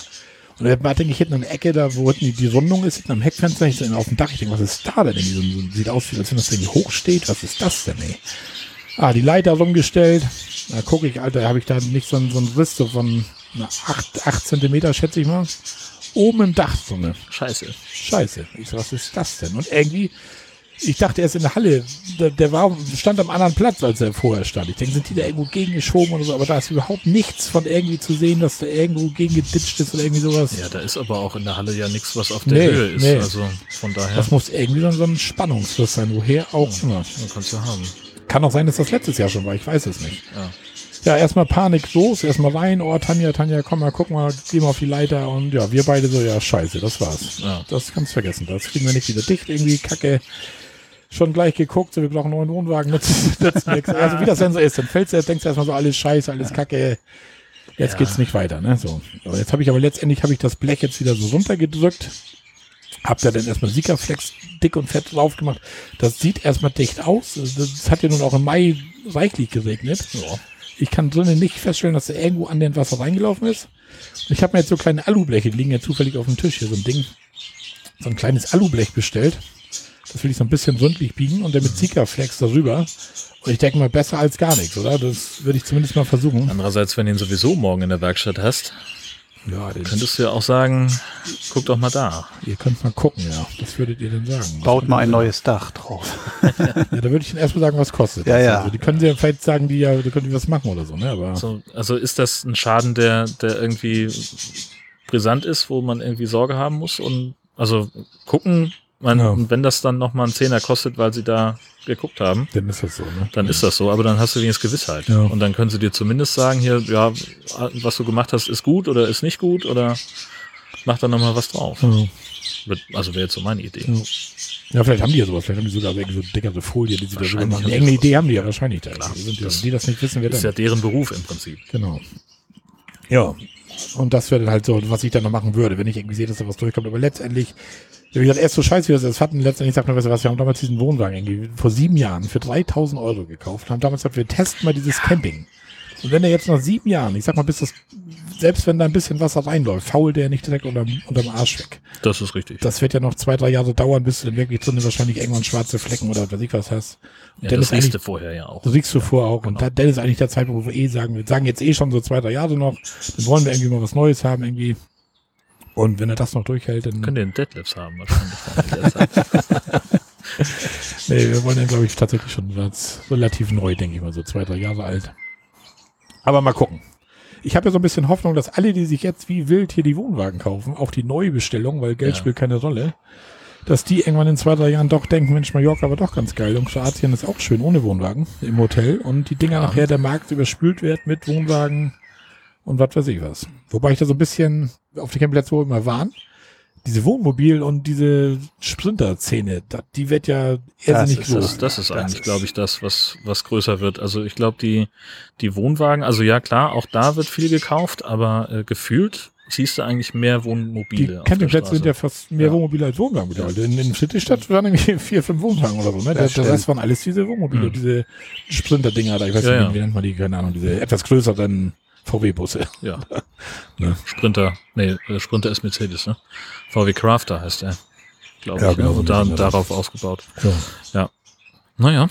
Und war, denke ich, hinten an der Ecke, da wo hinten die, die Rundung ist, hinten am Heckfenster, ich so auf dem Dach, ich denke, was ist da denn? So, sieht aus, als wenn das Ding hoch steht. Was ist das denn, ey? Ah, die Leiter rumgestellt. Da gucke ich, Alter, habe ich da nicht so, so einen Riss so von acht, acht Zentimeter, schätze ich mal. Oben im Dach so eine Scheiße. Scheiße. Ich so, was ist das denn? Und irgendwie, ich dachte, er ist in der Halle. Der, der war, stand am anderen Platz, als er vorher stand. Ich denke, sind die da irgendwo gegengeschoben oder so, aber da ist überhaupt nichts von irgendwie zu sehen, dass da irgendwo gegen geditscht ist oder irgendwie sowas. Ja, da ist aber auch in der Halle ja nichts, was auf der Nee, Höhe ist. nee. Also von daher, Das muss irgendwie so, so ein Spannungsfluss sein, woher auch immer. man kannst du haben. Kann auch sein, dass das letztes Jahr schon war, ich weiß es nicht. Ja. Ja, erstmal Panik los, erstmal rein, oh Tanja, Tanja, komm mal, guck mal, geh mal auf die Leiter und ja, wir beide so, ja, scheiße, das war's. Ja. Das kannst du vergessen, das kriegen wir nicht wieder dicht, irgendwie kacke. Schon gleich geguckt, so, wir brauchen einen neuen Wohnwagen, nützt, nützt nichts. Also wie das denn so ist, dann fällst du, denkst du erstmal so, alles scheiße, alles kacke, jetzt Ja. geht's nicht weiter, ne, so. Aber jetzt habe ich aber letztendlich, habe ich das Blech jetzt wieder so runtergedrückt, hab da dann erstmal Sikaflex dick und fett drauf gemacht. Das sieht erstmal dicht aus, das hat ja nun auch im Mai reichlich geregnet. Ja. Ich kann drinnen nicht feststellen, dass er irgendwo an den Wasser reingelaufen ist. Und ich habe mir jetzt so kleine Alubleche, die liegen ja zufällig auf dem Tisch hier, so ein Ding. So ein kleines Alublech bestellt. Das will ich so ein bisschen rundlich biegen und dann mit Zika-Flex darüber. Und ich denke mal, besser als gar nichts, oder? Das würde ich zumindest mal versuchen. Andererseits, wenn du ihn sowieso morgen in der Werkstatt hast, Ja, könntest du ja auch sagen, guck doch mal da. ihr könnt mal gucken, ja. Was würdet ihr denn sagen? Baut mal ein neues Dach drauf. Ja, da würde ich Ihnen erstmal sagen, was kostet. Ja, das. ja. Also, die können sie ja vielleicht sagen, die ja, da können die was machen oder so, ne? Aber So, also ist das ein Schaden, der, der irgendwie brisant ist, wo man irgendwie Sorge haben muss? Und also gucken, man, Ja. und wenn das dann nochmal einen Zehner kostet, weil sie da geguckt haben, dann ist das so, ne? dann ist das so, aber dann hast du wenigstens Gewissheit. Ja. Und dann können sie dir zumindest sagen, hier, ja, was du gemacht hast, ist gut oder ist nicht gut oder mach da nochmal was drauf. Ja. Also wäre jetzt so meine Idee. Ja. Ja, vielleicht haben die ja sowas. Vielleicht haben die sogar irgendwie so dickere Folie, die sie da drüber machen. Irgendeine. Idee haben die ja wahrscheinlich da. Klar. Die, sind ja, Das die das nicht wissen, wer Ist ja dann. deren Beruf im Prinzip. Genau. Ja. Und das wäre dann halt so, was ich dann noch machen würde, wenn ich irgendwie sehe, dass da was durchkommt. Aber letztendlich, wie gesagt, erst so scheiße, wie wir das jetzt hatten, letztendlich sagt man, weißt du was, wir haben damals diesen Wohnwagen irgendwie vor sieben Jahren für 3000 Euro gekauft, haben damals gesagt, wir testen mal dieses Camping. Und wenn der jetzt nach sieben Jahren, ich sag mal, bis das, selbst wenn da ein bisschen Wasser reinläuft, fault der nicht direkt unterm, unterm Arsch weg. Das ist richtig. Das wird ja noch zwei, drei Jahre dauern, bis du dann wirklich drin wahrscheinlich irgendwann schwarze Flecken oder was weiß ich was hast. Und ja, dann das siehst du vorher ja auch. das siehst du vor auch. Und Genau. da, dann ist eigentlich der Zeitpunkt, wo wir eh sagen, wir sagen jetzt eh schon so zwei, drei Jahre noch, dann wollen wir irgendwie mal was Neues haben irgendwie. Und wenn er das noch durchhält, dann Können den Deadlifts haben wahrscheinlich. nee, wir wollen den, glaube ich, tatsächlich schon relativ neu, denke ich mal, so zwei, drei Jahre alt. Aber mal gucken. Ich habe ja so ein bisschen Hoffnung, dass alle, die sich jetzt wie wild hier die Wohnwagen kaufen, auch die Neubestellung, weil Geld Ja. spielt keine Rolle, dass die irgendwann in zwei, drei Jahren doch denken, Mensch, Mallorca war doch ganz geil und Kroatien ist auch schön ohne Wohnwagen im Hotel und die Dinger Ja. nachher der Markt überspült wird mit Wohnwagen und was weiß ich was. Wobei ich da so ein bisschen auf die Campingplätze, wo wir immer waren, diese Wohnmobil und diese Sprinter-Szene, die wird ja irrsinnig Das groß. ist, das ist Das eigentlich, ist- glaube ich, das, was, was größer wird. Also ich glaube, die, die Wohnwagen, also ja klar, auch da wird viel gekauft, aber äh, gefühlt siehst du eigentlich mehr Wohnmobile. Die Campingplätze der sind ja fast mehr Ja. Wohnmobile als Wohnwagen mittlerweile. In, in Friedrichstadt waren nämlich vier, fünf Wohnwagen oder so. Ne? Der, Das der stimmt. waren alles diese Wohnmobile, Mhm. diese Sprinter-Dinger da. Ich weiß Ja, nicht, ja. wie nennt man die, keine Ahnung, diese etwas größeren VW-Busse. Ja. Ne? Sprinter, nee, äh, Sprinter ist Mercedes, ne? VW Crafter heißt er, glaube Ja, ich. genau, ne? Und da, darauf ausgebaut. So. Naja,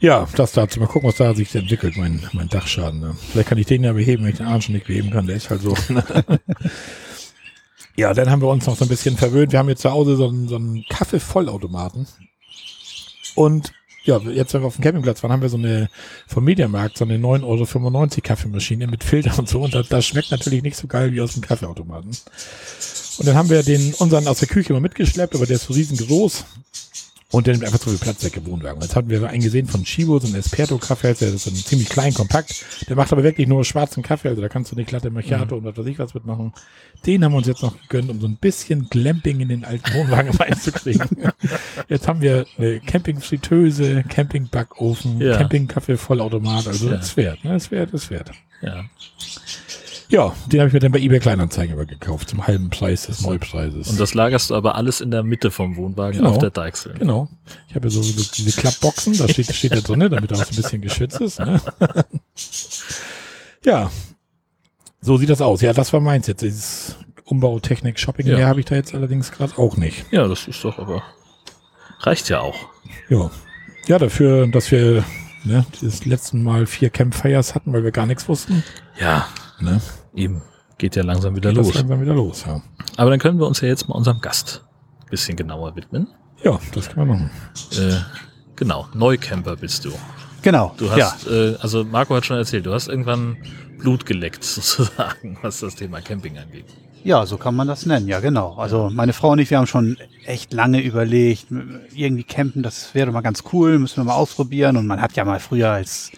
Ja, das dazu. Mal gucken, was da sich entwickelt, mein, mein Dachschaden. Ne? Vielleicht kann ich den ja beheben, wenn ich den Arm schon nicht beheben kann. Der ist halt so. ja, dann haben wir uns noch so ein bisschen verwöhnt. Wir haben jetzt zu Hause so einen, so einen Kaffeevollautomaten. Und ja, jetzt, wenn wir auf dem Campingplatz waren, haben wir so eine vom Mediamarkt, so eine 9,95 Euro Kaffeemaschine mit Filter und so. Und das, das schmeckt natürlich nicht so geil wie aus dem Kaffeeautomaten. Und dann haben wir den unseren aus der Küche mal mitgeschleppt, aber der ist so riesengroß. Und der nimmt einfach so viel Platz weg im Wohnwagen. Jetzt hatten wir so einen gesehen von Chibo, so ein Esperto-Kaffee, der ist ein ziemlich klein, kompakt. Der macht aber wirklich nur schwarzen Kaffee, also da kannst du nicht Latte Macchiato und was weiß ich was mitmachen. Den haben wir uns jetzt noch gegönnt, um so ein bisschen Glamping in den alten Wohnwagen reinzukriegen. jetzt haben wir eine Camping-Fritteuse, Camping-Backofen, Ja. Camping-Kaffee-Vollautomat, also Ja. das wert, ne? Das wert, das wert. ja. Ja, den habe ich mir dann bei eBay Kleinanzeigen aber gekauft, zum halben Preis des Neupreises. Und das lagerst du aber alles in der Mitte vom Wohnwagen Genau. auf der Deichsel. Genau. Ich habe ja so, diese Klappboxen, da steht, steht da drin, damit er auch so ein bisschen geschützt ist. Ne? ja. So sieht das aus. Ja, das war meins jetzt. Dieses Umbautechnik, Shopping, Ja. mehr habe ich da jetzt allerdings gerade auch nicht. Ja, das ist doch aber, reicht ja auch. Ja. Ja, dafür, dass wir ne, das letzten Mal vier Campfires hatten, weil wir gar nichts wussten. Ja, Ne? eben. Geht ja langsam wieder Geht das los. langsam wieder los, ja. Aber dann können wir uns ja jetzt mal unserem Gast ein bisschen genauer widmen. Ja, das kann man machen. Äh, genau, Neucamper bist du. Genau. Du ja. hast, äh, also Marco hat schon erzählt, du hast irgendwann Blut geleckt sozusagen, was das Thema Camping angeht. Ja, so kann man das nennen, ja genau. Also meine Frau und ich, wir haben schon echt lange überlegt, irgendwie campen, das wäre mal ganz cool, müssen wir mal ausprobieren. Und man hat ja mal früher als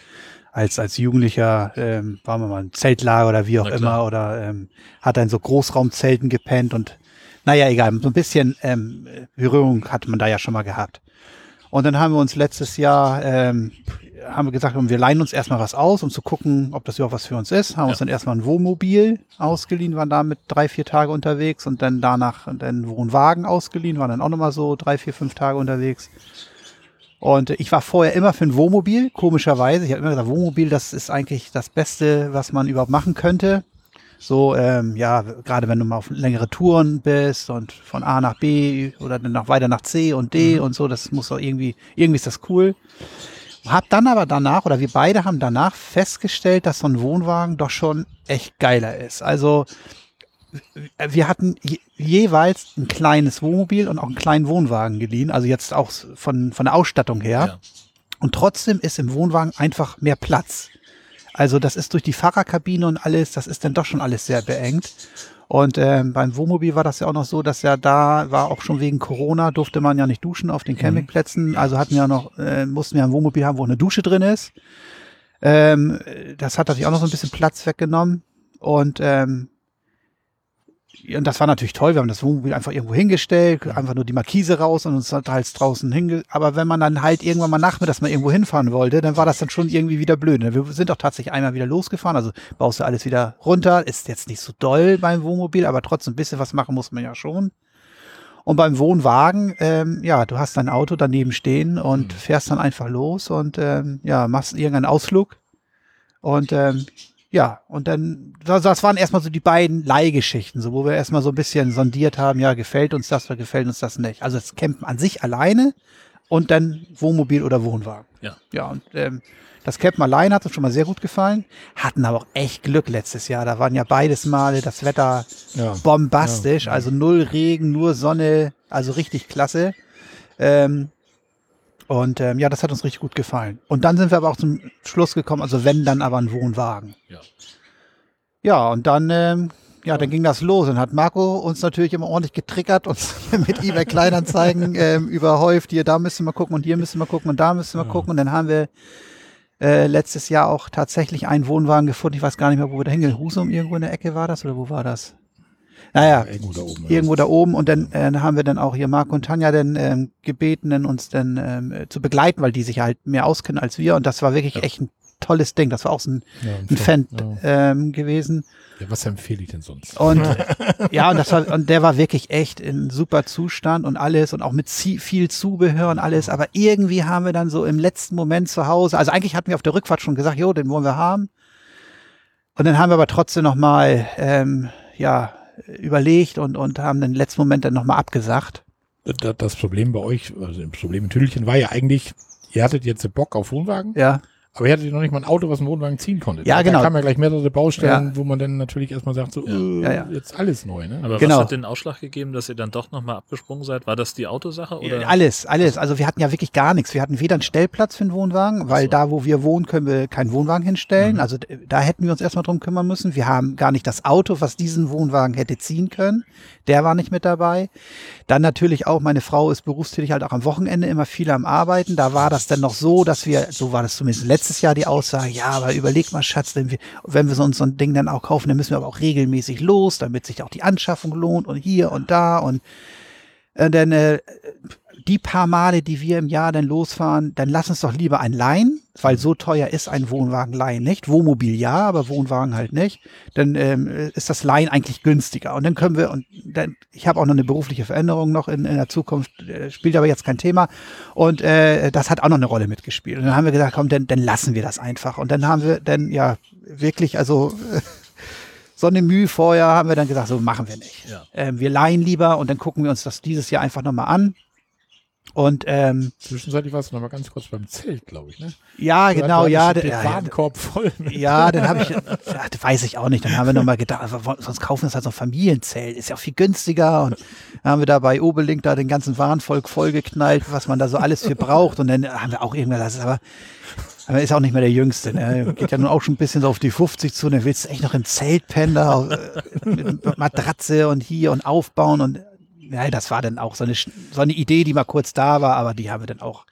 als als Jugendlicher ähm, war man mal im Zeltlager oder wie auch immer oder ähm, hat dann so Großraumzelten gepennt und naja, egal, so ein bisschen ähm, Berührung hat man da ja schon mal gehabt. Und dann haben wir uns letztes Jahr, ähm, haben wir gesagt, wir leihen uns erstmal was aus, um zu gucken, ob das überhaupt was für uns ist. Haben uns dann erstmal ein Wohnmobil ausgeliehen, waren damit drei, vier Tage unterwegs und dann danach dann einen Wohnwagen ausgeliehen, waren dann auch nochmal so drei, vier, fünf Tage unterwegs. Und ich war vorher immer für ein Wohnmobil, komischerweise. Ich habe immer gesagt, Wohnmobil, das ist eigentlich das Beste, was man überhaupt machen könnte. So, ähm, ja, gerade wenn du mal auf längere Touren bist und von A nach B oder dann noch weiter nach C und D und so, das muss doch irgendwie, irgendwie ist das cool. Hab dann aber danach, oder wir beide haben danach festgestellt, dass so ein Wohnwagen doch schon echt geiler ist. Also, wir hatten jeweils ein kleines Wohnmobil und auch einen kleinen Wohnwagen geliehen, also jetzt auch von, von der Ausstattung her. Ja. Und trotzdem ist im Wohnwagen einfach mehr Platz. Also das ist durch die Fahrerkabine und alles, das ist dann doch schon alles sehr beengt. Und ähm, beim Wohnmobil war das ja auch noch so, dass ja da war auch schon wegen Corona, durfte man ja nicht duschen auf den Campingplätzen. Also hatten wir noch, äh, mussten wir ein Wohnmobil haben, wo eine Dusche drin ist. Ähm, das hat natürlich auch noch so ein bisschen Platz weggenommen. Und ähm, ja, und das war natürlich toll. Wir haben das Wohnmobil einfach irgendwo hingestellt, einfach nur die Markise raus und uns halt draußen hinge. Aber wenn man dann halt irgendwann mal nachmittags mal irgendwo hinfahren wollte, dann war das dann schon irgendwie wieder blöd. ne? Wir sind auch tatsächlich einmal wieder losgefahren. Also baust du alles wieder runter. Ist jetzt nicht so doll beim Wohnmobil, aber trotzdem ein bisschen was machen muss man ja schon. Und beim Wohnwagen, ähm, ja, du hast dein Auto daneben stehen und fährst dann einfach los und ähm, ja, machst irgendeinen Ausflug. Und ähm, ja, und dann, das, das waren erstmal so die beiden Leihgeschichten, so wo wir erstmal so ein bisschen sondiert haben, ja, gefällt uns das oder gefällt uns das nicht. Also das Campen an sich alleine und dann Wohnmobil oder Wohnwagen. Ja. Ja, und ähm, das Campen allein hat uns schon mal sehr gut gefallen, hatten aber auch echt Glück letztes Jahr. Da waren ja beides Male das Wetter Ja. bombastisch, also null Regen, nur Sonne, also richtig klasse. Ähm, Und ähm, ja, das hat uns richtig gut gefallen. Und dann sind wir aber auch zum Schluss gekommen, also wenn, dann aber ein Wohnwagen. Ja. Ja, und dann, ähm, ja, dann ging das los und hat Marco uns natürlich immer ordentlich getriggert, uns mit eBay Kleinanzeigen ähm, überhäuft. Hier, da müssen wir gucken und hier müssen wir gucken und da müssen wir gucken. Und dann haben wir äh, letztes Jahr auch tatsächlich einen Wohnwagen gefunden. Ich weiß gar nicht mehr, wo wir da hingehen. Husum irgendwo in der Ecke war das oder wo war das? Naja, Irgendwo da oben. irgendwo da oben und dann äh, haben wir dann auch hier Marco und Tanja dann ähm, gebeten, uns dann ähm, äh, zu begleiten, weil die sich halt mehr auskennen als wir und das war wirklich echt ein tolles Ding. Das war auch so ein, Ja, ein Fan Ja. ähm, gewesen Ja, was empfehle ich denn sonst? und ja und das war und der war wirklich echt in super Zustand und alles und auch mit viel Zubehör und alles, aber irgendwie haben wir dann so im letzten Moment zu Hause, also eigentlich hatten wir auf der Rückfahrt schon gesagt, jo, den wollen wir haben und dann haben wir aber trotzdem noch mal ähm, ja überlegt und und haben den letzten Moment dann noch mal abgesagt. Da- Das Problem bei euch, also das Problem in Tüdelchen war ja eigentlich, ihr hattet jetzt Bock auf Wohnwagen, Ja, aber ihr hattet noch nicht mal ein Auto, was einen Wohnwagen ziehen konnte. Ja, da genau. Da kamen ja gleich mehrere Baustellen, Ja. wo man dann natürlich erstmal sagt, so, Ja. äh, Ja, ja. jetzt alles neu, ne? Aber Genau. was hat den Ausschlag gegeben, dass ihr dann doch nochmal abgesprungen seid? War das die Autosache? Oder? Alles, alles. Also wir hatten ja wirklich gar nichts. Wir hatten weder einen Stellplatz für einen Wohnwagen, weil so. da, wo wir wohnen, können wir keinen Wohnwagen hinstellen. Mhm. Also da hätten wir uns erstmal drum kümmern müssen. Wir haben gar nicht das Auto, was diesen Wohnwagen hätte ziehen können. Der war nicht mit dabei. Dann natürlich auch, meine Frau ist berufstätig halt auch am Wochenende immer viel am Arbeiten. Da war das dann noch so, dass wir, so war das zumindest letztes Jahr die Aussage, ja, aber überleg mal, Schatz, wenn wir, wenn wir so so ein Ding dann auch kaufen, dann müssen wir aber auch regelmäßig los, damit sich auch die Anschaffung lohnt und hier und da und äh, dann äh, die paar Male, die wir im Jahr dann losfahren, dann lass uns doch lieber ein leihen, weil so teuer ist ein Wohnwagen leihen nicht. Wohnmobil ja, aber Wohnwagen halt nicht. Dann ähm, ist das Leihen eigentlich günstiger. Und dann können wir, und dann, ich habe auch noch eine berufliche Veränderung noch in, in der Zukunft, äh, spielt aber jetzt kein Thema. Und äh, das hat auch noch eine Rolle mitgespielt. Und dann haben wir gesagt, komm, dann, dann lassen wir das einfach. Und dann haben wir dann ja wirklich, also so eine Mühe vorher haben wir dann gesagt, so machen wir nicht. Ja. Ähm, wir leihen lieber und dann gucken wir uns das dieses Jahr einfach nochmal an. Und ähm, Zwischenzeitlich warst du noch mal ganz kurz beim Zelt, glaube ich, ne? ja, Du genau, ja, den der- ja, Warenkorb voll. mit- ja, dann habe ich, ja, weiß ich auch nicht. Dann haben wir nochmal gedacht, aber wo- sonst kaufen wir uns halt so ein Familienzelt, ist ja auch viel günstiger. Und dann haben wir da bei Obelink da den ganzen Warenvolk vollgeknallt, was man da so alles für braucht. Und dann haben wir auch irgendwann, das ist aber, aber er ist auch nicht mehr der Jüngste. Ne? Geht ja nun auch schon ein bisschen so auf die 50 zu. Dann willst du echt noch im Zelt pennen, da, äh, mit Matratze und hier und aufbauen. Und ja, das war dann auch so eine, so eine Idee, die mal kurz da war, aber die haben wir dann auch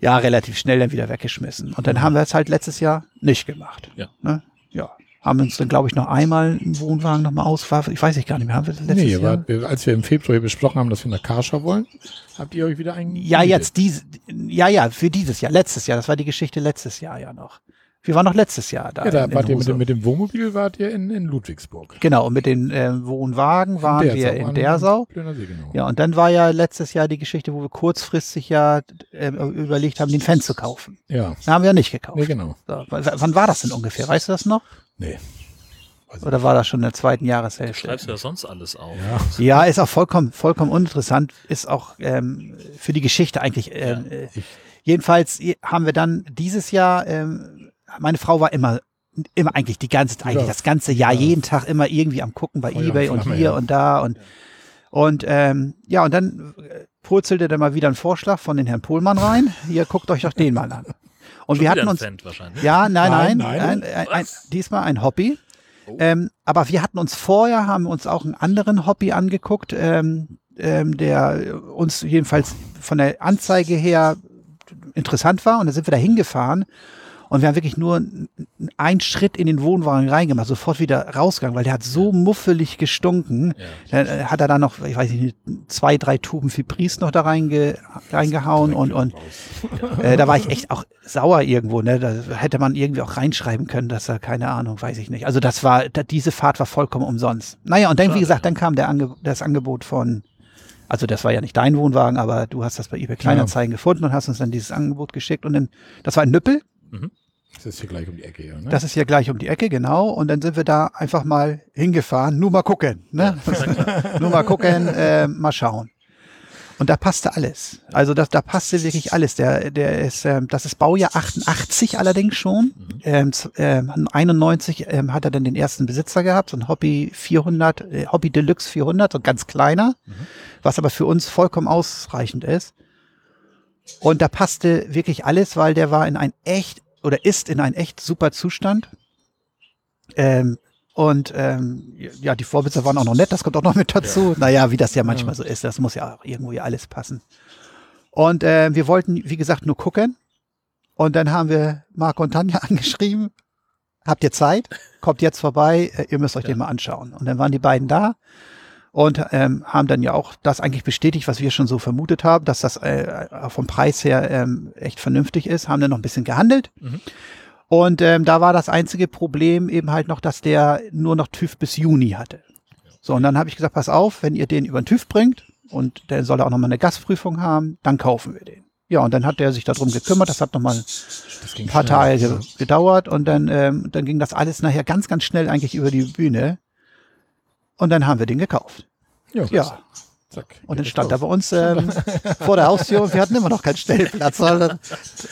ja relativ schnell dann wieder weggeschmissen. Und dann haben wir es halt letztes Jahr nicht gemacht. Ja. Ne? Ja. Haben uns dann, glaube ich, noch einmal einen Wohnwagen nochmal ausgefahren. Ich weiß ich gar nicht mehr. Haben wir das letztes Nee, Jahr? wir- als wir im Februar hier besprochen haben, dass wir nach Karscha wollen, habt ihr euch wieder einen. Ja, jetzt diese, ja, ja, für dieses Jahr, letztes Jahr. Das war die Geschichte letztes Jahr ja noch. Wir waren noch letztes Jahr da. Ja, da in- in wart ihr mit dem, mit dem Wohnmobil, wart ihr in, in Ludwigsburg. Genau, und mit den äh, Wohnwagen waren In wir in Dersau. See, genau. Ja, und dann war ja letztes Jahr die Geschichte, wo wir kurzfristig ja äh, überlegt haben, den Fan zu kaufen. Ja, Den haben wir ja nicht gekauft. nee, genau. So, wann war das denn ungefähr? Weißt du das noch? Nee. Weiß Oder war das schon in der zweiten Du Jahreshälfte? schreibst ja sonst alles auf. Ja. Ja, ist auch vollkommen, vollkommen uninteressant, ist auch ähm, für die Geschichte eigentlich. Ähm, äh, ich- jedenfalls haben wir dann dieses Jahr, ähm, meine Frau war immer, immer eigentlich die ganze, eigentlich das ganze Jahr, Ja. jeden Tag immer irgendwie am gucken bei Feuer und Ebay und Flamme, hier ja. und da und und ähm, ja und dann äh, purzelte dann mal wieder ein Vorschlag von den Herrn Pohlmann rein. Hier guckt euch doch den mal an. Und Schon wir hatten ein uns ja, nein, nein, Nein, nein, nein. ein, ein, Was? diesmal ein Hobby. Oh. Ähm, aber wir hatten uns vorher, haben uns auch einen anderen Hobby angeguckt, ähm, ähm, der uns jedenfalls von der Anzeige her interessant war. Und da sind wir da hingefahren. Und wir haben wirklich nur einen Schritt in den Wohnwagen reingemacht, sofort wieder rausgegangen, weil der hat so muffelig gestunken. Ja. Dann äh, hat er da noch, ich weiß nicht, zwei, drei Tuben Fibris noch da reinge, reingehauen und, und äh, da war ich echt auch sauer irgendwo, ne? Da hätte man irgendwie auch reinschreiben können, dass er, keine Ahnung, weiß ich nicht. Also das war, da, diese Fahrt war vollkommen umsonst. Naja, und dann, wie gesagt, ja. dann kam der Ange das Angebot von, also das war ja nicht dein Wohnwagen, aber du hast das bei eBay Kleinanzeigen gefunden und hast uns dann dieses Angebot geschickt und dann, das war ein Nüppel, Das ist hier gleich um die Ecke, ja. Ne? das ist hier gleich um die Ecke, genau. Und dann sind wir da einfach mal hingefahren. Nur mal gucken. Ne? Nur mal gucken, äh, mal schauen. Und da passte alles. Also das, da passte wirklich alles. Der, der ist, ähm, das ist Baujahr 88 allerdings schon. Ähm, z- ähm, 91 ähm, hat er dann den ersten Besitzer gehabt, so ein Hobby 400, äh, Hobby Deluxe 400, so ein ganz kleiner, was aber für uns vollkommen ausreichend ist. Und da passte wirklich alles, weil der war in ein echt oder ist in ein echt super Zustand. Ähm, und ähm, ja, die Vorbesitzer waren auch noch nett, das kommt auch noch mit dazu. Naja, wie das ja manchmal so ist, das muss ja auch irgendwo ja alles passen. Und äh, wir wollten, wie gesagt, nur gucken. Und dann haben wir Marco und Tanja angeschrieben. Habt ihr Zeit? Kommt jetzt vorbei, äh, ihr müsst euch den mal anschauen. Und dann waren die beiden da und ähm, haben dann ja auch das eigentlich bestätigt, was wir schon so vermutet haben, dass das äh, vom Preis her ähm, echt vernünftig ist, haben dann noch ein bisschen gehandelt. Mhm. Und ähm, da war das einzige Problem eben halt noch, dass der nur noch TÜV bis Juni hatte. So, und dann habe ich gesagt, pass auf, wenn ihr den über den TÜV bringt und der soll auch nochmal eine Gasprüfung haben, dann kaufen wir den. Ja, und dann hat der sich darum gekümmert, das hat nochmal ein paar. Tage gedauert und dann, ähm, dann ging das alles nachher ganz, ganz schnell eigentlich über die Bühne. Und dann haben wir den gekauft. Ja. Ja. Zack. Und dann stand er bei uns ähm, vor der Haustür und wir hatten immer noch keinen Stellplatz. sondern-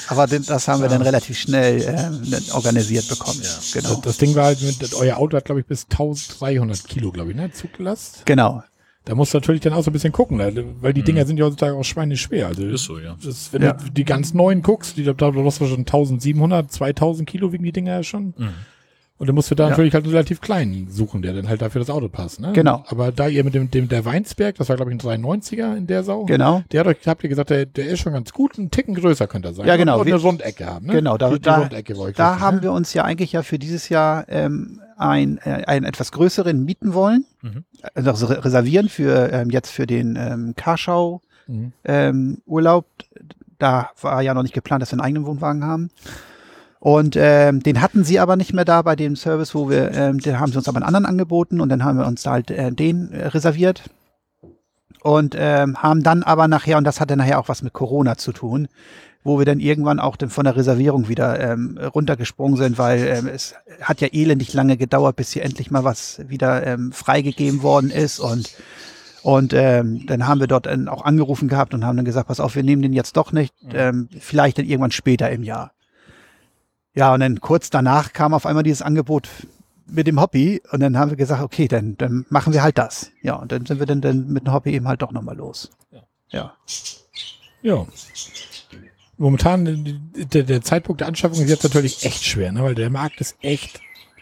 Aber das haben wir dann relativ schnell ähm, organisiert bekommen. Ja. Genau. Das, das Ding war halt, mit, euer Auto hat, glaube ich, bis 1300 Kilo, glaube ich, ne? Zuglast. Genau. Da musst du natürlich dann auch so ein bisschen gucken, ne? weil die Dinger sind ja heutzutage auch schweineschwer. Also Ist so, ja. Das, wenn Ja. du die ganz neuen guckst, die, da da hast du schon 1700, 2000 Kilo wiegen die Dinger ja schon. Mhm. Und dann musst du da Ja. natürlich halt einen relativ kleinen suchen, der dann halt dafür das Auto passt. Ne? Genau. Aber da ihr mit dem, dem der Weinsberg, das war glaube ich ein 390er in der Sau, Genau. der hat euch, habt ihr gesagt, der, der ist schon ganz gut, ein Ticken größer könnte er sein. Ja, genau. Und, eine Rundecke haben. Ne? Genau, da- die, die da- Rundecke Da wichtig, haben ne? wir uns ja eigentlich ja für dieses Jahr ähm, ein, äh, einen etwas größeren mieten wollen. Mhm. Also re- reservieren für ähm, jetzt für den ähm, Karschau Mhm. ähm, Urlaub. Da war ja noch nicht geplant, dass wir einen eigenen Wohnwagen haben. Und ähm, den hatten sie aber nicht mehr da bei dem Service, wo wir, ähm, den haben sie uns aber einen anderen angeboten und dann haben wir uns halt äh, den äh, reserviert. Und ähm, haben dann aber nachher, und das hatte nachher auch was mit Corona zu tun, wo wir dann irgendwann auch von der Reservierung wieder ähm, runtergesprungen sind, weil ähm, es hat ja elendig lange gedauert, bis hier endlich mal was wieder ähm, freigegeben worden ist und und ähm, dann haben wir dort dann auch angerufen gehabt und haben dann gesagt, pass auf, wir nehmen den jetzt doch nicht, ähm, vielleicht dann irgendwann später im Jahr. Ja, und dann kurz danach kam auf einmal dieses Angebot mit dem Hobby und dann haben wir gesagt, okay, dann, dann machen wir halt das. Ja, und dann sind wir dann, dann mit dem Hobby eben halt doch nochmal los. Ja. Ja. Ja. Momentan, der, der Zeitpunkt der Anschaffung ist jetzt natürlich echt schwer, ne? weil der Markt ist echt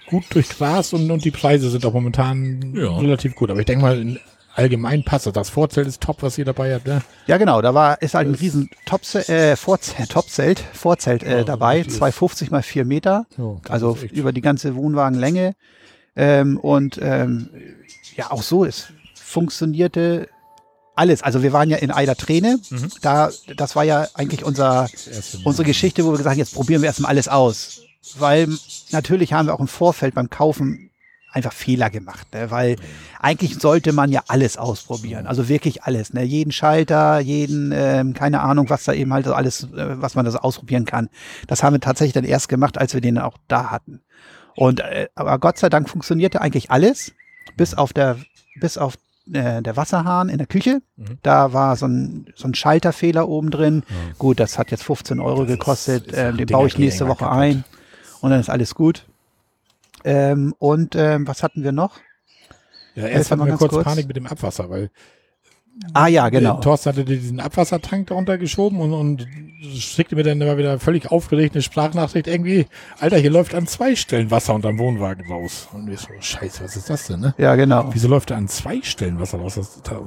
gut durchgrast und, und die Preise sind auch momentan Ja. relativ gut. Aber ich denke mal, in allgemein passt das. Das Vorzelt ist top, was ihr dabei habt. Ne? Ja, genau, da war, ist halt ein riesen Topse äh, Vorzelt, Topzelt, Vorzelt äh, Ja, dabei, richtig. 250 mal 4 Meter. Ja, also ist über die ganze Wohnwagenlänge. Ähm, und ähm, ja, auch so, es funktionierte alles. Also wir waren ja in Eider Träne. Mhm. Da, das war ja eigentlich unser, unsere Geschichte, wo wir gesagt haben, jetzt probieren wir erstmal alles aus. Weil natürlich haben wir auch im Vorfeld beim Kaufen einfach Fehler gemacht, ne? weil eigentlich sollte man ja alles ausprobieren, also wirklich alles, ne? jeden Schalter, jeden, ähm, keine Ahnung, was da eben halt alles, äh, was man da so ausprobieren kann. Das haben wir tatsächlich dann erst gemacht, als wir den auch da hatten. Und äh, aber Gott sei Dank funktionierte eigentlich alles, bis auf der, bis auf äh, der Wasserhahn in der Küche. Mhm. Da war so ein, so ein Schalterfehler oben drin. Ja. Gut, das hat jetzt 15 Euro Das ist- gekostet. ist ähm, auch den Dinger baue ich nächste Woche kaputt. ein und dann ist alles gut. Ähm, und ähm, was hatten wir noch? Ja, erst hatten wir kurz, kurz. Panik mit dem Abwasser, weil Ah ja, genau. äh, Thorsten hatte diesen Abwassertank darunter geschoben und, und schickte mir dann immer wieder völlig aufgeregt eine Sprachnachricht irgendwie, Alter, hier läuft an zwei Stellen Wasser unterm Wohnwagen raus. Und wir so, scheiße, was ist das denn, ne? Ja, genau. Wieso läuft da an zwei Stellen Wasser raus? Das, da,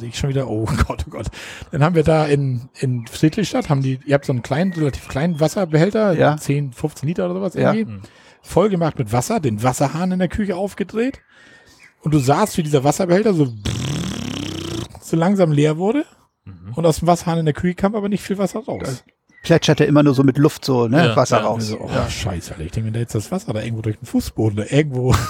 ich schon wieder, oh Gott, oh Gott. Dann haben wir da in, in Friedrichstadt, haben die, ihr habt so einen kleinen, relativ kleinen Wasserbehälter, Ja. 10, 15 Liter oder sowas Ja. irgendwie, voll gemacht mit Wasser, den Wasserhahn in der Küche aufgedreht und du sahst, wie dieser Wasserbehälter so, so langsam leer wurde Mhm. und aus dem Wasserhahn in der Küche kam aber nicht viel Wasser raus. Plätscherte immer nur so mit Luft so, ne? Ja, Wasser ja, raus. Also, oh, ja. scheiße, Alter. Ich denke, wenn da jetzt das Wasser da irgendwo durch den Fußboden, da irgendwo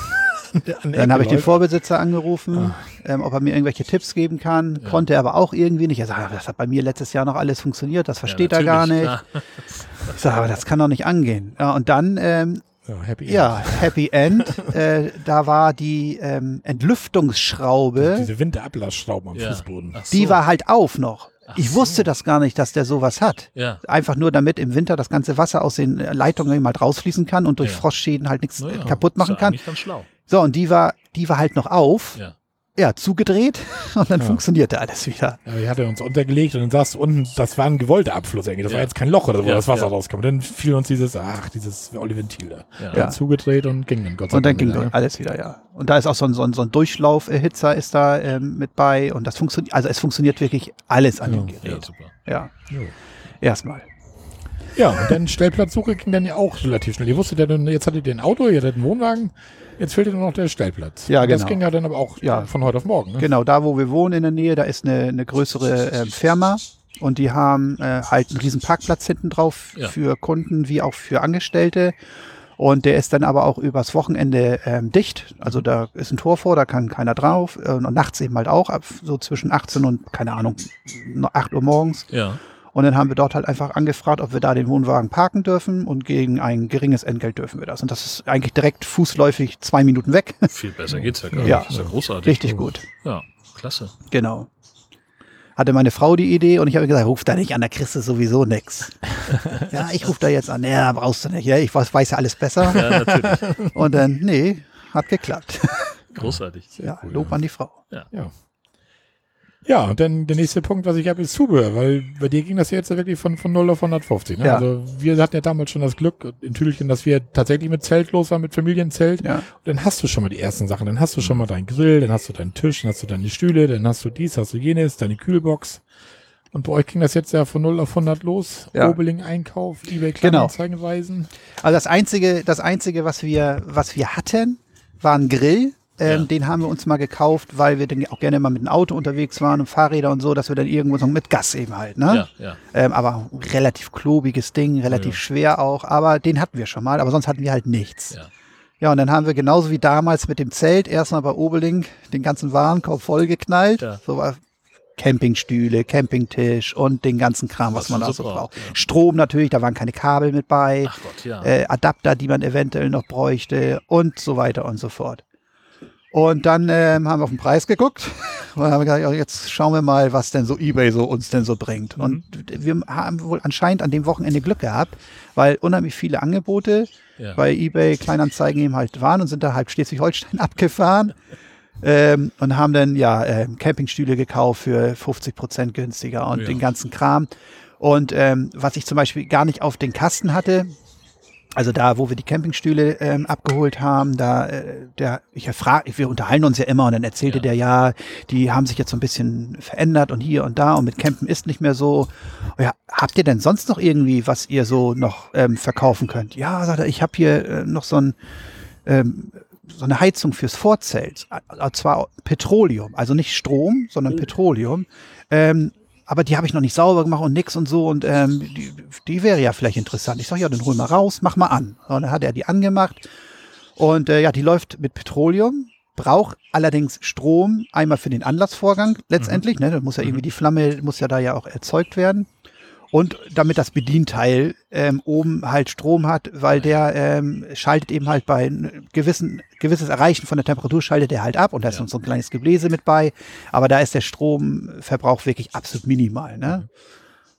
Dann habe ich den. Vorbesitzer angerufen, Ah. ähm, ob er mir irgendwelche Tipps geben kann. Konnte er aber auch irgendwie nicht. Er sagt, das hat bei mir letztes Jahr noch alles funktioniert, das versteht er gar nicht. klar. Ich sage, aber das kann doch nicht angehen. Ja, und dann, ähm, Ja, happy ja, Happy End. äh, da war die ähm, Entlüftungsschraube, Diese Winterablassschrauben am Ja. Fußboden. So. die war halt auf noch. Ach Ich so. wusste das gar nicht, dass der sowas hat. Ja. Einfach nur, damit im Winter das ganze Wasser aus den Leitungen mal rausfließen kann und durch Ja. Frostschäden halt nichts kaputt machen kann. Ganz schlau. So, und die war, die war halt noch auf. Ja. Ja, zugedreht und dann Ja. funktionierte alles wieder. Ja, die hat er uns untergelegt und dann saß du unten, das war ein gewollter Abfluss irgendwie. Das war Ja. jetzt kein Loch oder wo Ja, das Wasser ja. rauskam. Dann fiel uns dieses, ach, dieses Olli-Ventil da. Ja. Dann zugedreht und ging dann Gott sei Und dann Dank ging wieder, alles wieder, ja. Und da ist auch so ein, so ein, so ein Durchlauferhitzer ist da ähm, mit bei und das funktioniert, also es funktioniert wirklich alles an dem Ja, Gerät. super. Ja, erstmal. Ja, und dann Stellplatzsuche ging dann ja auch relativ schnell. Ihr wusstet ja dann, jetzt hattet ihr ein Auto, ihr hattet einen Wohnwagen, jetzt fehlte nur noch der Stellplatz. Ja, Und Das genau. ging ja dann aber auch Ja. von heute auf morgen. Ne? Genau, da wo wir wohnen in der Nähe, da ist eine, eine größere ähm, Firma und die haben äh, halt einen riesen Parkplatz hinten drauf Ja. für Kunden wie auch für Angestellte. Und der ist dann aber auch übers Wochenende ähm, dicht. Also da ist ein Tor vor, da kann keiner drauf. Äh, und nachts eben halt auch, ab so zwischen 18 und, keine Ahnung, 8 Uhr morgens. Ja. Und dann haben wir dort halt einfach angefragt, ob wir da den Wohnwagen parken dürfen und gegen ein geringes Entgelt dürfen wir das. Und das ist eigentlich direkt fußläufig zwei Minuten weg. Viel besser geht's ja gar Ja. nicht. Ist ja großartig. Richtig gut. Ja, klasse. Genau. Hatte meine Frau die Idee und ich habe gesagt, ruf da nicht an, da kriegst du sowieso nix. ja, ich rufe da jetzt an. Ja, brauchst du nicht. Ja, ich weiß, weiß ja alles besser. Ja, natürlich. Und dann, nee, hat geklappt. Großartig. ja, cool, Lob ja. an die Frau. Ja. Ja, und dann der nächste Punkt, was ich habe, ist Zubehör, weil bei dir ging das ja jetzt ja wirklich von, von 0 auf 150. Ne? Ja. Also wir hatten ja damals schon das Glück in Tüdelchen, dass wir tatsächlich mit Zelt los waren, mit Familienzelt. Ja. Und dann hast du schon mal die ersten Sachen. Dann hast du schon mal deinen Grill, dann hast du deinen Tisch, dann hast du deine Stühle, dann hast du dies, hast du jenes, deine Kühlbox. Und bei euch ging das jetzt ja von 0 auf 100 los. Ja. Obeling Einkauf, eBay Genau. Kleinanzeigenweisen. Also das einzige, das einzige, was wir, was wir hatten, war ein Grill. Ähm, Ja. Den haben wir uns mal gekauft, weil wir dann auch gerne mal mit dem Auto unterwegs waren und Fahrräder und so, dass wir dann irgendwo so mit Gas eben halt, ne? Ja, ja. Ähm, aber relativ klobiges Ding, relativ Ja. schwer auch, aber den hatten wir schon mal, aber sonst hatten wir halt nichts. Ja. Ja, und dann haben wir genauso wie damals mit dem Zelt erstmal bei Obeling den ganzen Warenkorb vollgeknallt. Ja. So war Campingstühle, Campingtisch und den ganzen Kram, was, Was man da so braucht, ja. Strom natürlich, da waren keine Kabel mit bei, Ach Gott, ja. äh, Adapter, die man eventuell noch bräuchte und so weiter und so fort. Und dann ähm, haben wir auf den Preis geguckt und haben gesagt, ja, jetzt schauen wir mal, was denn so eBay so uns denn so bringt. Und wir haben wohl anscheinend an dem Wochenende Glück gehabt, weil unheimlich viele Angebote ja. bei eBay Kleinanzeigen eben halt waren und sind da halb Schleswig-Holstein abgefahren ähm, und haben dann ja ähm, Campingstühle gekauft für 50 Prozent günstiger und Ja. den ganzen Kram. Und ähm, was ich zum Beispiel gar nicht auf den Kasten hatte, also da, wo wir die Campingstühle ähm, abgeholt haben, da, äh, der, ich frage, wir unterhalten uns ja immer und dann erzählte Ja. der ja, die haben sich jetzt so ein bisschen verändert und hier und da und mit Campen ist nicht mehr so. Ja, habt ihr denn sonst noch irgendwie, was ihr so noch ähm, verkaufen könnt? Ja, sagt er, ich habe hier äh, noch so ein ähm, so eine Heizung fürs Vorzelt, äh, zwar Petroleum, also nicht Strom, sondern Oh. Petroleum. Ähm, aber die habe ich noch nicht sauber gemacht und nix und so und ähm, die, die wäre ja vielleicht interessant. Ich sage, ja, dann hol mal raus, mach mal an. Und dann hat er die angemacht und äh, ja, die läuft mit Petroleum, braucht allerdings Strom, einmal für den Anlassvorgang letztendlich, ne, da muss ja irgendwie die Flamme, muss ja da ja auch erzeugt werden. Und damit das Bedienteil ähm, oben halt Strom hat, weil der ähm, schaltet eben halt bei gewissen, gewisses Erreichen von der Temperatur schaltet er halt ab und da ist Ja. noch so ein kleines Gebläse mit bei. Aber da ist der Stromverbrauch wirklich absolut minimal. Ne?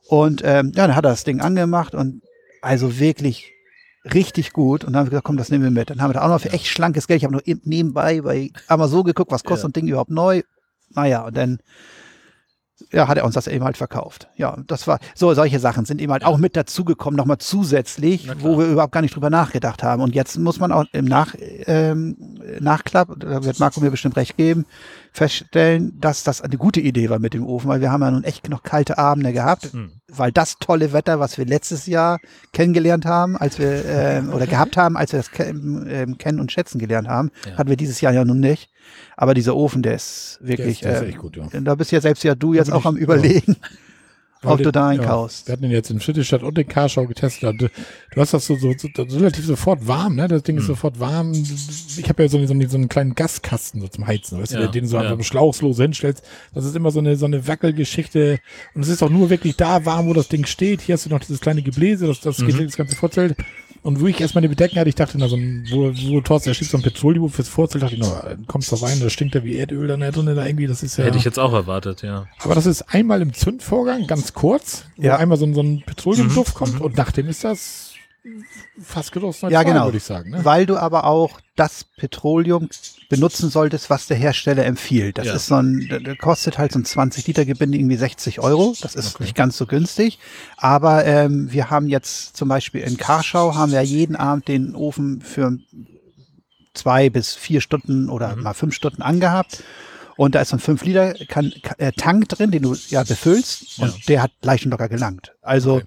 Und ähm, ja, dann hat er das Ding angemacht und also wirklich richtig gut. Und dann haben wir gesagt, komm, das nehmen wir mit. Dann haben wir da auch noch für echt schlankes Geld. Ich habe nur eben nebenbei bei Amazon geguckt, was kostet Ja. so ein Ding überhaupt neu. Naja, und dann ja, hat er uns das eben halt verkauft. Ja, das war, so, solche Sachen sind eben halt auch mit dazugekommen, nochmal zusätzlich, wo wir überhaupt gar nicht drüber nachgedacht haben. Und jetzt muss man auch im Nach, ähm, Nachklapp, da wird Marco mir bestimmt recht geben, feststellen, dass das eine gute Idee war mit dem Ofen, weil wir haben ja nun echt noch kalte Abende gehabt, Hm. weil das tolle Wetter, was wir letztes Jahr kennengelernt haben, als wir, ähm, oder gehabt haben, als wir das ähm, kennen und schätzen gelernt haben, Ja. hatten wir dieses Jahr ja nun nicht. Aber dieser Ofen, der ist wirklich, der ist äh, echt gut, ja. da bist ja selbst ja du jetzt auch ich- am überlegen, Weil ob den- du da ja, einkaufst. wir hatten den jetzt in Friedrichstadt und in Karschau getestet. Du, du hast das so, so, so, so relativ sofort warm, ne? Das Ding ist Hm. sofort warm. Ich habe ja so, so, so einen kleinen Gaskasten so zum Heizen, weißt Ja, du, den du so ja. am Schlauchslose hinstellst. Das ist immer so eine, so eine Wackelgeschichte. Und es ist auch nur wirklich da warm, wo das Ding steht. Hier hast du noch dieses kleine Gebläse, das, das geht Mhm. das ganze Vorzelt. Und wo ich erstmal die Bedecken hatte, ich dachte, na, so ein, wo, wo Thorsten, da steht so ein Petroleum fürs Vorzelt, dachte ich, na, kommst du rein, da stinkt ja wie Erdöl dann da drin, da irgendwie, das ist ja. Hätte ich jetzt auch erwartet, ja. Aber das ist einmal im Zündvorgang, ganz kurz, wo Ja. einmal so, ein- so ein Petroleumduft Mhm, kommt mhm. und nachdem ist das fast genuss Ja, genau. würde ich sagen. Ne? Weil du aber auch das Petroleum benutzen solltest, was der Hersteller empfiehlt. Das Ja. ist so ein, kostet halt so ein 20 Liter Gebinde irgendwie 60 Euro. Das ist Okay. nicht ganz so günstig. Aber ähm, wir haben jetzt zum Beispiel in Karschau haben wir jeden Abend den Ofen für zwei bis vier Stunden oder Mhm. mal fünf Stunden angehabt. Und da ist so ein 5 Liter äh, Tank drin, den du ja befüllst. Und Ja. der hat leicht und locker gelangt. Also, Okay.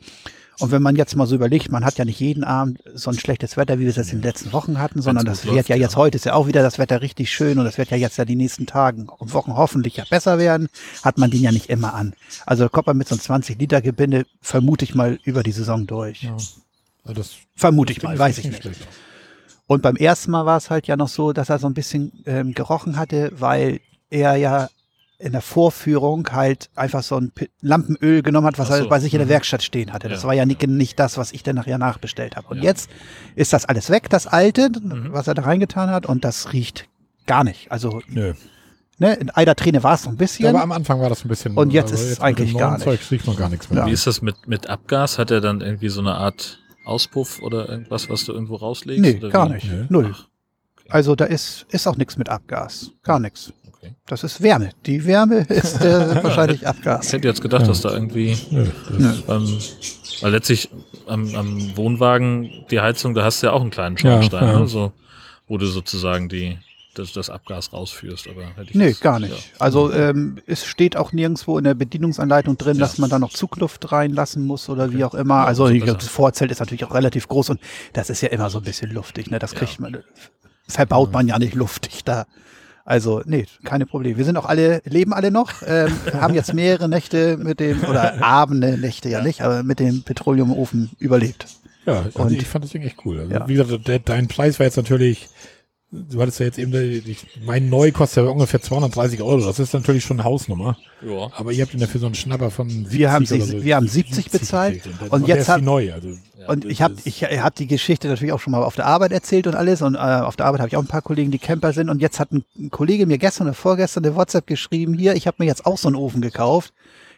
Und wenn man jetzt mal so überlegt, man hat ja nicht jeden Abend so ein schlechtes Wetter, wie wir es jetzt in den letzten Wochen hatten, sondern das wird läuft, ja jetzt ja. heute ist ja auch wieder das Wetter richtig schön und das wird ja jetzt ja die nächsten Tagen und Wochen hoffentlich ja besser werden, hat man den ja nicht immer an. Also kommt man mit so einem 20 Liter Gebinde, vermute ich mal, über die Saison durch. Ja. Also das Vermute ich mal, weiß ich nicht. schlecht. Und beim ersten Mal war es halt ja noch so, dass er so ein bisschen ähm, gerochen hatte, weil er ja in der Vorführung halt einfach so ein Lampenöl genommen hat, was er so, bei sich in der mhm. Werkstatt stehen hatte. Das Ja. war ja nicht, nicht das, was ich dann nachher nachbestellt habe. Und Ja. jetzt ist das alles weg, das alte, Mhm. was er da reingetan hat, und das riecht gar nicht. Also, Nö. ne, in einer Träne war es noch ein bisschen. Aber am Anfang war das ein bisschen. Und jetzt aber ist es eigentlich gar neuen Zeug riecht man gar nichts mehr. Ja. Wie ist das mit, mit Abgas? Hat er dann irgendwie so eine Art Auspuff oder irgendwas, was du irgendwo rauslegst? nee, oder gar wie? nicht. Nee. Null. Ach, Also da ist, ist auch nichts mit Abgas. Gar nichts. Okay. Das ist Wärme. Die Wärme ist äh, wahrscheinlich Ich Abgas. hätte jetzt gedacht, Ja. dass da irgendwie, Nö, das, ähm, weil letztlich am, am Wohnwagen, die Heizung, da hast du ja auch einen kleinen Ja, Schornstein, ja. ne? so, wo du sozusagen die, das, das Abgas rausführst. Aber hätte ich Nee, jetzt- gar nicht. Also ähm, es steht auch nirgendwo in der Bedienungsanleitung drin, Ja. dass man da noch Zugluft reinlassen muss oder wie auch immer. Ja, Also ich das Vorzelt ist natürlich auch relativ groß und das ist ja immer so ein bisschen luftig. Ne? Das Ja. kriegt man, verbaut man ja nicht luftig da. Also, nee, keine Probleme. Wir sind auch alle, leben alle noch, ähm, haben jetzt mehrere Nächte mit dem, oder Abende, Nächte ja, nicht, aber mit dem Petroleumofen überlebt. ja, also Und- ich fand das Ding echt cool. Also, Ja. Wie gesagt, der, dein Preis war jetzt natürlich. Du hattest ja jetzt eben, die- mein Neu kostet ja ungefähr 230 Euro. Das ist natürlich schon eine Hausnummer. Ja. Aber ihr habt ihn dafür so einen Schnapper von 70 Wir haben, oder sie- so, wir haben 70 bezahlt. Und, und jetzt ist hat- die neu. Also, Und ich habe ich hab die Geschichte natürlich auch schon mal auf der Arbeit erzählt und alles. Und äh, auf der Arbeit habe ich auch ein paar Kollegen, die Camper sind. Und jetzt hat ein, ein Kollege mir gestern oder vorgestern eine WhatsApp geschrieben, hier, ich habe mir jetzt auch so einen Ofen gekauft.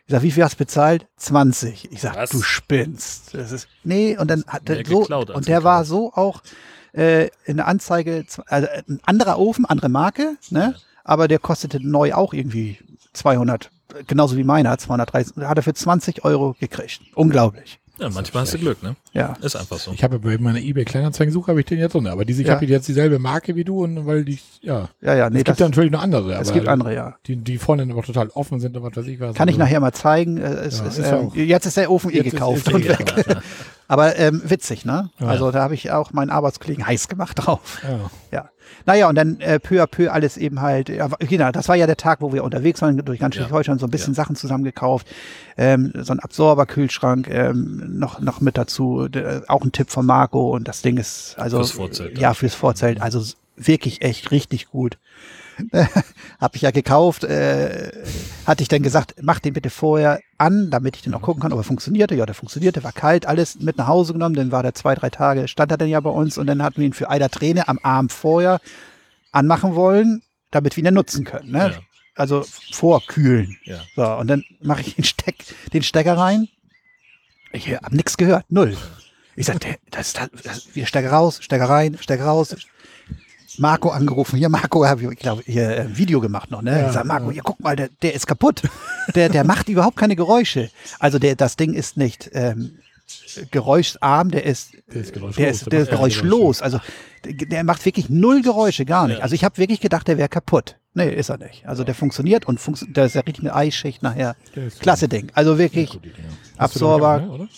Ich sag, wie viel hast du bezahlt? 20. Ich sag, Was? du spinnst. Das ist, nee, und dann hat er so, geklaut und der war gekauft. so auch äh, in der Anzeige, also ein anderer Ofen, andere Marke, ne? Aber der kostete neu auch irgendwie 200, genauso wie meiner, 230, hat er für 20 Euro gekriegt. Unglaublich. Ja, manchmal hast du Glück, ne? Ja. Ist einfach so. Ich habe bei meiner eBay Kleinanzeigensuche habe ich den jetzt drin, aber diese, ich Ja. habe jetzt dieselbe Marke wie du und weil die, ja, Ja, ja, nee, es gibt ja natürlich noch andere. Es aber gibt andere, ja. Die, die vorne aber total offen sind und was weiß ich was. Kann ich Also, nachher mal zeigen. Äh, Es Ja, ist, ist ja ähm, auch- jetzt ist der Ofen eh ist- gekauft ist und eh weg. gekauft, Aber ähm, witzig, ne? Ja. Also da habe ich auch meinen Arbeitskollegen heiß gemacht drauf. Ja. Ja. Naja, und dann äh, peu à peu alles eben halt, ja, genau, das war ja der Tag, wo wir unterwegs waren, durch ganz. Schleswig-Holstein, so ein bisschen Sachen zusammengekauft. Ähm, so ein Absorberkühlschrank ähm, noch, noch mit dazu, d- auch ein Tipp von Marco und das Ding ist, also. Fürs Vorzelt, Ja, fürs Vorzelt, also wirklich echt richtig gut. Habe ich ja gekauft, äh, hatte ich dann gesagt, mach den bitte vorher an, damit ich den auch gucken kann, ob er funktionierte. Ja, der funktionierte, war kalt, alles mit nach Hause genommen, dann war der zwei, drei Tage, stand er dann ja bei uns und dann hatten wir ihn für Eider Träne am Abend vorher anmachen wollen, damit wir ihn dann nutzen können. Ne? Ja. Also vorkühlen. Ja. So, und dann mache ich den, Steck, den Stecker rein. Ich habe nichts gehört, null. Ich sag, der, das, das, das, wir Stecker raus, Stecker rein, Stecker raus. Marco angerufen. Hier, Marco, habe ich glaube hier äh, ein Video gemacht noch, ne? Ja, ich sag, Marco, ja. hier, guck mal, der, der ist kaputt. Der, der macht überhaupt keine Geräusche. Also der, das Ding ist nicht ähm, geräuscharm, der ist, Der ist geräuschlos. der ist, der ist geräuschlos. Also der, macht wirklich null Geräusche, gar nicht. Ja. Also ich habe wirklich gedacht, der wäre kaputt. Nee, ist er nicht. Also der funktioniert und funktio da ist ja richtig eine Eisschicht nachher. Klasse Ding. Also wirklich Absorber.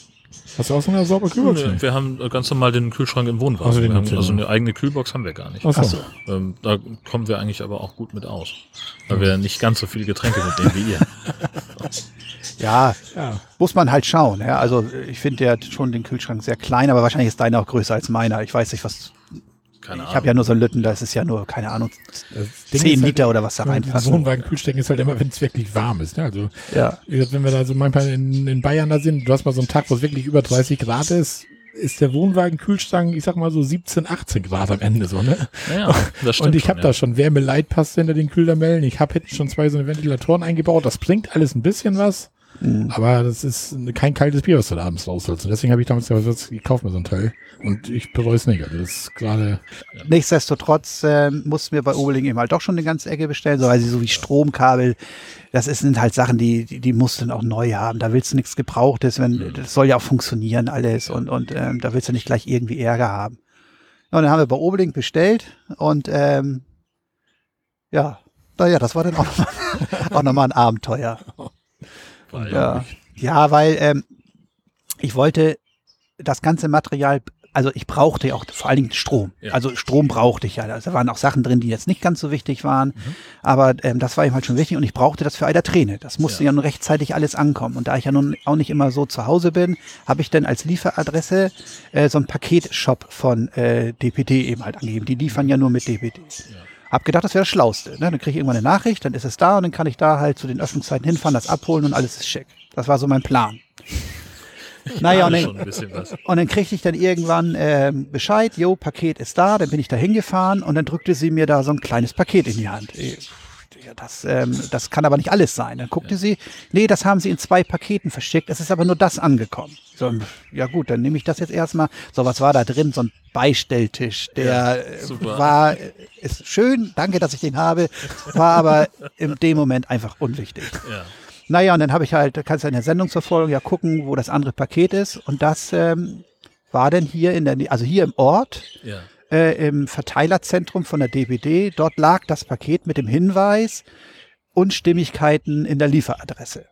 Hast du auch so eine Absorberkühlbox? Nö, Wir haben äh, ganz normal den Kühlschrank im Wohnwagen. Also haben, also eine eigene Kühlbox haben wir gar nicht. Ach so. Ähm, da kommen wir eigentlich aber auch gut mit aus. Weil wir nicht ganz so viele Getränke mitnehmen wie ihr. Ja, Ja. muss man halt schauen. Ja, also ich finde hat schon den Kühlschrank sehr klein, aber wahrscheinlich ist deiner auch größer als meiner. Ich weiß nicht, was. Keine Ich habe ja nur so einen Lütten, da ist es ja nur, keine Ahnung, Das Ding 10 ist halt, Liter oder was da ja, reinpassen. Wohnwagen-Kühlstecken ist halt immer, wenn es wirklich warm ist. Ne? Also, Ja. gesagt, wenn wir da so manchmal in, in Bayern da sind, du hast mal so einen Tag, wo es wirklich über 30 Grad ist, ist der Wohnwagen-Kühlschrank, ich sag mal so 17, 18 Grad am Ende so, ne? Naja, das stimmt Und ich habe ja. da schon Wärmeleitpaste hinter den Kühllamellen. Ich habe hinten schon zwei so eine Ventilatoren eingebaut. Das bringt alles ein bisschen was. Mhm. Aber das ist kein kaltes Bier, was du da abends rausholst. Und deswegen habe ich damals gesagt, ich kaufe mir so ein Teil. Und ich bereue es nicht. Also das ist gerade, Nichtsdestotrotz ähm, mussten wir bei Oberling eben halt doch schon eine ganze Ecke bestellen, so, weil sie so wie Stromkabel, das ist, sind halt Sachen, die, die, die musst du dann auch neu haben. Da willst du nichts Gebrauchtes, wenn, das soll ja auch funktionieren alles und, und ähm, da willst du nicht gleich irgendwie Ärger haben. Und dann haben wir bei Oberling bestellt und ähm, ja, naja, das war dann auch nochmal auch noch mal ein Abenteuer. Weil, Ja, ja weil ähm, ich wollte das ganze Material, also ich brauchte ja auch vor allen Dingen Strom. Ja. Also Strom brauchte ich ja. Da waren auch Sachen drin, die jetzt nicht ganz so wichtig waren. Mhm. Aber ähm, das war ihm halt schon wichtig und ich brauchte das für Eider Träne. Das musste Ja. ja. nun rechtzeitig alles ankommen. Und da ich ja nun auch nicht immer so zu Hause bin, habe ich dann als Lieferadresse äh, so einen Paketshop von äh, DPD eben halt angegeben. Die liefern ja nur mit DPD. Hab gedacht, das wäre das Schlauste. Ne? Dann kriege ich irgendwann eine Nachricht, dann ist es da und dann kann ich da halt zu den Öffnungszeiten hinfahren, das abholen und alles ist schick. Das war so mein Plan. naja, und dann, und dann kriegte ich dann irgendwann ähm, Bescheid, jo, Paket ist da, dann bin ich da hingefahren und dann drückte sie mir da so ein kleines Paket in die Hand. Ja, Das, ähm, das kann aber nicht alles sein. Dann guckte sie, nee, das haben sie in zwei Paketen verschickt, es ist aber nur das angekommen. So, ja gut, dann nehme ich das jetzt erstmal. So, was war da drin? So ein Beistelltisch, der äh, super. war, äh, ist schön, danke, dass ich den habe, war aber in dem Moment einfach unwichtig. Ja. Naja, und dann habe ich halt, kannst du in der Sendungsverfolgung ja gucken, wo das andere Paket ist. Und das ähm, war dann hier in der, also hier im Ort, Ja. Äh, im Verteilerzentrum von der DPD. Dort lag das Paket mit dem Hinweis Unstimmigkeiten in der Lieferadresse.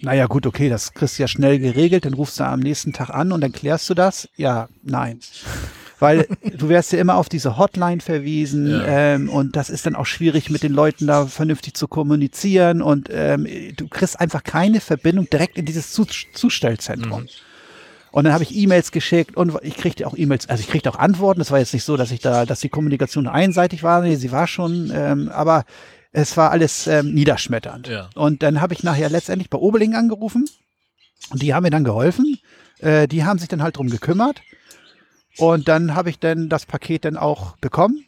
Naja, gut, okay, das kriegst du ja schnell geregelt, dann rufst du am nächsten Tag an und dann klärst du das. Ja, nein. Weil du wärst ja immer auf diese Hotline verwiesen Ja. ähm, und das ist dann auch schwierig, mit den Leuten da vernünftig zu kommunizieren und ähm, du kriegst einfach keine Verbindung direkt in dieses Zu Zustellzentrum. Und dann habe ich E-Mails geschickt und ich kriegte auch E-Mails, also ich kriegte auch Antworten. Es war jetzt nicht so, dass ich da, dass die Kommunikation einseitig war. Nee, sie war schon, ähm, aber es war alles ähm, niederschmetternd. Ja. Und dann habe ich nachher letztendlich bei Oberling angerufen und die haben mir dann geholfen. Äh, die haben sich dann halt drum gekümmert. Und dann habe ich dann das Paket dann auch bekommen.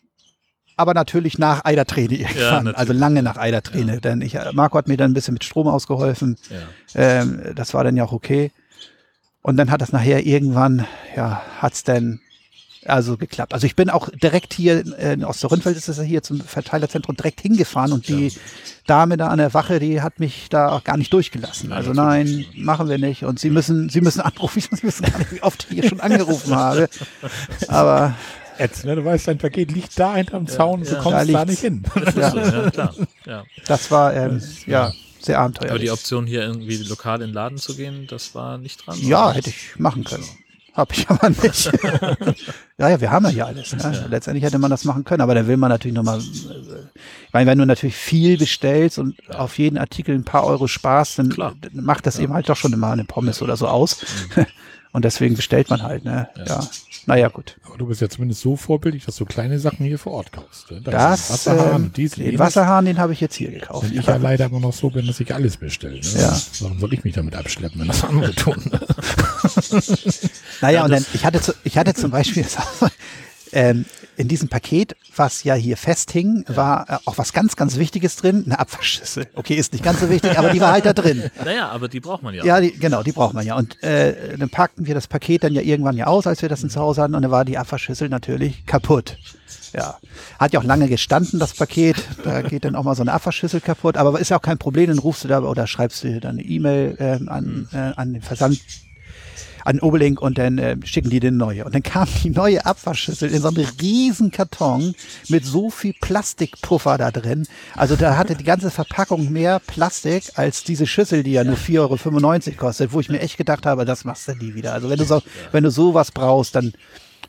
Aber natürlich nach Eiderträne irgendwann. natürlich. also lange nach Eiderträne. Denn ich, Marco hat mir dann ein bisschen mit Strom ausgeholfen. Ja. Ähm, das war dann ja auch okay. Und dann hat das nachher irgendwann, ja, hat's dann also geklappt. Also ich bin auch direkt hier in Osterrundfeld ist es ja hier zum Verteilerzentrum direkt hingefahren und die Dame da an der Wache, die hat mich da auch gar nicht durchgelassen. Also nein, machen wir nicht. Und sie müssen, sie müssen anrufen. Sie wissen gar nicht, wie oft ich hier schon angerufen habe. Aber Jetzt, ne? Du weißt, dein Paket liegt da hinterm Zaun, du ja. kommst Da da, nicht hin. ja, So, ja, klar. Ja. das war ähm, ja sehr Aber die abenteuerlich. Option, hier irgendwie lokal in den Laden zu gehen, das war nicht dran. Ja, oder? hätte ich machen können. Hab ich aber nicht. ja, ja, wir haben ja hier alles. Ne? Letztendlich hätte man das machen können, aber dann will man natürlich nochmal, ich meine, wenn du natürlich viel bestellst und auf jeden Artikel ein paar Euro sparst, dann Klar. macht das eben halt doch schon immer eine Pommes oder so aus. und deswegen bestellt man halt, ne? Ja. Naja, gut. Aber du bist ja zumindest so vorbildlich, dass du kleine Sachen hier vor Ort kaufst. Ne? Da Das, ist ein Wasserhahn, ähm, dies, den. Wasserhahn, den habe ich jetzt hier gekauft. Wenn ich ja leider immer noch so bin, dass ich alles bestelle. Ne? Ja. Warum soll ich mich damit abschleppen, wenn das andere tun? Naja, Ja, und dann, das- ich hatte, zu, ich hatte zum Beispiel ähm, in diesem Paket, was ja hier festhing, war äh, auch was ganz, ganz Wichtiges drin, eine Abwaschschüssel. Okay, ist nicht ganz so wichtig, aber die war halt da drin. Naja, aber die braucht man ja. Ja, die, genau, die braucht man ja. Und äh, dann packten wir das Paket dann ja irgendwann ja aus, als wir das in zu Hause hatten, und dann war die Abwaschschüssel natürlich kaputt. Ja, hat ja auch lange gestanden, das Paket. Da geht dann auch mal so eine Abwaschschüssel kaputt. Aber ist ja auch kein Problem, dann rufst du da oder schreibst du dann eine E-Mail ähm, an, äh, an den Versand an Obelink und dann äh, schicken die den neue. Und dann kam die neue Abwaschschüssel in so einem riesen Karton mit so viel Plastikpuffer da drin. Also da hatte die ganze Verpackung mehr Plastik als diese Schüssel, die ja nur 4,95 Euro kostet, wo ich mir echt gedacht habe, das machst du nie wieder. Also wenn du so, wenn du sowas brauchst, dann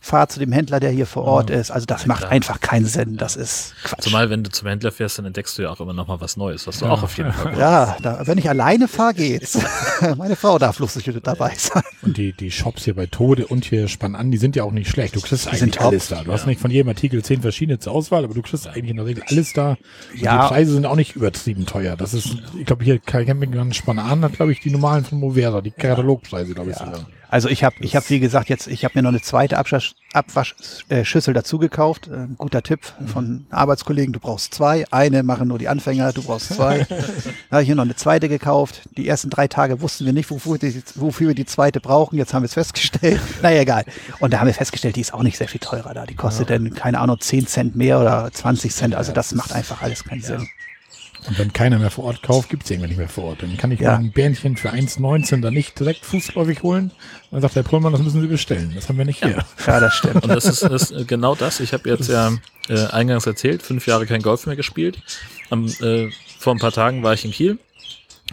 fahr zu dem Händler, der hier vor Ort ist. Also das macht einfach keinen Sinn. Das ist Quatsch. Zumal, wenn du zum Händler fährst, dann entdeckst du ja auch immer noch mal was Neues, was du auch auf jeden Fall brauchst. ja, da, wenn ich alleine fahre, geht's. Meine Frau darf lustig dabei sein. Und die, die Shops hier bei Tode und hier Spann an, die sind ja auch nicht schlecht. Du kriegst eigentlich sind top. alles da. Du hast nicht von jedem Artikel zehn verschiedene zur Auswahl, aber du kriegst eigentlich in der Regel alles da. Und Ja. Die Preise sind auch nicht übertrieben teuer. Das ist, ich glaube, hier Campingplatz Spann an hat, glaube ich, die normalen von Movera, die Katalogpreise, glaube ich, sogar. Also ich habe, ich habe wie gesagt jetzt, ich habe mir noch eine zweite Abwasch, Abwaschschüssel dazu gekauft. Äh, guter Tipp von Arbeitskollegen. Du brauchst zwei. Eine machen nur die Anfänger. Du brauchst zwei. da habe ich mir noch eine zweite gekauft. Die ersten drei Tage wussten wir nicht, wofür, die, wofür wir die zweite brauchen. Jetzt haben wir es festgestellt. naja, egal. Und da haben wir festgestellt, die ist auch nicht sehr viel teurer da. Die kostet ja. dann keine Ahnung 10 Cent mehr oder 20 Cent. Also das macht einfach alles keinen ja. Sinn. Und wenn keiner mehr vor Ort kauft, gibt es irgendwann nicht mehr vor Ort. Dann kann ich ja. ein Bähnchen für 1,19 dann nicht direkt fußläufig holen. Dann sagt der Pullmann, das müssen Sie bestellen. Das haben wir nicht hier. Ja, das stimmt. Und das ist, das ist genau das. Ich habe jetzt ja äh, eingangs erzählt, fünf Jahre kein Golf mehr gespielt. Am, äh, vor ein paar Tagen war ich in Kiel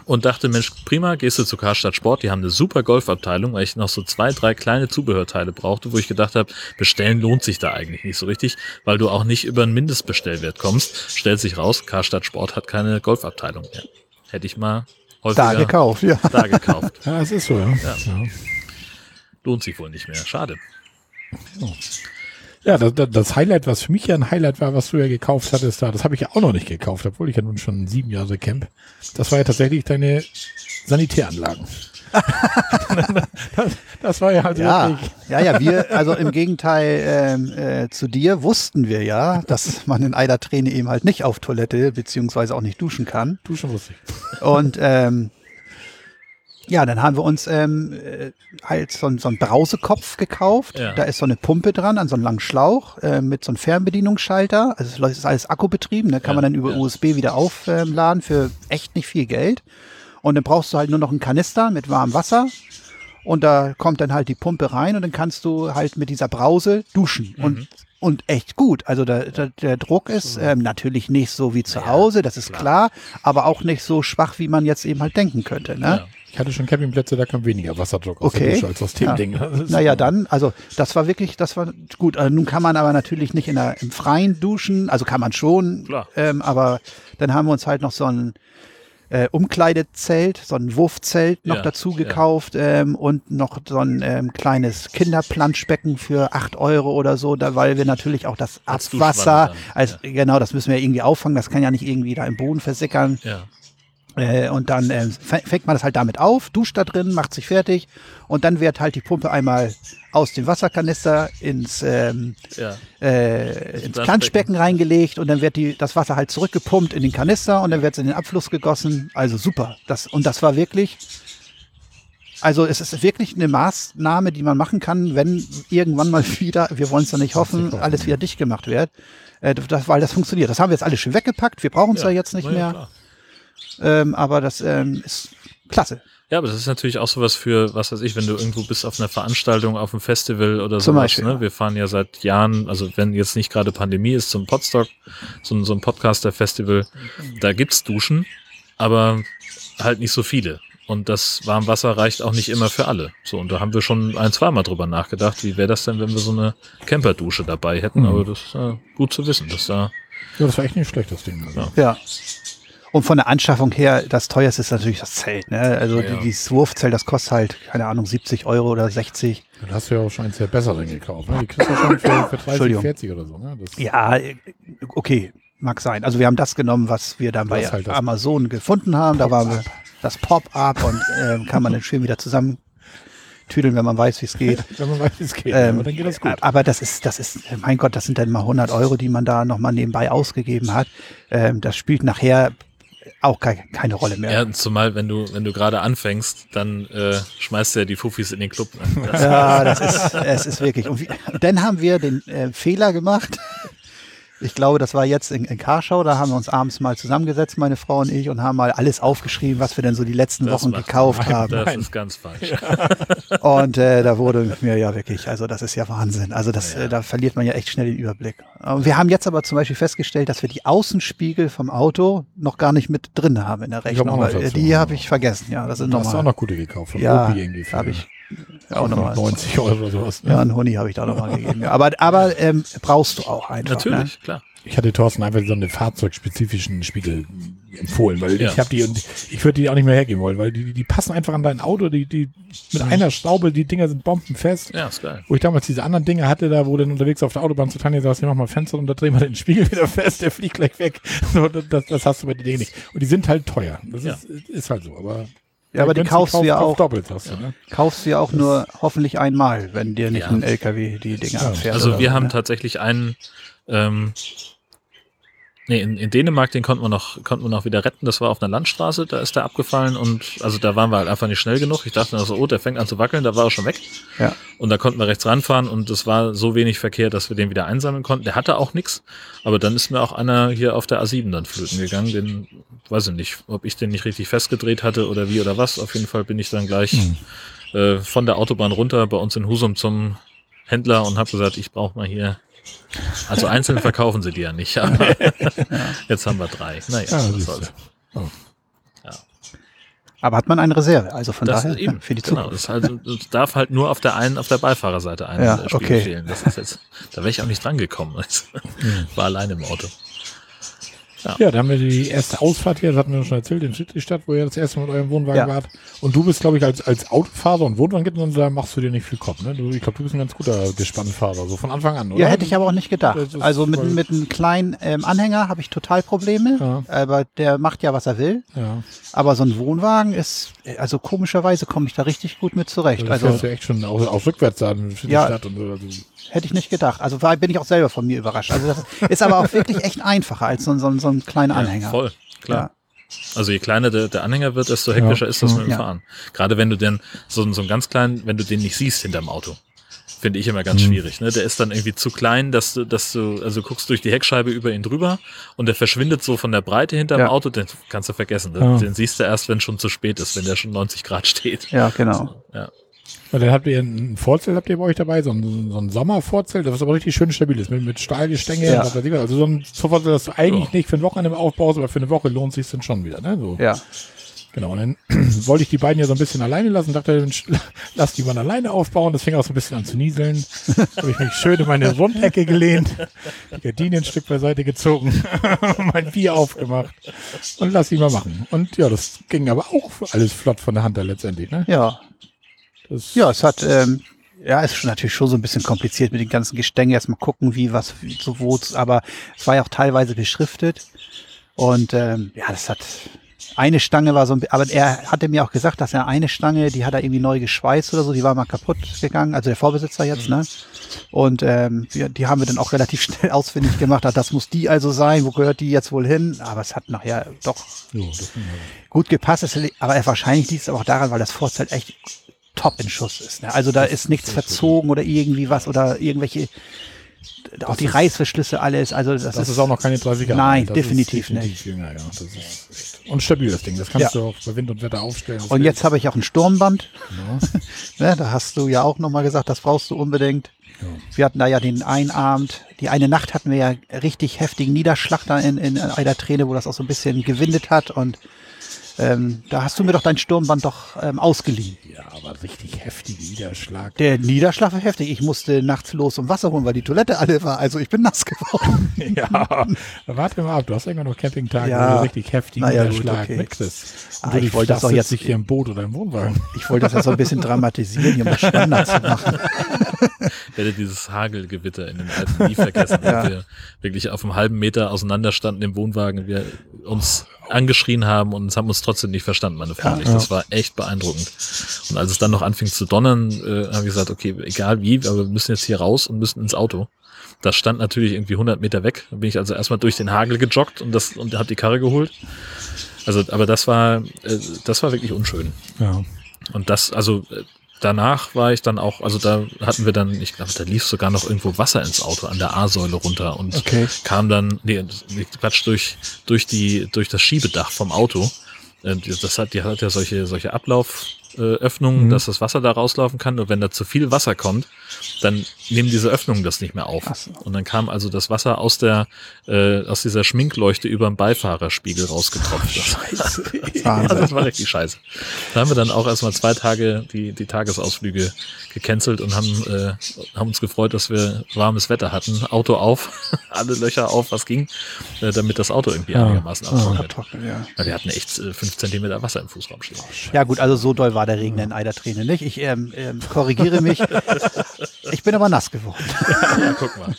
und dachte, Mensch, prima, gehst du zu Karstadt Sport, die haben eine super Golfabteilung, weil ich noch so zwei, drei kleine Zubehörteile brauchte, wo ich gedacht habe, bestellen lohnt sich da eigentlich nicht so richtig, weil du auch nicht über einen Mindestbestellwert kommst. Stellt sich raus, Karstadt Sport hat keine Golfabteilung mehr. Hätte ich mal häufiger da gekauft, ja. Da gekauft. ja, es ist so, ja. ja. Lohnt sich wohl nicht mehr. Schade. Ja. Ja, das, das Highlight, was für mich ja ein Highlight war, was du ja gekauft hattest, da, das habe ich ja auch noch nicht gekauft, obwohl ich ja nun schon sieben Jahre camp. Das war ja tatsächlich deine Sanitäranlagen. das, das, war ja halt ja, wirklich. Ja, ja, wir, also im Gegenteil ähm, äh, zu dir wussten wir ja, dass man in Eiderträne eben halt nicht auf Toilette beziehungsweise auch nicht duschen kann. Duschen wusste ich. Und ähm, ja, dann haben wir uns ähm, äh, halt so, so einen Brausekopf gekauft. Ja. Da ist so eine Pumpe dran an so einem langen Schlauch äh, mit so einem Fernbedienungsschalter. Also es ist alles akkubetrieben, da ne? kann ja, man dann über ja. USB wieder aufladen für echt nicht viel Geld. Und dann brauchst du halt nur noch einen Kanister mit warmem Wasser. Und da kommt dann halt die Pumpe rein und dann kannst du halt mit dieser Brause duschen. Mhm. Und und echt gut. Also der, der, der Druck ist ähm, natürlich nicht so wie zu Hause, das ist klar. klar, aber auch nicht so schwach, wie man jetzt eben halt denken könnte. Ne? Ich hatte schon Campingplätze, da kam weniger Wasserdruck aus okay. der Dusche als aus dem ja. Ding. Naja, dann, also das war wirklich, das war gut. Also, nun kann man aber natürlich nicht in der, im Freien duschen, also kann man schon, ähm, aber dann haben wir uns halt noch so ein äh, Umkleidezelt, so ein Wurfzelt noch ja, dazu gekauft ja. ähm, und noch so ein ähm, kleines Kinderplanschbecken für acht Euro oder so, da, weil wir natürlich auch das Abwasser, als, ja. genau, das müssen wir irgendwie auffangen, das kann ja nicht irgendwie da im Boden versickern. Ja. Äh, und dann äh, fängt man das halt damit auf, duscht da drin, macht sich fertig und dann wird halt die Pumpe einmal aus dem Wasserkanister ins, ähm, ja. äh, ins Planschbecken reingelegt und dann wird die, das Wasser halt zurückgepumpt in den Kanister und dann wird es in den Abfluss gegossen. Also super. Das, und das war wirklich, also es ist wirklich eine Maßnahme, die man machen kann, wenn irgendwann mal wieder, wir wollen es ja nicht hoffen, alles wieder dicht gemacht wird. Äh, das, weil das funktioniert. Das haben wir jetzt alles schön weggepackt. Wir brauchen es ja, ja, jetzt nicht mehr. Klar. Ähm, aber das ähm, ist klasse. Ja, aber das ist natürlich auch sowas für, was weiß ich, wenn du irgendwo bist auf einer Veranstaltung, auf einem Festival oder so. sowas. Ne? Wir fahren ja seit Jahren, also wenn jetzt nicht gerade Pandemie ist, zum Podstock, so, so ein Podcaster-Festival, da gibt's Duschen, aber halt nicht so viele. Und das Warmwasser reicht auch nicht immer für alle. So, und da haben wir schon ein, zweimal drüber nachgedacht, wie wäre das denn, wenn wir so eine Camperdusche dabei hätten. Mhm. Aber das ist äh, gut zu wissen, dass da. Ja, das war echt nicht schlecht, das Ding. Ja. ja. Und von der Anschaffung her, das teuerste ist natürlich das Zelt. Ne? Also ja, ja. dieses Wurfzelt, das kostet halt, keine Ahnung, 70 Euro oder 60. Dann hast du ja auch schon eins der besseren gekauft. Ne? Die kriegst du schon für, für 30, 40 oder so. Ne? Das ja, okay, mag sein. Also wir haben das genommen, was wir dann bei halt Amazon gefunden haben. Da war das Pop-up und äh, kann man dann schön wieder zusammen tüdeln, wenn man weiß, wie es geht. wenn man weiß, wie es geht. Ähm, aber dann geht das gut. Aber das ist, das ist, mein Gott, das sind dann mal 100 Euro, die man da nochmal nebenbei ausgegeben hat. Ähm, das spielt nachher auch keine, Rolle mehr. Ja, zumal wenn du, wenn du gerade anfängst, dann äh, schmeißt du ja die Fufis in den Club. Das ja, das ist, es ist wirklich. Und, wie, und dann haben wir den äh, Fehler gemacht, ich glaube, das war jetzt in, in Karschau, da haben wir uns abends mal zusammengesetzt, meine Frau und ich, und haben mal alles aufgeschrieben, was wir denn so die letzten das Wochen gekauft nein, haben. Das ist ganz falsch. Ja. Und äh, da wurde mir ja wirklich, also das ist ja Wahnsinn. Also das, ja. Äh, da verliert man ja echt schnell den Überblick. Wir haben jetzt aber zum Beispiel festgestellt, dass wir die Außenspiegel vom Auto noch gar nicht mit drin haben in der Rechnung. Hab die habe ich vergessen, ja. Das ist du hast auch noch gute gekauft von ja, irgendwie. Habe ich ja, auch nochmal 90 Euro oder sowas. Ne? Ja, einen Huni habe ich da nochmal gegeben. Aber, aber ähm, brauchst du auch einfach. Natürlich, ne? klar. Ich hatte Thorsten einfach so einen fahrzeugspezifischen Spiegel empfohlen, weil ja. ich habe die und ich würde die auch nicht mehr hergeben wollen, weil die, die passen einfach an dein Auto, die, die mit mhm. einer Schraube, die Dinger sind bombenfest. Ja, ist geil. Wo ich damals diese anderen Dinge hatte, da wo dann unterwegs auf der Autobahn zu Tanja saß, ich mach mal Fenster und da drehen wir den Spiegel wieder fest, der fliegt gleich weg. So, das, das hast du bei den nicht. Und die sind halt teuer. Das ja. ist, ist halt so, aber Ja, aber die kaufst du kauf- ja auch, doppelt, hast du, ne? kaufst du ja auch nur hoffentlich einmal, wenn dir nicht Ja. ein LKW die Dinge Ja. abfährt. Also wir haben ne? tatsächlich einen, ähm, nee, in, in Dänemark, den konnten wir noch, konnten wir noch wieder retten. Das war auf einer Landstraße, da ist der abgefallen und also da waren wir halt einfach nicht schnell genug. Ich dachte noch so, oh, der fängt an zu wackeln, da war er schon weg. Ja. Und da konnten wir rechts ranfahren und es war so wenig Verkehr, dass wir den wieder einsammeln konnten. Der hatte auch nichts, aber dann ist mir auch einer hier auf der A7 dann flöten gegangen. Den, weiß ich nicht, ob ich den nicht richtig festgedreht hatte oder wie oder was. Auf jeden Fall bin ich dann gleich Hm. äh, von der Autobahn runter bei uns in Husum zum Händler und habe gesagt, ich brauche mal hier. Also einzeln verkaufen sie die ja nicht, aber jetzt haben wir drei. Naja, Ja, was soll's. Oh. Aber hat man eine Reserve, also von Das daher ist eben, ja, für die genau, Zukunft. das, ist also, das darf halt nur auf der einen, auf der Beifahrerseite ein Ja, Spiegel okay. fehlen. Das ist jetzt, da wäre ich auch nicht dran gekommen. Ich war alleine im Auto. Ja, da haben wir die erste Ausfahrt hier, das hatten wir schon erzählt, in Friedrichstadt, wo ihr das erste Mal mit eurem Wohnwagen Ja. wart. Und du bist, glaube ich, als, als Autofahrer und Wohnwagen, da machst du dir nicht viel Kopf, ne? Du, ich glaube, du bist ein ganz guter Gespannfahrer, so von Anfang an, oder? Ja, hätte ich aber auch nicht gedacht. Das Also mit, mit einem kleinen ähm, Anhänger habe ich total Probleme, Ja. aber der macht ja, was er will. Ja, Aber so ein Wohnwagen ist, also komischerweise komme ich da richtig gut mit zurecht. also Also du echt schon auch, auch rückwärts da in Friedrichstadt und so. Also, hätte ich nicht gedacht. Also war, bin ich auch selber von mir überrascht. Also das ist aber auch wirklich echt einfacher als so, ein- so, so ein kleiner Anhänger. Voll, klar. Ja. Also je kleiner der, der Anhänger wird, desto hektischer Ja. ist das mit dem Ja. Fahren. Gerade wenn du denn so, einen- so einen ganz kleinen, wenn du den nicht siehst hinterm Auto. Finde ich immer ganz Mhm. schwierig. Ne? Der ist dann irgendwie zu klein, dass du, dass du, also du guckst durch die Heckscheibe über ihn drüber und der verschwindet so von der Breite hinterm Ja. Auto, den kannst du vergessen. Den, Ja. den siehst du erst, wenn schon zu spät ist, wenn der schon 90 Grad steht. Ja, genau. Ja. Ja, dann habt ihr ein Vorzelt habt ihr bei euch dabei, so ein, so ein Sommervorzelt, das aber richtig schön stabil ist, mit, mit Stahlgestänge. Ja. und. Also so ein Vorzelt, das du eigentlich Ja. nicht für ein Wochenende aufbaust, aber für eine Woche lohnt sich dann schon wieder. Ne? So. Ja. Genau, und dann wollte ich die beiden ja so ein bisschen alleine lassen, dachte, Mensch, lass die mal alleine aufbauen. Das fing auch so ein bisschen an zu nieseln. habe ich mich schön in meine Rundecke gelehnt, die Gardinen ein Stück beiseite gezogen, mein Bier aufgemacht und lass die mal machen. Und ja, das ging aber auch alles flott von der Hand da letztendlich. Ne? Ja. Das, Ja, es hat, ähm, ja, ist schon natürlich schon so ein bisschen kompliziert mit den ganzen Gestängen. Erstmal gucken, wie, was, wie, so, wo, aber es war ja auch teilweise beschriftet. Und ähm, ja, das hat eine Stange war so ein aber er hatte mir auch gesagt, dass er eine Stange, die hat er irgendwie neu geschweißt oder so, die war mal kaputt gegangen, also der Vorbesitzer jetzt, ne? Und ähm, wir, die haben wir dann auch relativ schnell ausfindig gemacht. Ah, Das muss die also sein, wo gehört die jetzt wohl hin? Aber es hat nachher doch das, gut gepasst. Aber wahrscheinlich liegt es aber auch daran, weil das Vorzelt echt top in Schuss ist. Ne? Also da ist nichts verzogen oder irgendwie was oder irgendwelche, auch die Reißverschlüsse alles. Also das, das ist auch noch keine 30 Jahre. Nein, alt. Das definitiv ist nicht. Jünger, ja. Ist. Und stabil, das Ding. Das kannst Ja. du auch bei Wind und Wetter aufstellen. Und jetzt habe ich auch ein Sturmband. Ja. Ne? Da hast du ja auch nochmal gesagt, das brauchst du unbedingt. Wir hatten da ja den einen Abend, die eine Nacht hatten wir ja richtig heftigen Niederschlag da in, in einer Träne, wo das auch so ein bisschen gewindet hat. Und ähm, da hast du mir doch dein Sturmband doch ähm, ausgeliehen. ja, aber richtig heftiger Niederschlag. Der Niederschlag war heftig. Ich musste nachts los um Wasser holen, weil die Toilette alle war. Also ich bin nass geworden. Ja, warte mal ab. Du hast irgendwann noch Campingtage, Ja. wo du richtig heftigen Na ja, gut, Niederschlag okay. Ah, ich wollte das doch jetzt- nicht hier im Boot oder im Wohnwagen. Ich wollte das ja so ein bisschen dramatisieren, hier um das Standard zu machen. Ich werde dieses Hagelgewitter in den Alpen nie vergessen, Ja. wir wirklich auf einem halben Meter auseinander standen im Wohnwagen, wir uns angeschrien haben und haben uns trotzdem nicht verstanden, meine Frau und ich. Das war echt beeindruckend. Und als es dann noch anfing zu donnern, äh, habe ich gesagt, okay, egal wie, aber wir müssen jetzt hier raus und müssen ins Auto. Das stand natürlich irgendwie 100 Meter weg. Da bin ich also erstmal durch den Hagel gejoggt und das und habe die Karre geholt. Also, aber das war, äh, das war wirklich unschön. Ja. Und das, also danach war ich dann auch, also da hatten wir dann, ich glaube, da lief sogar noch irgendwo Wasser ins Auto an der A-Säule runter und Okay. kam dann, nee, Quatsch, durch, durch die, durch das Schiebedach vom Auto. Äh, Das hat, die hat ja solche, solche Ablauführungen, Mhm. dass das Wasser da rauslaufen kann. Und wenn da zu viel Wasser kommt, dann nehmen diese Öffnungen das nicht mehr auf. So. Und dann kam also das Wasser aus der, äh, aus dieser Schminkleuchte über dem Beifahrerspiegel rausgetropft. Das- ja, Wahnsinn. das war richtig scheiße. Da haben wir dann auch erstmal zwei Tage die, die Tagesausflüge gecancelt und haben, äh, haben uns gefreut, dass wir warmes Wetter hatten. Auto auf, alle Löcher auf, was ging, äh, damit das Auto irgendwie Ja. einigermaßen abtrocknet. Ja. Wir hatten echt äh, fünf Zentimeter Wasser im Fußraum stehen. ja gut, also so doll war der Regen in Eiderträne nicht. Ich ähm, ähm, korrigiere mich. Ich bin aber nass geworden. Ja, guck mal.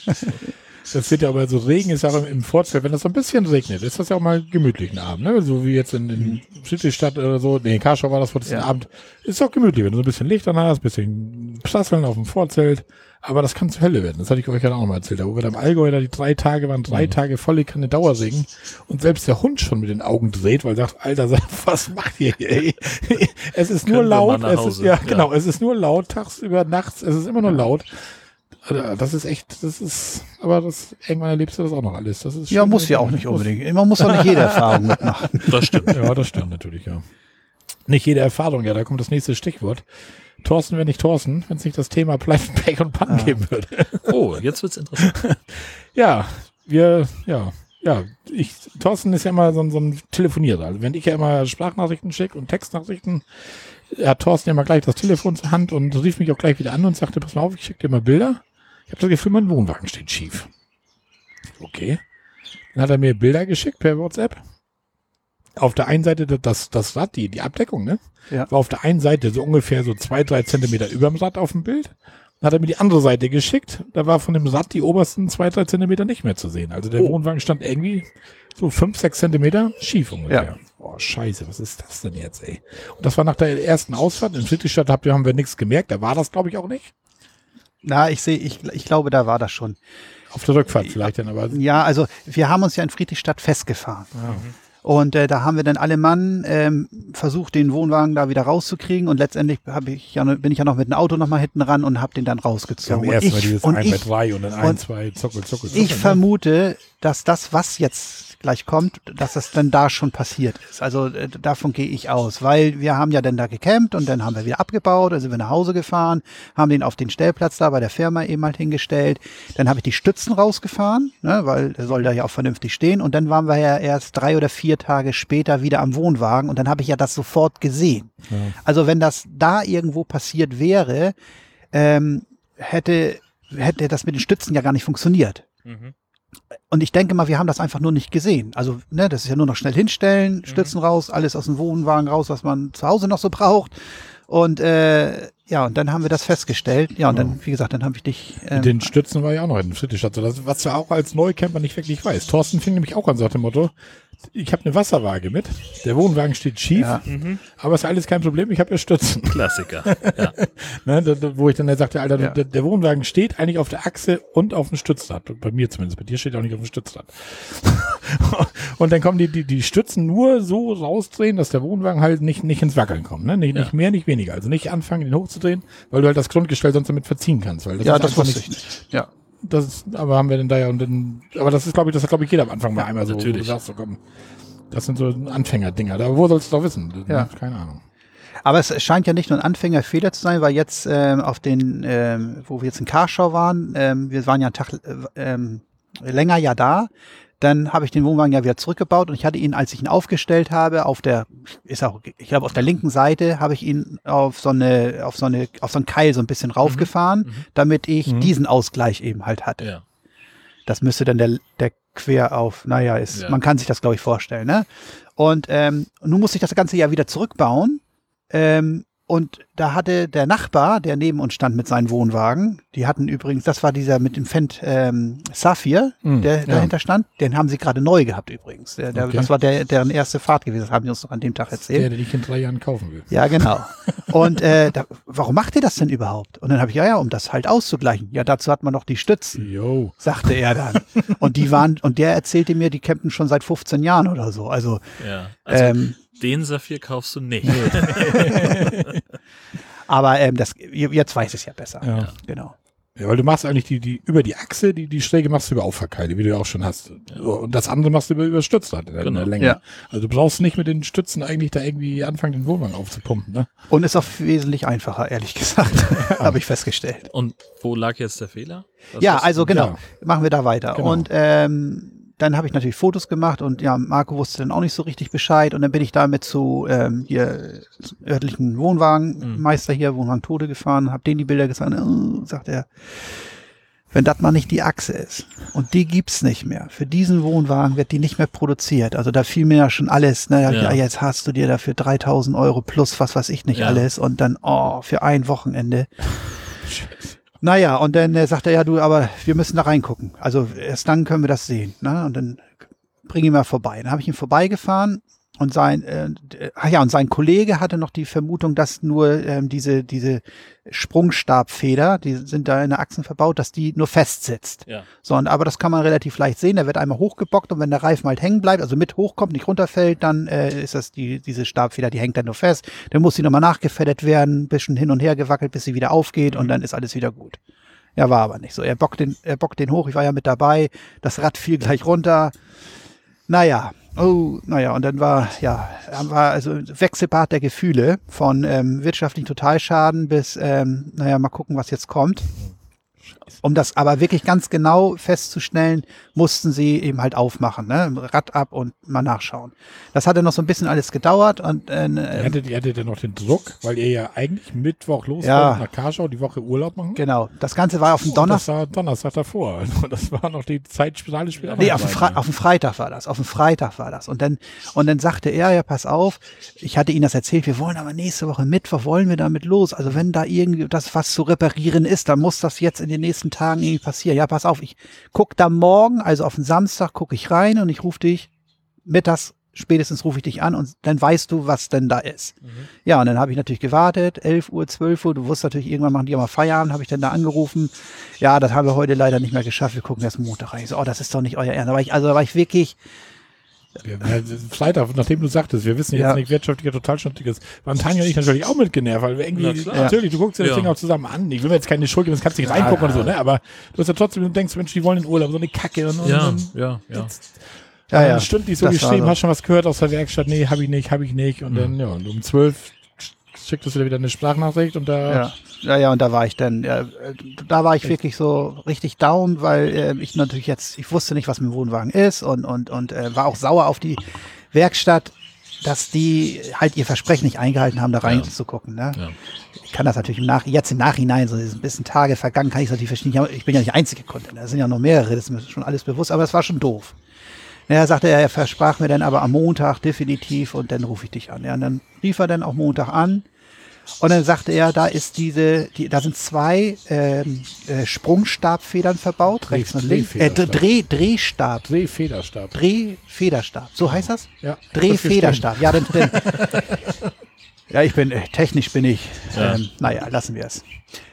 Das wird ja aber so Regen ist ja auch im, Vorzelt, wenn das so ein bisschen regnet, ist das ja auch mal gemütlich einen Abend, ne? So wie jetzt in, in Friedrichstadt oder so, nee, in Karschau war das vor diesem Ja. Abend. Ist auch gemütlich, wenn du so ein bisschen Licht an hast, ein bisschen Prasseln auf dem Vorzelt. Aber das kann zur Hölle werden. Das hatte ich euch ja auch noch mal erzählt. Da wo wir da im Allgäu da die drei Tage waren, drei Tage volle Kanne Dauerregen. Und selbst der Hund schon mit den Augen dreht, weil er sagt, Alter, was macht ihr hier, ey? Es ist nur laut. Es ist, ja, Ja. genau. Es ist nur laut, tagsüber, nachts. Es ist immer nur laut. Also, Das ist echt, das ist, aber das, irgendwann erlebst du das auch noch alles. Das ist Ja, muss ja auch nicht unbedingt. Man muss doch nicht jede Erfahrung mitmachen. Das stimmt. Ja, das stimmt natürlich, ja. Nicht jede Erfahrung, ja, da kommt das nächste Stichwort. Thorsten wäre nicht Thorsten, wenn es nicht das Thema Pleiten, Pech und Pannen geben würde. Oh, jetzt wird's interessant. Ja, wir, ja, ja, ich, Thorsten ist ja immer so, ein- so ein Telefonierer. Also wenn ich ja immer Sprachnachrichten schicke und Textnachrichten, hat Thorsten ja immer gleich das Telefon zur Hand und rief mich auch gleich wieder an und sagte, pass mal auf, ich schicke dir mal Bilder. Ich habe das Gefühl, mein Wohnwagen steht schief. Okay. Dann hat er mir Bilder geschickt per WhatsApp. Auf der einen Seite das, das Rad, die, die Abdeckung, ne? Ja. War auf der einen Seite so ungefähr so zwei, drei Zentimeter überm Rad auf dem Bild. Dann hat er mir die andere Seite geschickt. Da war von dem Rad die obersten zwei, drei Zentimeter nicht mehr zu sehen. Also der Oh. Wohnwagen stand irgendwie so fünf, sechs Zentimeter schief ungefähr. Ja. Boah, scheiße, was ist das denn jetzt, ey? Und das war nach der ersten Ausfahrt. In Friedrichstadt haben wir nichts gemerkt. Da war das, glaube ich, auch nicht. Na, ich sehe, ich, ich glaube, da war das schon. Auf der Rückfahrt vielleicht dann, aber Ja, also wir haben uns ja in Friedrichstadt festgefahren. Und äh, da haben wir dann alle Mann ähm, versucht, den Wohnwagen da wieder rauszukriegen. Und letztendlich hab ich ja, bin ich ja noch mit dem Auto noch mal hinten ran und habe den dann rausgezogen. erst und mal dieses und 1 bei ich, 3 und dann 1, und 2, zuckel, zuckel, zuckel. ich ne? vermute, dass das, was jetzt gleich kommt, dass das dann da schon passiert ist. Also äh, davon gehe ich aus, weil wir haben ja dann da gecampt und dann haben wir wieder abgebaut, sind wir nach Hause gefahren, haben den auf den Stellplatz da bei der Firma eben halt hingestellt. Dann habe ich die Stützen rausgefahren, ne, weil der soll da ja auch vernünftig stehen. Und dann waren wir ja erst drei oder vier Tage später wieder am Wohnwagen und dann habe ich ja das sofort gesehen. Also wenn das da irgendwo passiert wäre, ähm, hätte, hätte das mit den Stützen ja gar nicht funktioniert. Und ich denke mal, wir haben das einfach nur nicht gesehen. Also, ne, das ist ja nur noch schnell hinstellen, Stützen raus, alles aus dem Wohnwagen raus, was man zu Hause noch so braucht. Und äh, ja, und dann haben wir das festgestellt. Ja, und dann, wie gesagt, dann habe ich dich. Ähm, den Stützen war ja auch noch in Friedrichstadt. so. Das, was du auch als Neucamper nicht wirklich weißt. Thorsten fing nämlich auch an, so dem Motto, ich habe eine Wasserwaage mit. Der Wohnwagen steht schief, Ja. aber ist alles kein Problem, ich habe ja Stützen. Klassiker. Ja. Ne, da, da, wo ich dann sagte, Alter, Ja. der, der Wohnwagen steht eigentlich auf der Achse und auf dem Stützrad. Bei mir zumindest. Bei dir steht er auch nicht auf dem Stützrad. und dann kommen die, die, die Stützen nur so rausdrehen, dass der Wohnwagen halt nicht, nicht ins Wackeln kommt. Ne? Nicht, nicht mehr, nicht weniger. Also nicht anfangen, den hochzudrehen, weil du halt das Grundgestell sonst damit verziehen kannst. Weil das ja, ist das wusste ich nicht. Ja. Das ist, aber haben wir denn da ja und dann, aber das ist, glaube ich, das hat, glaube ich, jeder am Anfang mal einmal so, natürlich. sagst, so, komm, das sind so Anfängerdinger. Da, wo sollst du doch wissen? Ja. Keine Ahnung. Aber es scheint ja nicht nur ein Anfängerfehler zu sein, weil jetzt ähm, auf den, ähm, wo wir jetzt in Karschau waren, ähm, wir waren ja einen Tag äh, ähm, länger ja da, dann habe ich den Wohnwagen ja wieder zurückgebaut und ich hatte ihn, als ich ihn aufgestellt habe, auf der, ist auch, ich glaube auf der linken Seite habe ich ihn auf so eine, auf so eine, auf so einen Keil so ein bisschen raufgefahren, damit ich diesen Ausgleich eben halt hatte. ja. Das müsste dann der, der quer auf, naja, ist, Ja. man kann sich das, glaube ich, vorstellen, ne? Und ähm, nun musste ich das Ganze ja wieder zurückbauen. Ähm, und da hatte der Nachbar, der neben uns stand mit seinem Wohnwagen, die hatten übrigens, das war dieser mit dem Fendt ähm, Saphir, Mm, der ja. dahinter stand, den haben sie gerade neu gehabt übrigens. Der, der, Okay. Das war der, deren erste Fahrt gewesen, das haben die uns noch an dem Tag erzählt. Der, der dich in drei Jahren kaufen will. Ja, genau. Und äh, da, warum macht ihr das denn überhaupt? Und dann habe ich, ja, ja, um das halt auszugleichen. Ja, dazu hat man noch die Stützen Yo. sagte er dann. Und die waren, und der erzählte mir, die campen schon seit 15 Jahren oder so. Also, ja. Also ähm, den Saphir kaufst du nicht. aber ähm, das, jetzt weiß ich es ja besser. Ja. Genau. Ja, weil du machst eigentlich die, die, über die Achse, die, die Schräge machst du über Auffahrkeile, wie du ja auch schon hast. Und das andere machst du über, über Stützrad in der, in Genau. der Länge. Ja. Also du brauchst nicht mit den Stützen eigentlich da irgendwie anfangen, den Wohnwagen aufzupumpen, ne? Und ist auch wesentlich einfacher, ehrlich gesagt. Habe ich festgestellt. Und wo lag jetzt der Fehler? Was ja, also genau. ja. Machen wir da weiter. Genau. Und ähm, dann habe ich natürlich Fotos gemacht und ja, Marco wusste dann auch nicht so richtig Bescheid. Und dann bin ich damit zu ähm, hier örtlichen Wohnwagenmeister hier, Wohnwagen Tode gefahren, habe denen die Bilder gesagt, äh, sagt er, wenn das mal nicht die Achse ist und die gibt's nicht mehr, für diesen Wohnwagen wird die nicht mehr produziert. Also da fiel mir ja schon alles, ne, ja. Ja. jetzt hast du dir dafür 3000 Euro plus was weiß ich nicht Ja. alles und dann, oh, für ein Wochenende. Naja, und dann äh, sagt er, ja, du, aber wir müssen da reingucken. Also erst dann können wir das sehen. Ne? Und dann bring ihn mal vorbei. Dann habe ich ihn vorbeigefahren und sein, äh, ach ja, und sein Kollege hatte noch die Vermutung, dass nur ähm, diese, diese Sprungstabfeder, die sind da in der Achsen verbaut, dass die nur festsitzt. Ja. So, und, aber das kann man relativ leicht sehen. Der wird einmal hochgebockt und wenn der Reifen halt hängen bleibt, also mit hochkommt, nicht runterfällt, dann äh, ist das die, diese Stabfeder, die hängt dann nur fest. Dann muss sie nochmal nachgefedert werden, ein bisschen hin und her gewackelt, bis sie wieder aufgeht und dann ist alles wieder gut. Ja, war aber nicht so. Er bockt den, er bockt den hoch, ich war ja mit dabei. Das Rad fiel gleich runter. Naja, oh, naja, und dann war, ja, war also Wechselbad der Gefühle von ähm, wirtschaftlichen Totalschaden bis, ähm, naja, mal gucken, was jetzt kommt. Um das aber wirklich ganz genau festzustellen, mussten sie eben halt aufmachen, ne? Rad ab und mal nachschauen. Das hatte noch so ein bisschen alles gedauert und äh, Ihr hattet, ihr hattet ja noch den Druck, weil ihr ja eigentlich Mittwoch los Ja. wollt nach Karschau, die Woche Urlaub machen. genau, das Ganze war auf dem Donnerstag. Das war Donnerstag davor. Also das war noch die Zeit später. Nee, auf dem, Fre auf dem Freitag war das. Auf dem Freitag war das. Und dann, und dann sagte er, ja, pass auf, ich hatte Ihnen das erzählt, wir wollen aber nächste Woche Mittwoch, wollen wir damit los. Also wenn da irgendwie das was zu reparieren ist, dann muss das jetzt in den nächsten Tagen irgendwie passieren. Ja, pass auf, ich guck da morgen, also auf den Samstag gucke ich rein und ich rufe dich mittags, spätestens rufe ich dich an und dann weißt du, was denn da ist. Ja, und dann habe ich natürlich gewartet, 11 Uhr, 12 Uhr, du wusstest natürlich, irgendwann machen die auch mal Feierabend, habe ich dann da angerufen. Ja, das haben wir heute leider nicht mehr geschafft, wir gucken erst Montag rein. Ich so, oh, das ist doch nicht euer Ernst. Da war ich, also da war ich wirklich, Wir, Freitag, nachdem du sagtest, wir wissen jetzt Ja. nicht, wirtschaftlicher Totalstand ist, waren Tanja und ich natürlich auch mit genervt, weil wir irgendwie, Na natürlich, du guckst dir das Ja. Ding auch zusammen an. Ich will mir jetzt keine Schuld geben, das kannst du nicht reingucken oder so, ne? Aber du hast ja trotzdem, du denkst, Mensch, die wollen in Urlaub, so eine Kacke. Und, und, Ja, und ja, ja. ja, ja. Dann stündlich so das geschrieben, so. hast schon was gehört aus der Werkstatt, nee, hab ich nicht, hab ich nicht. Und Mhm. dann, ja, und um zwölf schicktest du dir wieder eine Sprachnachricht und da, Ja. ja, ja, und da war ich dann, äh, da war ich wirklich so richtig down, weil äh, ich natürlich jetzt, ich wusste nicht, was mit dem Wohnwagen ist und, und, und äh, war auch sauer auf die Werkstatt, dass die halt ihr Versprechen nicht eingehalten haben, da reinzugucken. Ne? Ja. Ich kann das natürlich im Nach jetzt im Nachhinein, so ein bisschen Tage vergangen, kann ich es natürlich verstehen. Ja, Ich bin ja nicht einzige Kunde, da sind ja noch mehrere, das ist mir schon alles bewusst, aber es war schon doof. Naja, sagte er, er versprach mir dann aber am Montag definitiv und dann rufe ich dich an. Ja, und dann rief er dann auch Montag an und dann sagte er, da ist diese, die, da sind zwei ähm, äh, Sprungstabfedern verbaut, Dreh- rechts und links. Äh, Drehfederstab. Dreh, Drehstab. Drehfederstab. Drehfederstab. So heißt das? Ja. Drehfederstab. Ja, dann, dann ja, ich bin, äh, technisch bin ich, Ja. ähm, naja, lassen wir es.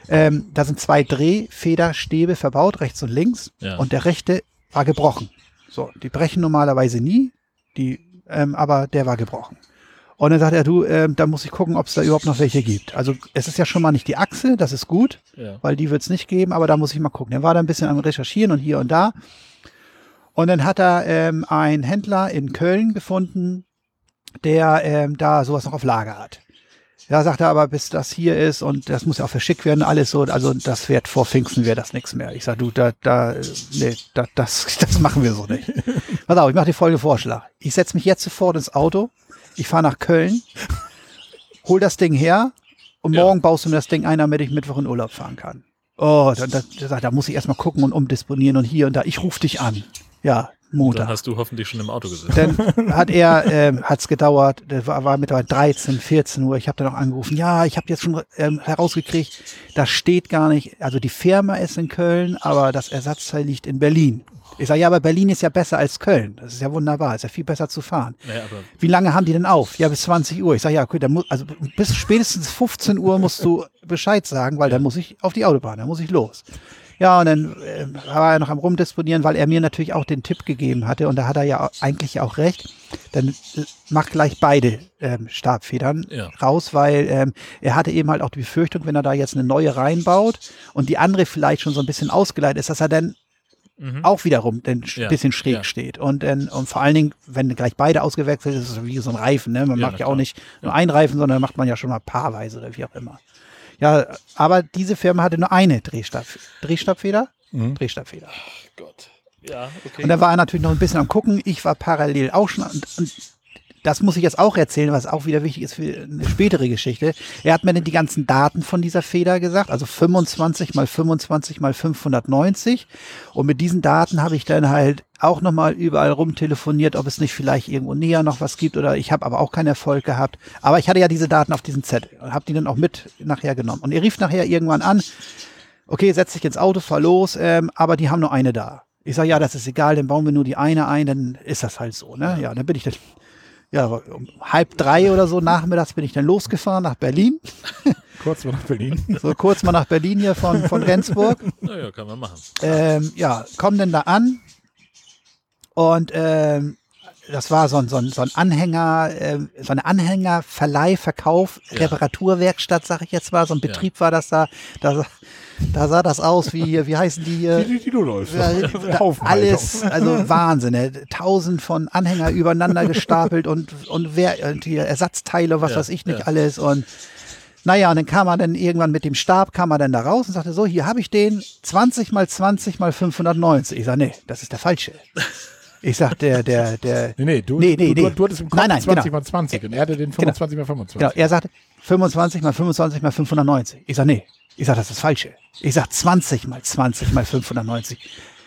Ähm, da sind zwei Drehfederstäbe verbaut, rechts und links. Ja. Und der rechte war gebrochen. So, die brechen normalerweise nie, die, ähm, aber der war gebrochen. Und dann sagt er, du, ähm, da muss ich gucken, ob es da überhaupt noch welche gibt. Also es ist ja schon mal nicht die Achse, das ist gut, Ja. weil die wird es nicht geben, aber da muss ich mal gucken. Er war da ein bisschen am Recherchieren und hier und da. Und dann hat er ähm, einen Händler in Köln gefunden, der ähm, da sowas noch auf Lager hat. Ja, sagt er aber, bis das hier ist und das muss ja auch verschickt werden, alles so, also das wird vor Pfingsten wäre das nichts mehr. Ich sag, du, da, da, äh, nee, da, das, das machen wir so nicht. Pass auf, ich mache dir folgenden Vorschlag. Ich setze mich jetzt sofort ins Auto, ich fahre nach Köln, hol das Ding her und Ja. morgen baust du mir das Ding ein, damit ich Mittwoch in Urlaub fahren kann. Oh, da, da, da, da muss ich erstmal gucken und umdisponieren und hier und da. Ich rufe dich an. Ja, Dann Montag. hast du hoffentlich schon im Auto gesessen. Dann hat er, ähm, hat es gedauert, der war, war mittlerweile 13, 14 Uhr. Ich habe dann auch angerufen, ja, ich habe jetzt schon ähm, herausgekriegt, das steht gar nicht, also die Firma ist in Köln, aber das Ersatzteil liegt in Berlin. Ich sage, ja, aber Berlin ist ja besser als Köln. Das ist ja wunderbar, ist ja viel besser zu fahren. Naja, aber Wie lange haben die denn auf? Ja, bis 20 Uhr. Ich sage, ja, okay, dann muss, also bis spätestens 15 Uhr musst du Bescheid sagen, weil dann muss ich auf die Autobahn, dann muss ich los. Ja, und dann äh, war er noch am Rumdisponieren, weil er mir natürlich auch den Tipp gegeben hatte und da hat er ja auch, eigentlich auch recht. Dann äh, mach gleich beide ähm, Stabfedern Ja. raus, weil ähm, er hatte eben halt auch die Befürchtung, wenn er da jetzt eine neue reinbaut und die andere vielleicht schon so ein bisschen ausgeleitet ist, dass er dann Mhm. auch wiederum ein Ja, bisschen schräg ja. steht. Und, und vor allen Dingen, wenn gleich beide ausgewechselt ist, ist es wie so ein Reifen. Ne? Man Ja, macht ja auch klar. nicht nur einen Reifen, sondern macht man ja schon mal paarweise oder wie auch immer. Ja, aber diese Firma hatte nur eine Drehstab Drehstabfeder. Mhm. Drehstabfeder. Gott. Ja, okay. Und da war er natürlich noch ein bisschen am Gucken. Ich war parallel auch schon. Und, und das muss ich jetzt auch erzählen, was auch wieder wichtig ist für eine spätere Geschichte. Er hat mir dann die ganzen Daten von dieser Feder gesagt, also 25 mal 25 mal 590. Und mit diesen Daten habe ich dann halt auch nochmal überall rumtelefoniert, ob es nicht vielleicht irgendwo näher noch was gibt oder ich habe aber auch keinen Erfolg gehabt. Aber ich hatte ja diese Daten auf diesem Zettel und habe die dann auch mit nachher genommen. Und er rief nachher irgendwann an, okay, setz dich ins Auto, fahr los, ähm, aber die haben nur eine da. Ich sage, ja, das ist egal, dann bauen wir nur die eine ein, dann ist das halt so, ne? Ja, dann bin ich dann, ja, um halb drei oder so nachmittags bin ich dann losgefahren nach Berlin. Kurz mal nach Berlin. So kurz mal nach Berlin hier von, von Rendsburg. Naja, kann man machen. Ähm, ja, komm denn da an und ähm, das war so ein, so ein, so ein Anhänger, ähm, so eine Anhängerverleih, Verkauf, Ja. Reparaturwerkstatt, sag ich jetzt mal. So ein Ja. Betrieb war das da. Da, da sah das aus wie, wie heißen die hier? Die, die, die du läufst. Ja, da, Haufen alles, also Wahnsinn, ne? tausend von Anhänger übereinander gestapelt und, und, wer, und hier Ersatzteile, was Ja, weiß ich nicht ja. alles und naja, und dann kam er dann irgendwann mit dem Stab, kam er dann da raus und sagte, so, hier habe ich den 20 mal 20 mal 590. Ich sage, nee, das ist der falsche. Ich sag, der, der, der, Nee, nee, du, Nee, nee, du, du, du hattest im Kopf Nein, nein, 20 genau. mal 20 und er hatte den 25 mal 25. genau, er sagte 25 mal 25 mal 590. Ich sag, nee, ich sag, das ist das falsche. Ich sag 20 mal 20 mal 590.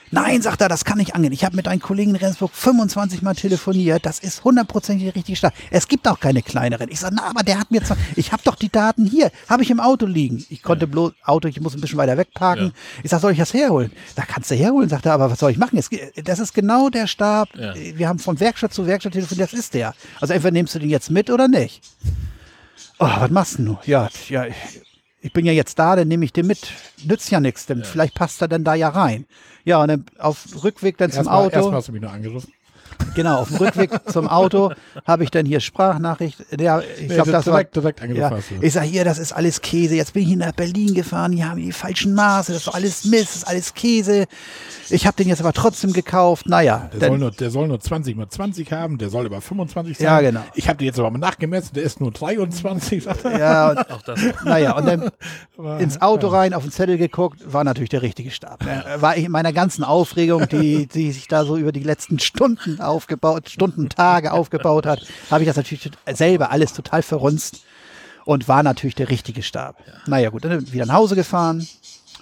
Nein, sagt er, das kann nicht angehen. Ich habe mit einem Kollegen in Rendsburg 25 Mal telefoniert. Das ist hundertprozentig die richtige Stadt. Es gibt auch keine kleineren. Ich sage, na, aber der hat mir zwar, ich habe doch die Daten hier, habe ich im Auto liegen. Ich konnte bloß Auto, ich muss ein bisschen weiter wegparken. Ja. Ich sag, soll ich das herholen? Da kannst du herholen, sagt er, aber was soll ich machen? Es, das ist genau der Stab. Ja. Wir haben von Werkstatt zu Werkstatt telefoniert, das ist der. Also entweder nimmst du den jetzt mit oder nicht. Oh, was machst du nun? Ja, ja, ich, bin ja jetzt da, dann nehme ich den mit. Nützt ja nichts, denn vielleicht passt er dann da ja rein. Ja, und dann auf Rückweg dann zum Erstmal, Auto. erstmal hast du mich nur angerufen. Genau, auf dem Rückweg zum Auto habe ich dann hier Sprachnachricht. Ja, ich Nee, glaube, das war. direkt, direkt angerufen Ja, ich sage hier, das ist alles Käse. Jetzt bin ich hier nach Berlin gefahren, hier haben die falschen Maße, das ist doch alles Mist, das ist alles Käse. Ich habe den jetzt aber trotzdem gekauft. Naja, Der soll, nur, der soll nur 20 mal 20 haben, der soll über 25 sein. Ja, genau. Ich habe den jetzt aber mal nachgemessen, der ist nur 23. sagt er. ja, und, Auch das. naja, und dann Aber, ins Auto rein, auf den Zettel geguckt, war natürlich der richtige Stab. War ich in meiner ganzen Aufregung, die, die sich da so über die letzten Stunden aufgebaut, Stunden, Tage aufgebaut hat, habe ich das natürlich selber alles total verrunzt und war natürlich der richtige Stab. Naja, gut, dann wieder nach Hause gefahren,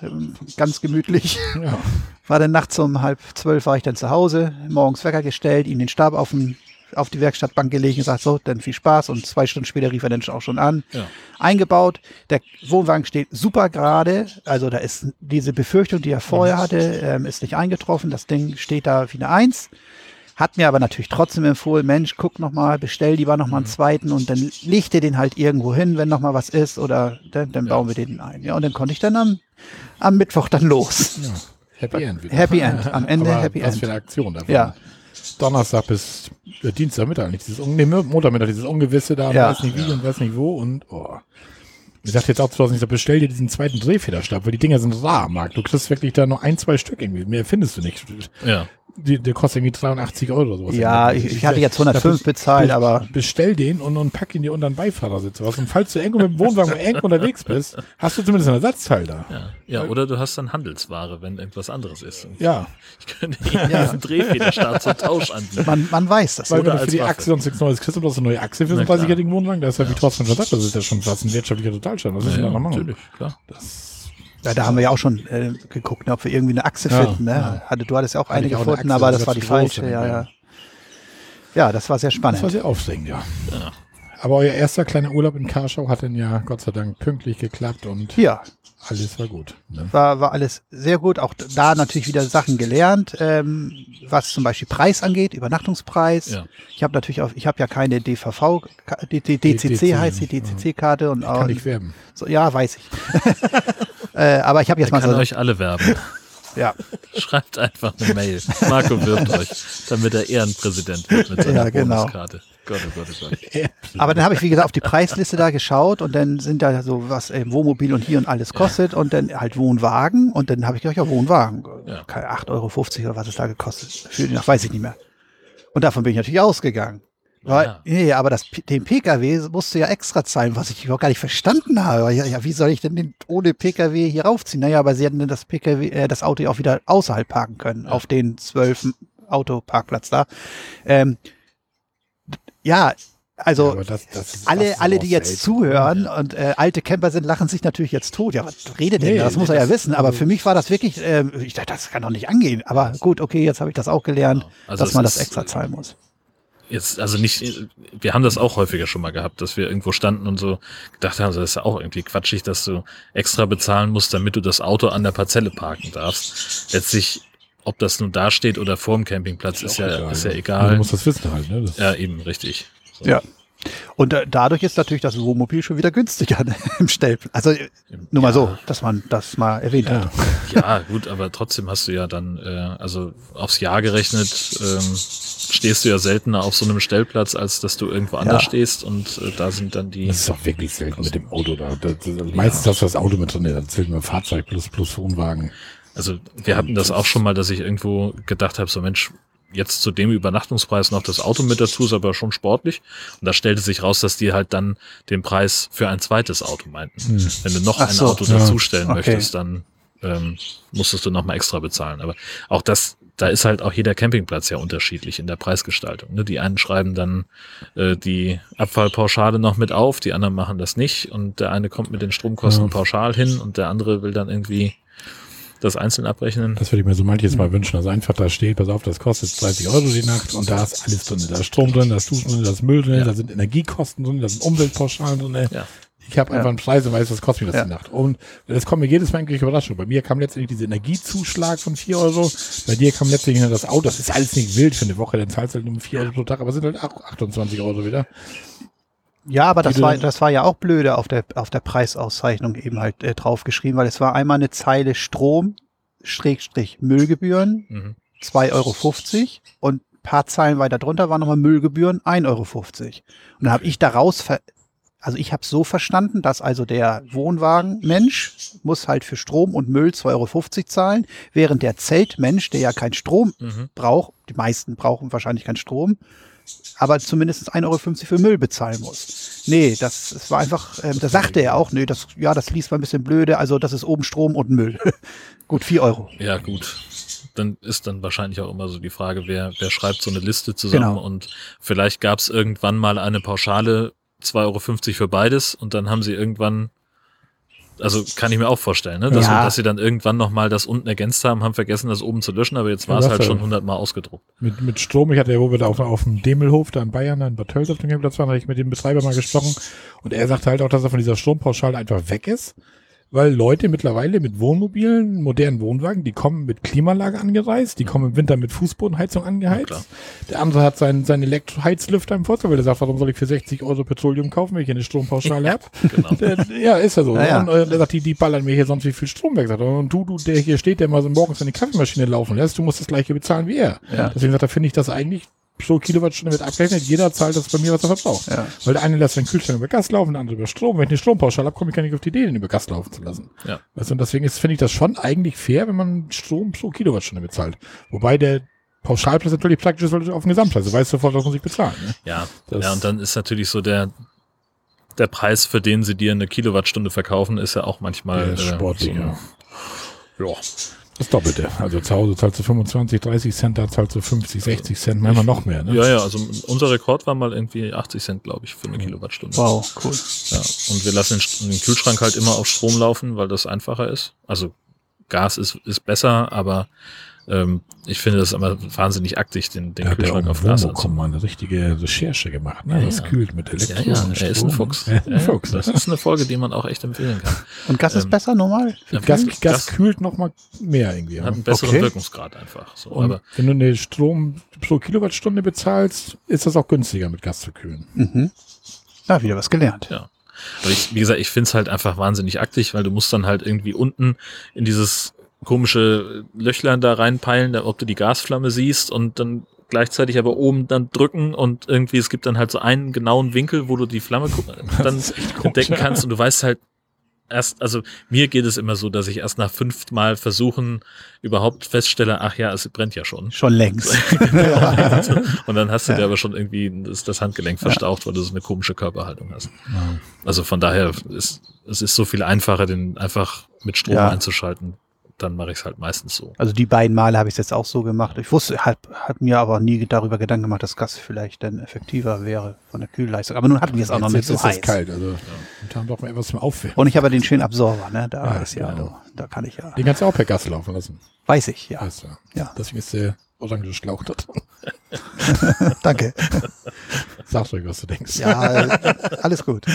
ähm, ganz gemütlich. Ja. War dann nachts um halb zwölf war ich dann zu Hause, morgens Wecker gestellt, ihm den Stab auf, den, auf die Werkstattbank gelegt und gesagt, so, dann viel Spaß. Und zwei Stunden später rief er dann auch schon an. Ja. Eingebaut. Der Wohnwagen steht super gerade. Also da ist diese Befürchtung, die er vorher hatte, ähm, ist nicht eingetroffen. Das Ding steht da wie eine Eins. Hat mir aber natürlich trotzdem empfohlen, Mensch, guck noch mal, bestell lieber noch mal einen zweiten und dann dir den halt irgendwo hin, wenn noch mal was ist oder dann, dann bauen wir den ein. Ja, und dann konnte ich dann am, am Mittwoch dann los. ja. Happy End wieder. Happy End. Am Ende aber Happy was End. für eine Aktion da war. Ja. Donnerstag bis äh, Dienstagmittag, nicht dieses, nee, Montagmittag, dieses Ungewisse da, Ja. weiß nicht wie und weiß nicht wo und, oh. Ich sagte jetzt auch zu Hause, ich sag, bestell dir diesen zweiten Drehfederstab, weil die Dinger sind rar am Markt. Du kriegst wirklich da nur ein, zwei Stück irgendwie. Mehr findest du nicht. Ja. Die, der kostet irgendwie 83 Euro oder sowas. Ja, ich, ich hatte jetzt 105 bezahlt, aber Bestell den und, und pack ihn dir unter den Beifahrersitz raus. Und falls du irgendwo mit dem Wohnwagen eng unterwegs bist, hast du zumindest einen Ersatzteil da. Ja. ja, oder du hast dann Handelsware, wenn irgendwas anderes ist. Ja, Ich könnte Ihnen diesen Drehfederstab zum Tausch anbieten. man, man weiß das. weil Oder wenn du für die Waffe. Achse sonst nichts Neues kriegst, und du hast eine neue Achse für so einen Na klar. 30-jährigen Wohnwagen, da ist ja, wie Thorsten schon sagt, das ist ja schon fast ein wirtschaftlicher Totalschaden. Was ist Ja, denn da ja, noch machen? natürlich, klar. Ja, da haben wir ja auch schon äh, geguckt, ne, ob wir irgendwie eine Achse Ja, finden. Ne? ja. Hatte, du hattest ja auch Hatte eine auch eine gefunden, Achse, aber das das war die falsche. Ja, ja. Ja, das war sehr Das war spannend. sehr aufregend, ja. Ja. Aber euer erster kleiner Urlaub in Karschau hat dann ja Gott sei Dank pünktlich geklappt und Ja, alles war gut. Ne? war, war alles sehr gut. Auch da natürlich wieder Sachen gelernt, ähm, was zum Beispiel Preis angeht, Übernachtungspreis. Ja. Ich habe natürlich auch, ich habe ja keine DVV, die DCC heißt die DCC-Karte und auch, Kann ich werben. so, ja, weiß ich. äh, aber ich habe jetzt Er mal kann so, euch alle werben. ja, Schreibt einfach eine Mail. Marco wirbt euch, damit er Ehrenpräsident wird mit seiner Ja, genau. Bonuskarte. Gott, oh Gott, oh Gott. Aber dann habe ich, wie gesagt, auf die Preisliste da geschaut und dann sind da so, was äh, Wohnmobil und hier und alles kostet und dann halt Wohnwagen und dann habe ich gedacht, ja, Wohnwagen. Ja. Keine 8,50 Euro oder was es da gekostet Für den, weiß ich nicht mehr. Und davon bin ich natürlich ausgegangen. Ja. nee, aber das, den PKW musste ja extra zahlen, was ich überhaupt gar nicht verstanden habe. Ja, ja, wie soll ich denn den ohne PKW hier raufziehen? Naja, aber sie hätten dann das PKW, äh, das Auto ja auch wieder außerhalb parken können, auf den zwölf Autoparkplatz da. Ähm, ja, also aber das, das alle, alle, die jetzt selten. zuhören und äh, alte Camper sind, lachen sich natürlich jetzt tot. Ja, was redet denn? Nee, da? das nee, muss er ja das- wissen. Aber also- für mich war das wirklich, ähm, ich dachte, das kann doch nicht angehen. Aber gut, okay, jetzt habe ich das auch gelernt, Also dass man das extra zahlen muss. Jetzt, also nicht, wir haben das auch häufiger schon mal gehabt, dass wir irgendwo standen und so gedacht haben, das ist ja auch irgendwie quatschig, dass du extra bezahlen musst, damit du das Auto an der Parzelle parken darfst. Letztlich, ob das nun da steht oder vor dem Campingplatz, ist, ja, egal, ist ja egal. Du musst das wissen halt, ne? Das ja, eben, richtig. So. Ja. Und äh, dadurch ist natürlich das Wohnmobil schon wieder günstiger ne, im Stellplatz. Also äh, nur mal Ja. so, dass man das mal erwähnt ja. hat. Ja, gut, aber trotzdem hast du ja dann, äh, also aufs Jahr gerechnet, ähm, stehst du ja seltener auf so einem Stellplatz, als dass du irgendwo anders Ja. stehst und äh, da sind dann die. Das ist doch wirklich selten mit dem Auto da. Das, das, meistens hast du das Auto mit drin, das zählt mir Fahrzeug plus plus Wohnwagen. Also wir hatten das auch schon mal, dass ich irgendwo gedacht habe, so Mensch, jetzt zu dem Übernachtungspreis noch das Auto mit dazu, ist aber schon sportlich. Und da stellte sich raus, dass die halt dann den Preis für ein zweites Auto meinten. Hm. Wenn du noch Ach ein so, Auto ja. dazustellen Okay. möchtest, dann ähm, musstest du nochmal extra bezahlen. Aber auch das, da ist halt auch jeder Campingplatz ja unterschiedlich in der Preisgestaltung. Ne? Die einen schreiben dann äh, die Abfallpauschale noch mit auf, die anderen machen das nicht und der eine kommt mit den Stromkosten Ja. pauschal hin und der andere will dann irgendwie das einzeln abrechnen. Das würde ich mir so manches Mal wünschen, dass einfach da steht, pass auf, das kostet 30 Euro die Nacht und da ist alles drin. Da ist Strom drin, da ist Duschen drin, da ist Müll drin, Ja. da sind Energiekosten drin, da sind Umweltpauschalen drin. Ja. Ich habe einfach einen Preis und weiß, was kostet mir das Ja. die Nacht. Und das kommt mir jedes Mal eigentlich überraschend. Bei mir kam letztendlich dieser Energiezuschlag von 4 Euro. Bei dir kam letztendlich nur das Auto. Das ist alles nicht wild für eine Woche, dann zahlst du halt nur 4 Euro pro Tag, aber sind halt auch 28 Euro wieder. Ja, aber das war, dann- das war ja auch blöde auf der, auf der Preisauszeichnung eben halt äh, draufgeschrieben, weil es war einmal eine Zeile Strom, Schrägstrich Müllgebühren, Mhm. 2,50 Euro und ein paar Zeilen weiter drunter waren nochmal Müllgebühren, 1,50 Euro. Und da habe ich daraus, ver also ich habe so verstanden, dass also der Wohnwagenmensch muss halt für Strom und Müll 2,50 Euro zahlen, während der Zeltmensch, der ja keinen Strom Mhm. braucht, die meisten brauchen wahrscheinlich keinen Strom, aber zumindest 1,50 Euro für Müll bezahlen muss. Nee, das, das war einfach, ähm, da sagte er auch, nee, das, ja, das liest man ein bisschen blöde, also das ist oben Strom und Müll. Gut, 4 Euro. Ja, gut. Dann ist dann wahrscheinlich auch immer so die Frage, wer, wer schreibt so eine Liste zusammen Genau. und vielleicht gab es irgendwann mal eine Pauschale 2,50 Euro für beides und dann haben sie irgendwann, also kann ich mir auch vorstellen, ne? dass, Ja. dass sie dann irgendwann nochmal das unten ergänzt haben, haben vergessen, das oben zu löschen, aber jetzt war es Ja, halt schon hundertmal ausgedruckt. Mit, mit Strom, ich hatte ja, wo wir da auf, auf dem Demelhof, da in Bayern, da in Bad Tölz auf dem Campingplatz waren, habe ich mit dem Betreiber mal gesprochen. Und er sagte halt auch, dass er von dieser Strompauschale einfach weg ist. Weil Leute mittlerweile mit Wohnmobilen, modernen Wohnwagen, die kommen mit Klimaanlage angereist, die kommen im Winter mit Fußbodenheizung Ja, angeheizt. klar. der andere hat seinen, seinen Elektroheizlüfter im Vorzimmer, weil der sagt, warum soll ich für 60 Euro Petroleum kaufen, wenn ich hier eine Strompauschale hab? Genau. Der- ja, ist ja so. Ja, ja. Und äh, der sagt, die, die ballern mir hier sonst wie viel Strom weg. Sagt Und du, du, der hier steht, der mal so morgens seine Kaffeemaschine laufen lässt, du musst das gleiche bezahlen wie er. Ja. Deswegen sagt er, finde ich das eigentlich pro Kilowattstunde mit abgerechnet. Jeder zahlt das bei mir, was er verbraucht. Ja. Weil der eine lässt seinen Kühlschrank über Gas laufen, der andere über Strom. Wenn ich eine Strompauschale habe, komme ich gar nicht auf die Idee, den über Gas laufen zu lassen. Ja. Du, und deswegen ist, finde ich das schon eigentlich fair, wenn man Strom pro Kilowattstunde bezahlt. Wobei der Pauschalpreis natürlich praktisch ist, auf den Gesamtpreis, du weißt sofort, was muss ich bezahlen. Ne? Ja, Das- ja, und dann ist natürlich so der, der Preis, für den sie dir eine Kilowattstunde verkaufen, ist ja auch manchmal Der ist sportlich, so, ja. Ja. Das Doppelte. Also zu Hause zahlst du 25, 30 Cent, da zahlst du 50, 60 Cent, manchmal noch mehr. Ne? Ja, ja, also unser Rekord war mal irgendwie 80 Cent, glaube ich, für eine Kilowattstunde. Wow, cool. Ja, und wir lassen den, Kühlschrank halt immer auf Strom laufen, weil das einfacher ist. Also Gas ist, ist besser, aber ähm, ich finde das immer wahnsinnig aktig, den, den ja auch Kühlschrank auf Gas Wohnmobil anzumachen. mal eine richtige Recherche gemacht. Ne? Ja, das ja. kühlt mit Elektro. ja, er ist ein. Fuchs. Ja, ein Ja, Fuchs. Das ne? ist eine Folge, die man auch echt empfehlen kann. Und Gas ist Ähm, besser normal? Gas, Gas, Gas- kühlt noch mal mehr irgendwie. Hat Ja. einen besseren Okay. Wirkungsgrad einfach. So, Und aber wenn du eine Strom pro Kilowattstunde bezahlst, ist das auch günstiger mit Gas zu kühlen. Mhm. Ja, wieder was gelernt. Ja. Aber ich, wie gesagt, ich finde es halt einfach wahnsinnig aktig, weil du musst dann halt irgendwie unten in dieses komische Löchlein da reinpeilen, da- ob du die Gasflamme siehst und dann gleichzeitig aber oben dann drücken und irgendwie es gibt dann halt so einen genauen Winkel, wo du die Flamme dann entdecken kannst und du weißt halt erst, also mir geht es immer so, dass ich erst nach fünfmal Versuchen überhaupt feststelle, ach ja, es brennt ja schon. Schon längst. und dann hast du Ja. dir aber schon irgendwie das, das Handgelenk verstaucht, weil du so eine komische Körperhaltung hast. Ja. Also von daher ist es ist so viel einfacher, den einfach mit Strom Ja. einzuschalten. Dann mache ich es halt meistens so. Also die beiden Male habe ich es jetzt auch so gemacht. Ich wusste, hat, hat mir aber nie darüber Gedanken gemacht, dass Gas vielleicht dann effektiver wäre von der Kühlleistung. Aber nun hatten wir es auch noch nicht so ist es heiß. kalt. Also da haben doch mal etwas zum Aufwärmen. Und ich habe ja den schönen Absorber, ne? Da Ja, ist ja, genau. da, da kann ich ja. Den kannst du auch per Gas laufen lassen. Weiß ich, ja. Du. Ja. Deswegen ist der Schlauch da drin. Danke. Sag's euch, was du denkst. Ja, äh, alles gut.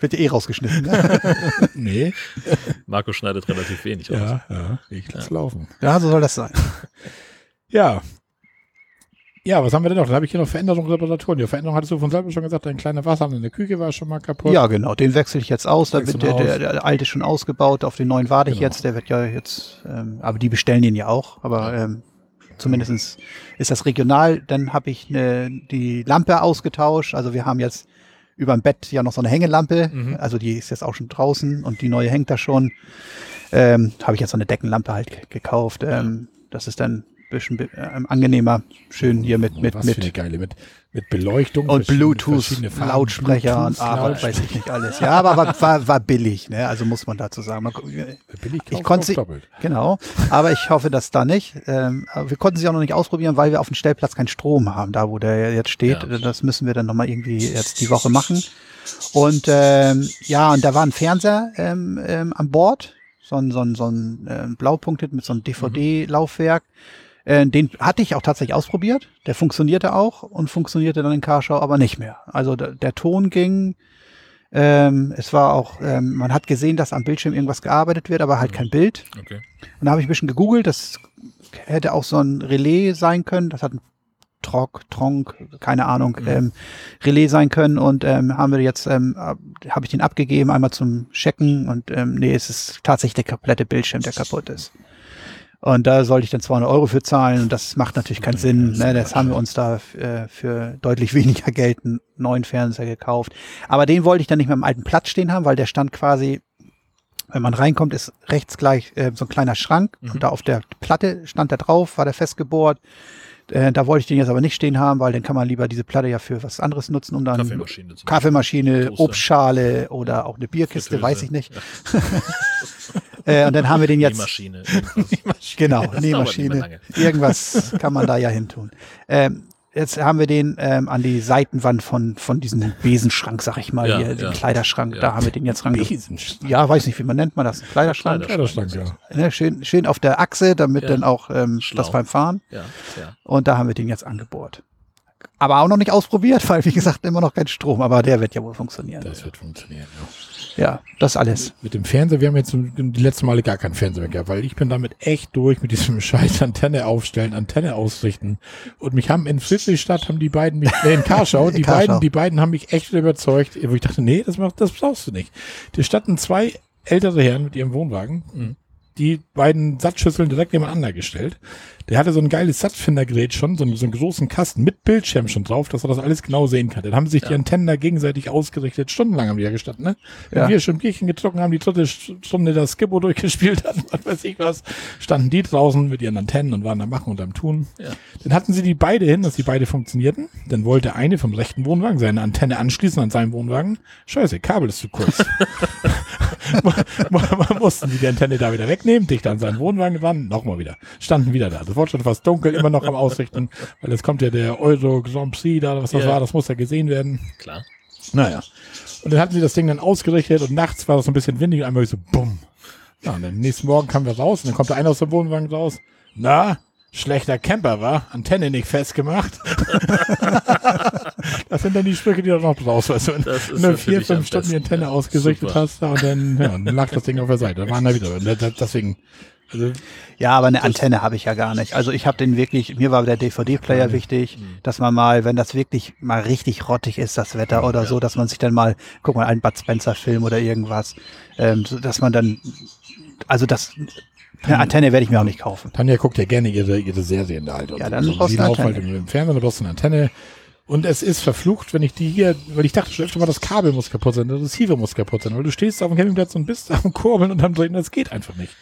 Wird ja eh rausgeschnitten. Ne? Nee. Marco schneidet relativ wenig aus. Ja, ja. Ich lass laufen. Ja, so soll das sein. Ja. Ja, was haben wir denn noch? Dann habe ich hier noch Veränderungen Reparaturen. Die Veränderung hattest du von selber schon gesagt, dein kleiner Wasserhahn in der Küche war schon mal kaputt. Ja, genau. Den wechsle ich jetzt aus. Da wird der, der, der alte schon ausgebaut. Auf den neuen warte ich Genau. jetzt. Der wird ja jetzt, ähm, aber die bestellen den ja auch. Aber ähm, zumindestens ist das regional. Dann habe ich ne, die Lampe ausgetauscht. Also wir haben jetzt über dem Bett ja noch so eine Hängelampe. Mhm. Also die ist jetzt auch schon draußen und die neue hängt da schon. Ähm, habe ich jetzt so eine Deckenlampe halt ge- gekauft. Ähm, das ist dann bisschen ähm, angenehmer. Schön hier mit, Und mit, was für eine mit geile, mit, mit Beleuchtung. und Bluetooth, Lautsprecher und Bluetooth, was Lautsprecher. weiß ich nicht alles. Ja, aber war, war, war billig, ne? Also muss man dazu sagen. Man, Billig ich konnte doppelt. genau, aber ich hoffe, dass da nicht. Ähm, wir konnten sie auch noch nicht ausprobieren, weil wir auf dem Stellplatz keinen Strom haben, da wo der jetzt steht. Ja. Das müssen wir dann nochmal irgendwie jetzt die Woche machen. Und ähm, ja, und da war ein Fernseher ähm, ähm, an Bord, so ein, so ein, so ein ähm, blaupunktet mit so einem DVD-Laufwerk. Äh, den hatte ich auch tatsächlich ausprobiert. Der funktionierte auch und funktionierte dann in Karschau aber nicht mehr. Also der, der Ton ging. Ähm, es war auch, ähm, man hat gesehen, dass am Bildschirm irgendwas gearbeitet wird, aber halt kein Bild. Okay. Und da habe ich ein bisschen gegoogelt, das hätte auch so ein Relais sein können. Das hat ein Trock, Tronk, keine Ahnung, ähm, Relais sein können und ähm, haben wir jetzt, ähm, habe ich den abgegeben, einmal zum Checken und ähm, nee, es ist tatsächlich der komplette Bildschirm, der kaputt ist. Und da sollte ich dann 200 Euro für zahlen und das macht natürlich keinen Sinn. Ne? Das haben wir uns da äh, für deutlich weniger Geld einen neuen Fernseher gekauft. Aber den wollte ich dann nicht mehr am alten Platz stehen haben, weil der stand quasi wenn man reinkommt, ist rechts gleich äh, so ein kleiner Schrank und da auf der Platte stand der drauf, war der festgebohrt. Äh, da wollte ich den jetzt aber nicht stehen haben, weil dann kann man lieber diese Platte ja für was anderes nutzen, um dann Kaffeemaschine Kaffeemaschine. Obstschale oder auch eine Bierkiste, Fritteuse. weiß ich nicht. äh, und dann haben wir den jetzt Nähmaschine. Genau, Das nicht mehr Nähmaschine. Irgendwas kann man da ja hin tun. Ähm, jetzt haben wir den ähm, an die Seitenwand von, von diesem Besenschrank, sag ich mal, Ja, hier, den ja. Kleiderschrank, Ja. da haben wir den jetzt range... Besenschrank. Ja, weiß nicht, wie man nennt man das. Kleiderschrank. Kleiderschrank. Kleiderschrank, ja. Ne, schön, schön auf der Achse, damit Ja. dann auch ähm, Schlau. das beim Fahren. Ja, ja. Und da haben wir den jetzt angebohrt. Aber auch noch nicht ausprobiert, weil, wie gesagt, immer noch kein Strom. Aber der wird ja wohl funktionieren. Das wird funktionieren, ja. Ja, das alles. Mit dem Fernseher, wir haben jetzt die letzten Male gar keinen Fernseher mehr gehabt, weil ich bin damit echt durch mit diesem scheiß Antenne aufstellen, Antenne ausrichten. Und mich haben in Friedrichstadt haben die beiden mich, äh, in Karschau, die Karschau. beiden, die beiden haben mich echt überzeugt, wo ich dachte, nee, das macht, das brauchst du nicht. Da standen zwei ältere Herren mit ihrem Wohnwagen, die beiden Satzschüsseln direkt nebeneinander gestellt. Der hatte so ein geiles Satzfindergerät schon, so einen, so einen großen Kasten mit Bildschirm schon drauf, dass er das alles genau sehen kann. Dann haben sich die Antennen da gegenseitig ausgerichtet. Stundenlang haben die ja gestanden, ne? Wenn Ja. wir schon Bierchen getrunken haben, die dritte Stunde das Skippo durchgespielt hatten, was weiß ich was, standen die draußen mit ihren Antennen und waren am Machen und am Tun. Ja. Dann hatten sie die beide hin, dass die beide funktionierten. Dann wollte eine vom rechten Wohnwagen seine Antenne anschließen an seinem Wohnwagen. Scheiße, Kabel ist zu kurz. Man mussten sie die Antenne da wieder wegnehmen, dicht an seinen Wohnwagen dran, nochmal wieder. Standen wieder da. Das wurde schon fast dunkel, immer noch am Ausrichten, weil jetzt kommt ja der Euro Grand Prix da, was das Ja. war, das muss ja gesehen werden. Klar. Naja. Und dann hatten sie das Ding dann ausgerichtet und nachts war das so ein bisschen windig und einmal so bumm. Ja, und dann nächsten Morgen kamen wir raus und dann kommt der eine aus dem Wohnwagen raus. Na, schlechter Camper war, Antenne nicht festgemacht. das sind dann die Sprüche, die du noch brauchst, weißt du. Wenn du vier, fünf Stunden die Antenne ja. ausgerichtet Super. hast und dann, ja, und dann lag das Ding auf der Seite. Da waren da wieder. Deswegen, also, Ja, aber eine Antenne habe ich ja gar nicht. Also ich habe den wirklich, mir war der DVD-Player wichtig, dass man mal, wenn das wirklich mal richtig rottig ist, das Wetter oder so, dass man sich dann mal, guck mal, einen Bud Spencer-Film oder irgendwas, ähm, so, dass man dann, also das, eine Antenne werde ich mir auch nicht kaufen. Tanja guckt ja gerne ihre, ihre Serien halt. Ja, dann so. brauchst Sie du eine halt Antenne. im Fernsehen, da brauchst du eine Antenne. Und es ist verflucht, wenn ich die hier, weil ich dachte schon öfter mal, das Kabel muss kaputt sein, der Receiver muss kaputt sein, weil du stehst auf dem Campingplatz und bist am Kurbeln und am Drehen, das geht einfach nicht.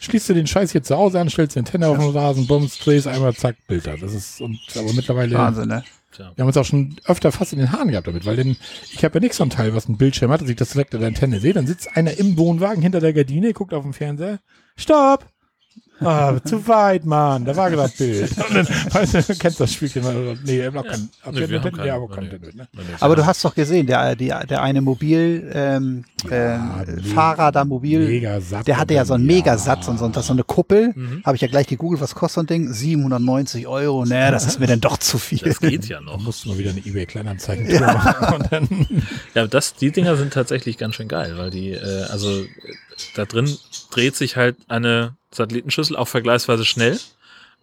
Schließt du den Scheiß hier zu Hause an, stellst die Antenne auf den Rasen, bums, drehst einmal, zack, Bild da. Das ist, und, aber mittlerweile, Wahnsinn, ne? Wir haben uns auch schon öfter fast in den Haaren gehabt damit, weil denn, ich habe ja nicht so ein Teil, was einen Bildschirm hat, dass ich das direkt an der Antenne sehe, dann sitzt einer im Wohnwagen hinter der Gardine, guckt auf den Fernseher, stopp! Ah, zu weit, Mann. Da war gerade Bild. Und dann, weißt du, kennst das Spielchen. mal. Nee, ihr habt Ja. kein, habt Nee, wir haben keinen. Ja, aber Nee, kein ne? Aber wir du hast doch gesehen, der, die, der eine Mobil, ähm, Ja, ähm, mega- Fahrer da Mobil, der hatte ja so einen Megasatz und so, und das so eine Kuppel. Mhm. Habe ich ja gleich gegoogelt, was kostet so ein Ding? 790 Euro. Nee, das ist mir dann doch zu viel. Das geht ja noch. musst du mal wieder eine Ebay-Kleinanzeigen machen. Und dann, Ja, das, die Dinger sind tatsächlich ganz schön geil, weil die, äh, also äh, da drin dreht sich halt eine Satellitenschüssel auch vergleichsweise schnell.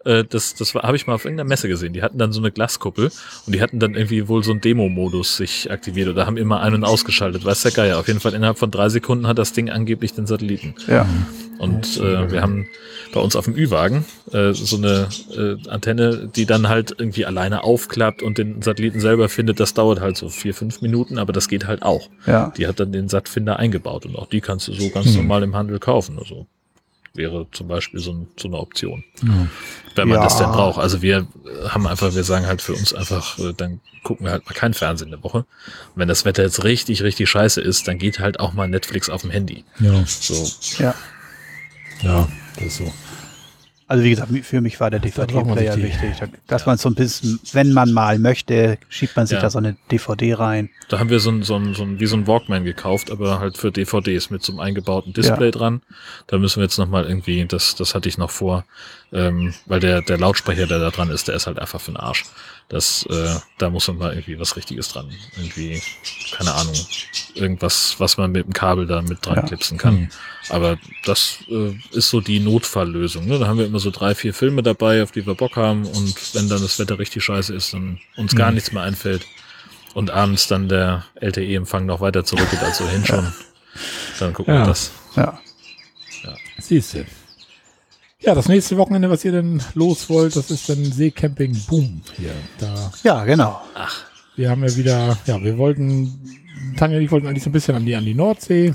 Äh, das das habe ich mal auf irgendeiner Messe gesehen. Die hatten dann so eine Glaskuppel und die hatten dann irgendwie wohl so einen Demo-Modus sich aktiviert oder haben immer ein- und ausgeschaltet. Weiß der Geier. Auf jeden Fall innerhalb von drei Sekunden hat das Ding angeblich den Satelliten. Ja. Und äh, wir haben bei uns auf dem Ü-Wagen äh, so eine äh, Antenne, die dann halt irgendwie alleine aufklappt und den Satelliten selber findet. Das dauert halt so vier, fünf Minuten, aber das geht halt auch. Ja. Die hat dann den Sattfinder eingebaut und auch die kannst du so ganz Hm. normal im Handel kaufen. Also wäre zum Beispiel so, ein, so eine Option, ja. wenn man Ja. das denn braucht. Also wir haben einfach, wir sagen halt für uns einfach, äh, dann gucken wir halt mal kein Fernsehen eine Woche. Und wenn das Wetter jetzt richtig, richtig scheiße ist, dann geht halt auch mal Netflix auf dem Handy. ja, So, Ja. ja, das ist so. Also wie gesagt, für mich war der DVD-Player wichtig. Dass man so ein bisschen, wenn man mal möchte, schiebt man sich Ja. da so eine DVD rein. Da haben wir so ein, so ein, so ein, wie so ein Walkman gekauft, aber halt für DVDs mit so einem eingebauten Display dran. Da müssen wir jetzt nochmal irgendwie, das, das hatte ich noch vor, ähm, weil der, der Lautsprecher, der da dran ist, der ist halt einfach für den Arsch. Das, äh, da muss man mal irgendwie was Richtiges dran. Irgendwie, keine Ahnung, irgendwas, was man mit dem Kabel da mit dran Ja. klipsen kann. Hm. Aber das äh, ist so die Notfalllösung. Ne? Da haben wir immer so drei, vier Filme dabei, auf die wir Bock haben. Und wenn dann das Wetter richtig scheiße ist, dann uns gar Mhm. nichts mehr einfällt und abends dann der LTE-Empfang noch weiter zurückgeht als so hin schon, dann gucken Ja. wir das. Ja. Siehst du. Ja, das nächste Wochenende, was ihr denn los wollt, das ist dann Seecamping Boom hier. Da, Ja, genau. wir haben ja wieder, ja, wir wollten, Tanja und ich wollten eigentlich so ein bisschen an die, an die Nordsee,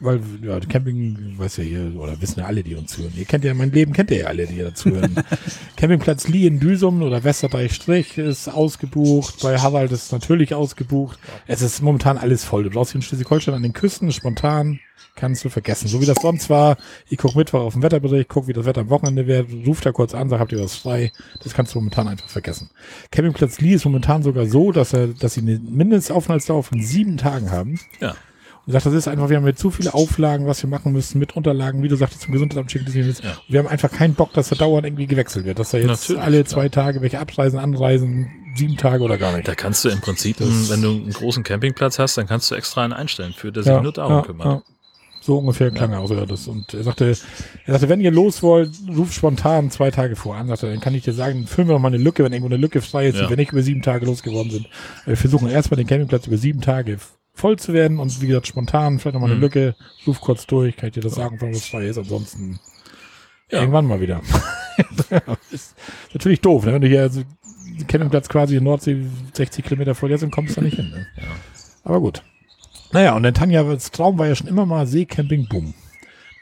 weil, ja, Camping, weiß ja hier, oder wissen ja alle, die uns hören. Ihr kennt ja mein Leben, kennt ihr ja alle, die hier dazu hören. Campingplatz Lee in Düsum oder Westerdeich-Strich ist ausgebucht, bei Harald ist natürlich ausgebucht. Es ist momentan alles voll. Du brauchst hier in Schleswig-Holstein an den Küsten spontan, kannst du vergessen. So wie das sonst war, ich guck Mittwoch auf den Wetterbericht, guck, wie das Wetter am Wochenende wird, ruf da kurz an, sag, habt ihr was frei? Das kannst du momentan einfach vergessen. Campingplatz Lee ist momentan sogar so, dass er, dass sie eine Mindestaufenthaltsdauer von sieben Tagen haben. Ja. Und sagt, das ist einfach, wir haben jetzt zu viele Auflagen, was wir machen müssen, mit Unterlagen, wie du sagtest, zum Gesundheitsamt schicken, Ja. wir haben einfach keinen Bock, dass da dauernd irgendwie gewechselt wird, dass da jetzt Natürlich, alle zwei Tage welche abreisen, anreisen, sieben Tage oder gar nicht. Da kannst du im Prinzip, Das- wenn du einen großen Campingplatz hast, dann kannst du extra einen einstellen, für der sich nur darum kümmert. So ungefähr klang er auch so. Das. Und er sagte, er sagte, wenn ihr los wollt, ruft spontan zwei Tage vor an. Sagte, dann kann ich dir sagen, füllen wir noch mal eine Lücke, wenn irgendwo eine Lücke frei ist, Ja. wir nicht über sieben Tage losgeworden sind. Wir versuchen erstmal den Campingplatz über sieben Tage voll zu werden und wie gesagt, spontan, vielleicht noch mal eine Mhm. Lücke, ruf kurz durch, kann ich dir das sagen, von was frei ist. Ansonsten Ja. irgendwann mal wieder. ist natürlich doof, ne? wenn du hier also Campingplatz quasi in Nordsee 60 Kilometer vor dir sind, kommst du da nicht hin. Ne? Ja. Aber gut. Naja, und dann Tanja, das Traum war ja schon immer mal Seecamping Boom.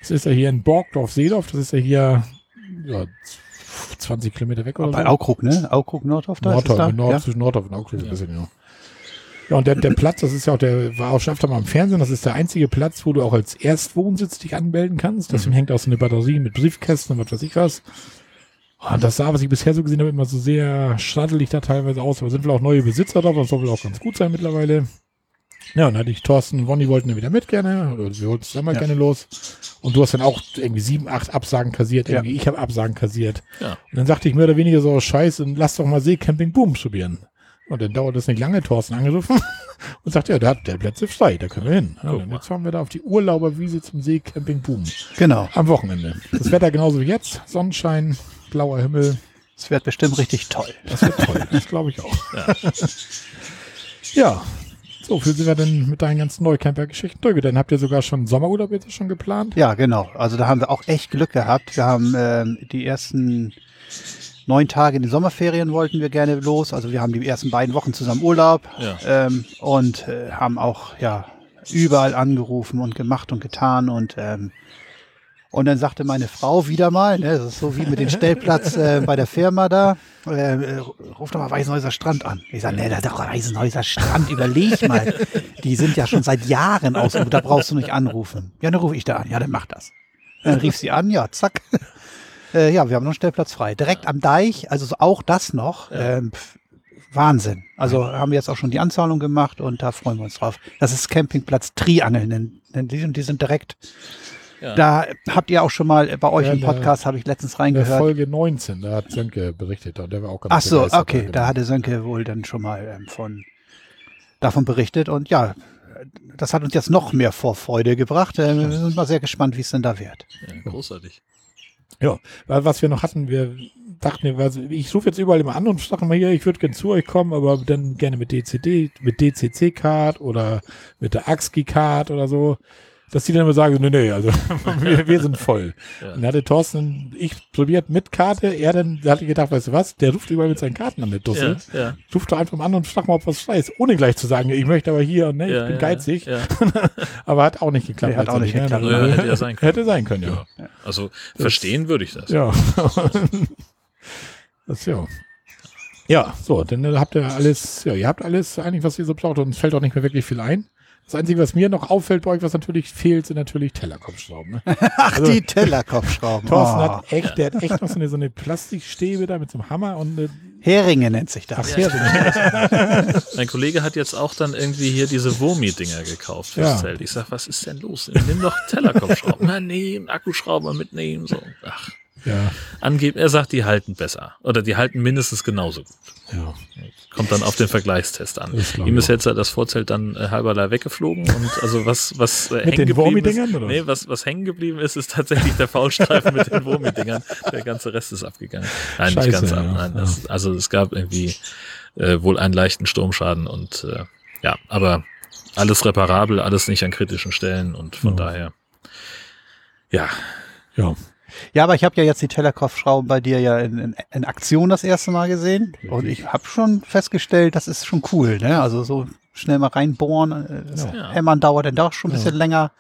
Das ist ja hier in Borgdorf-Seedorf, das ist ja hier ja, 20 Kilometer weg oder Bei so. Aukrug, ne? Aukrug Nordhof da? ist es Nordhof, da? Nord, ja? zwischen Nordhof und Augsburg, ja. ja. Ja, und der, der Platz, das ist ja auch, der war auch schon öfter mal im Fernsehen, das ist der einzige Platz, wo du auch als Erstwohnsitz dich anmelden kannst. Deswegen hängt auch so eine Batterie mit Briefkästen und was weiß ich was. Und das sah, was ich bisher so gesehen habe, immer so sehr schraddelig da teilweise aus. Aber sind wohl auch neue Besitzer drauf, das soll wohl auch ganz gut sein mittlerweile. Ja, und dann hatte ich Thorsten und Wonny wollten dann wieder mit gerne, oder wir wollten zusammen Ja. gerne los. Und du hast dann auch irgendwie sieben, acht Absagen kassiert, Ja. irgendwie ich habe Absagen kassiert. Ja. Und dann sagte ich mehr oder weniger so, scheiße, lass doch mal Seecamping Boom probieren. Und dann dauert es nicht lange, Thorsten angerufen und sagt, ja, der hat der Plätze frei, da können wir hin. Ja, und jetzt fahren wir da auf die Urlauberwiese zum Seecamping Boom. Genau. Am Wochenende. Das Wetter genauso wie jetzt, Sonnenschein, blauer Himmel, Es wird bestimmt richtig toll. das wird toll, das glaube ich auch. Ja. Ja, so, für sind wir denn mit deinen ganzen Neukemper-Geschichten durch? Dann habt ihr sogar schon Sommerurlaub jetzt schon geplant? Ja, genau. Also da haben wir auch echt Glück gehabt. Wir haben ähm, die ersten neun Tage in den Sommerferien wollten wir gerne los. Also wir haben die ersten beiden Wochen zusammen Urlaub Ja. ähm, und äh, haben auch ja überall angerufen und gemacht und getan und ähm, und dann sagte meine Frau wieder mal, ne, das ist so wie mit dem Stellplatz äh, bei der Firma da, äh, äh, ruf doch mal Weißenhäuser Strand an. Ich sage, ne, da doch Weißenhäuser Strand, überleg mal. Die sind ja schon seit Jahren aus, da brauchst du nicht anrufen. Ja, dann rufe ich da an. Ja, dann mach das. Dann rief sie an, ja, zack. Äh, ja, wir haben noch einen Stellplatz frei. Direkt am Deich, also so auch das noch. Ähm, pf, Wahnsinn. Also haben wir jetzt auch schon die Anzahlung gemacht und da freuen wir uns drauf. Das ist Campingplatz Triangeln, denn, die, sind, die sind direkt. Ja. Da habt ihr auch schon mal bei euch Ja, im Podcast, habe ich letztens reingehört. Folge 19, da hat Sönke berichtet, und der war auch ganz Ach so, okay, genau. da hatte Sönke wohl dann schon mal ähm, von davon berichtet und ja, das hat uns jetzt noch mehr Vorfreude gebracht. Äh, wir sind mal sehr gespannt, wie es denn da wird. Ja, großartig. Ja, was wir noch hatten, wir dachten, also ich rufe jetzt überall immer an und sage mal hier, ich würde gerne zu euch kommen, aber dann gerne mit DCD, mit DCC-Card oder mit der AXCI-Card oder so. Dass die dann immer sagen, nee, nee, also wir, wir sind voll. Ja. Und dann hatte Thorsten, ich probiert mit Karte, er dann, da hatte ich gedacht, weißt du was, der ruft überall mit seinen Karten an der Dussel. Ja, ja, Ruft doch einfach mal an und frag mal, ob was frei ist, ohne gleich zu sagen, ich möchte aber hier und ne, ich ja, bin ja, geizig. Ja. Aber hat auch nicht geklappt. Nee, hat auch nicht letztendlich, geklappt. ne? Ja, hätte ja sein können. Hätte sein können, ja. Ja. Also verstehen würde ich das. Ja. das ja. Ja, so, dann habt ihr alles, ja, ihr habt alles eigentlich, was ihr so braucht und es fällt auch nicht mehr wirklich viel ein. Das Einzige, was mir noch auffällt bei euch, was natürlich fehlt, sind natürlich Tellerkopfschrauben. Ne? Ach, die Tellerkopfschrauben. Thorsten Oh. hat echt, der hat echt noch so eine, so eine Plastikstäbe da mit so einem Hammer und äh, Heringe nennt sich das. so eine, Mein Kollege hat jetzt auch dann irgendwie hier diese Wurmi-Dinger gekauft fürs Ja. Zelt. Ich sag, was ist denn los? Nimm doch Tellerkopfschrauben. Na, nee, einen Akkuschrauber mitnehmen. So. Ach, ja, angeben. Er sagt, die halten besser. Oder die halten mindestens genauso gut. ja. Kommt dann auf den Vergleichstest an. Ihm ist jetzt das Vorzelt dann äh, halberlei weggeflogen und also was, was äh, Mit hängen den geblieben ist, oder? nee, was, was hängen geblieben ist, ist tatsächlich der Faulstreifen mit den Wurmi-Dingern. Der ganze Rest ist abgegangen. Nein, Scheiße, nicht ganz ja, ab. Nein, das, also es gab irgendwie äh, wohl einen leichten Sturmschaden und äh, ja, aber alles reparabel, alles nicht an kritischen Stellen und von Ja. daher ja, ja. Ja, aber ich habe ja jetzt die Tellerkopfschrauben bei dir ja in, in, in Aktion das erste Mal gesehen und ich habe schon festgestellt, das ist schon cool. Ne? Also so schnell mal reinbohren, äh, das Ja. Hämmern dauert dann doch schon ein Ja. bisschen länger.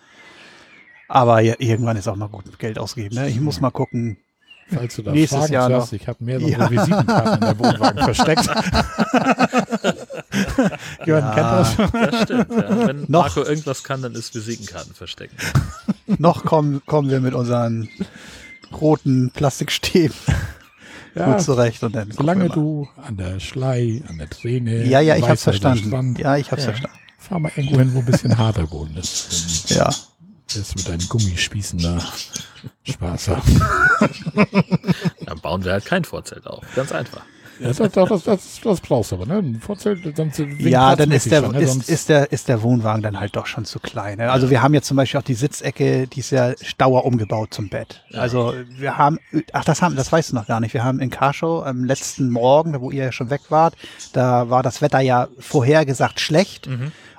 Aber ja, irgendwann ist auch mal gut Geld ausgeben. Ne? Ich muss mal gucken. Falls du da Nächstes Fragen Jahr noch. hast, ich habe mehrere Ja. Visitenkarten in der Wohnwagen versteckt. Jörn kennt das. das stimmt. Ja. Wenn Noch. Marco irgendwas kann, dann ist Visitenkarten verstecken. Noch kommen, kommen wir mit unseren roten Plastikstäben Ja, gut zurecht. Und dann solange du an der Schlei, an der Träne, Ja, ja, ich hab's Weißer verstanden. Strand, Ja, ich hab's Ja. verstanden. fahr mal irgendwo hin, wo ein bisschen harter Boden ist. Ja. Du mit deinen Gummispießen da Spaß haben. Dann bauen wir halt kein Vorzelt auf. Ganz einfach. Ja, das, das, das, das, brauchst du aber, ne? Ein Vorzelt, sonst Ja, dann ist der, schon, ne? ist, ist, der, ist der Wohnwagen dann halt doch schon zu klein. Ne? Also wir haben jetzt zum Beispiel auch die Sitzecke, die ist ja Stauer umgebaut zum Bett. Also wir haben, ach das haben, das weißt du noch gar nicht. Wir haben in Karschow am letzten Morgen, wo ihr ja schon weg wart, da war das Wetter ja vorhergesagt schlecht.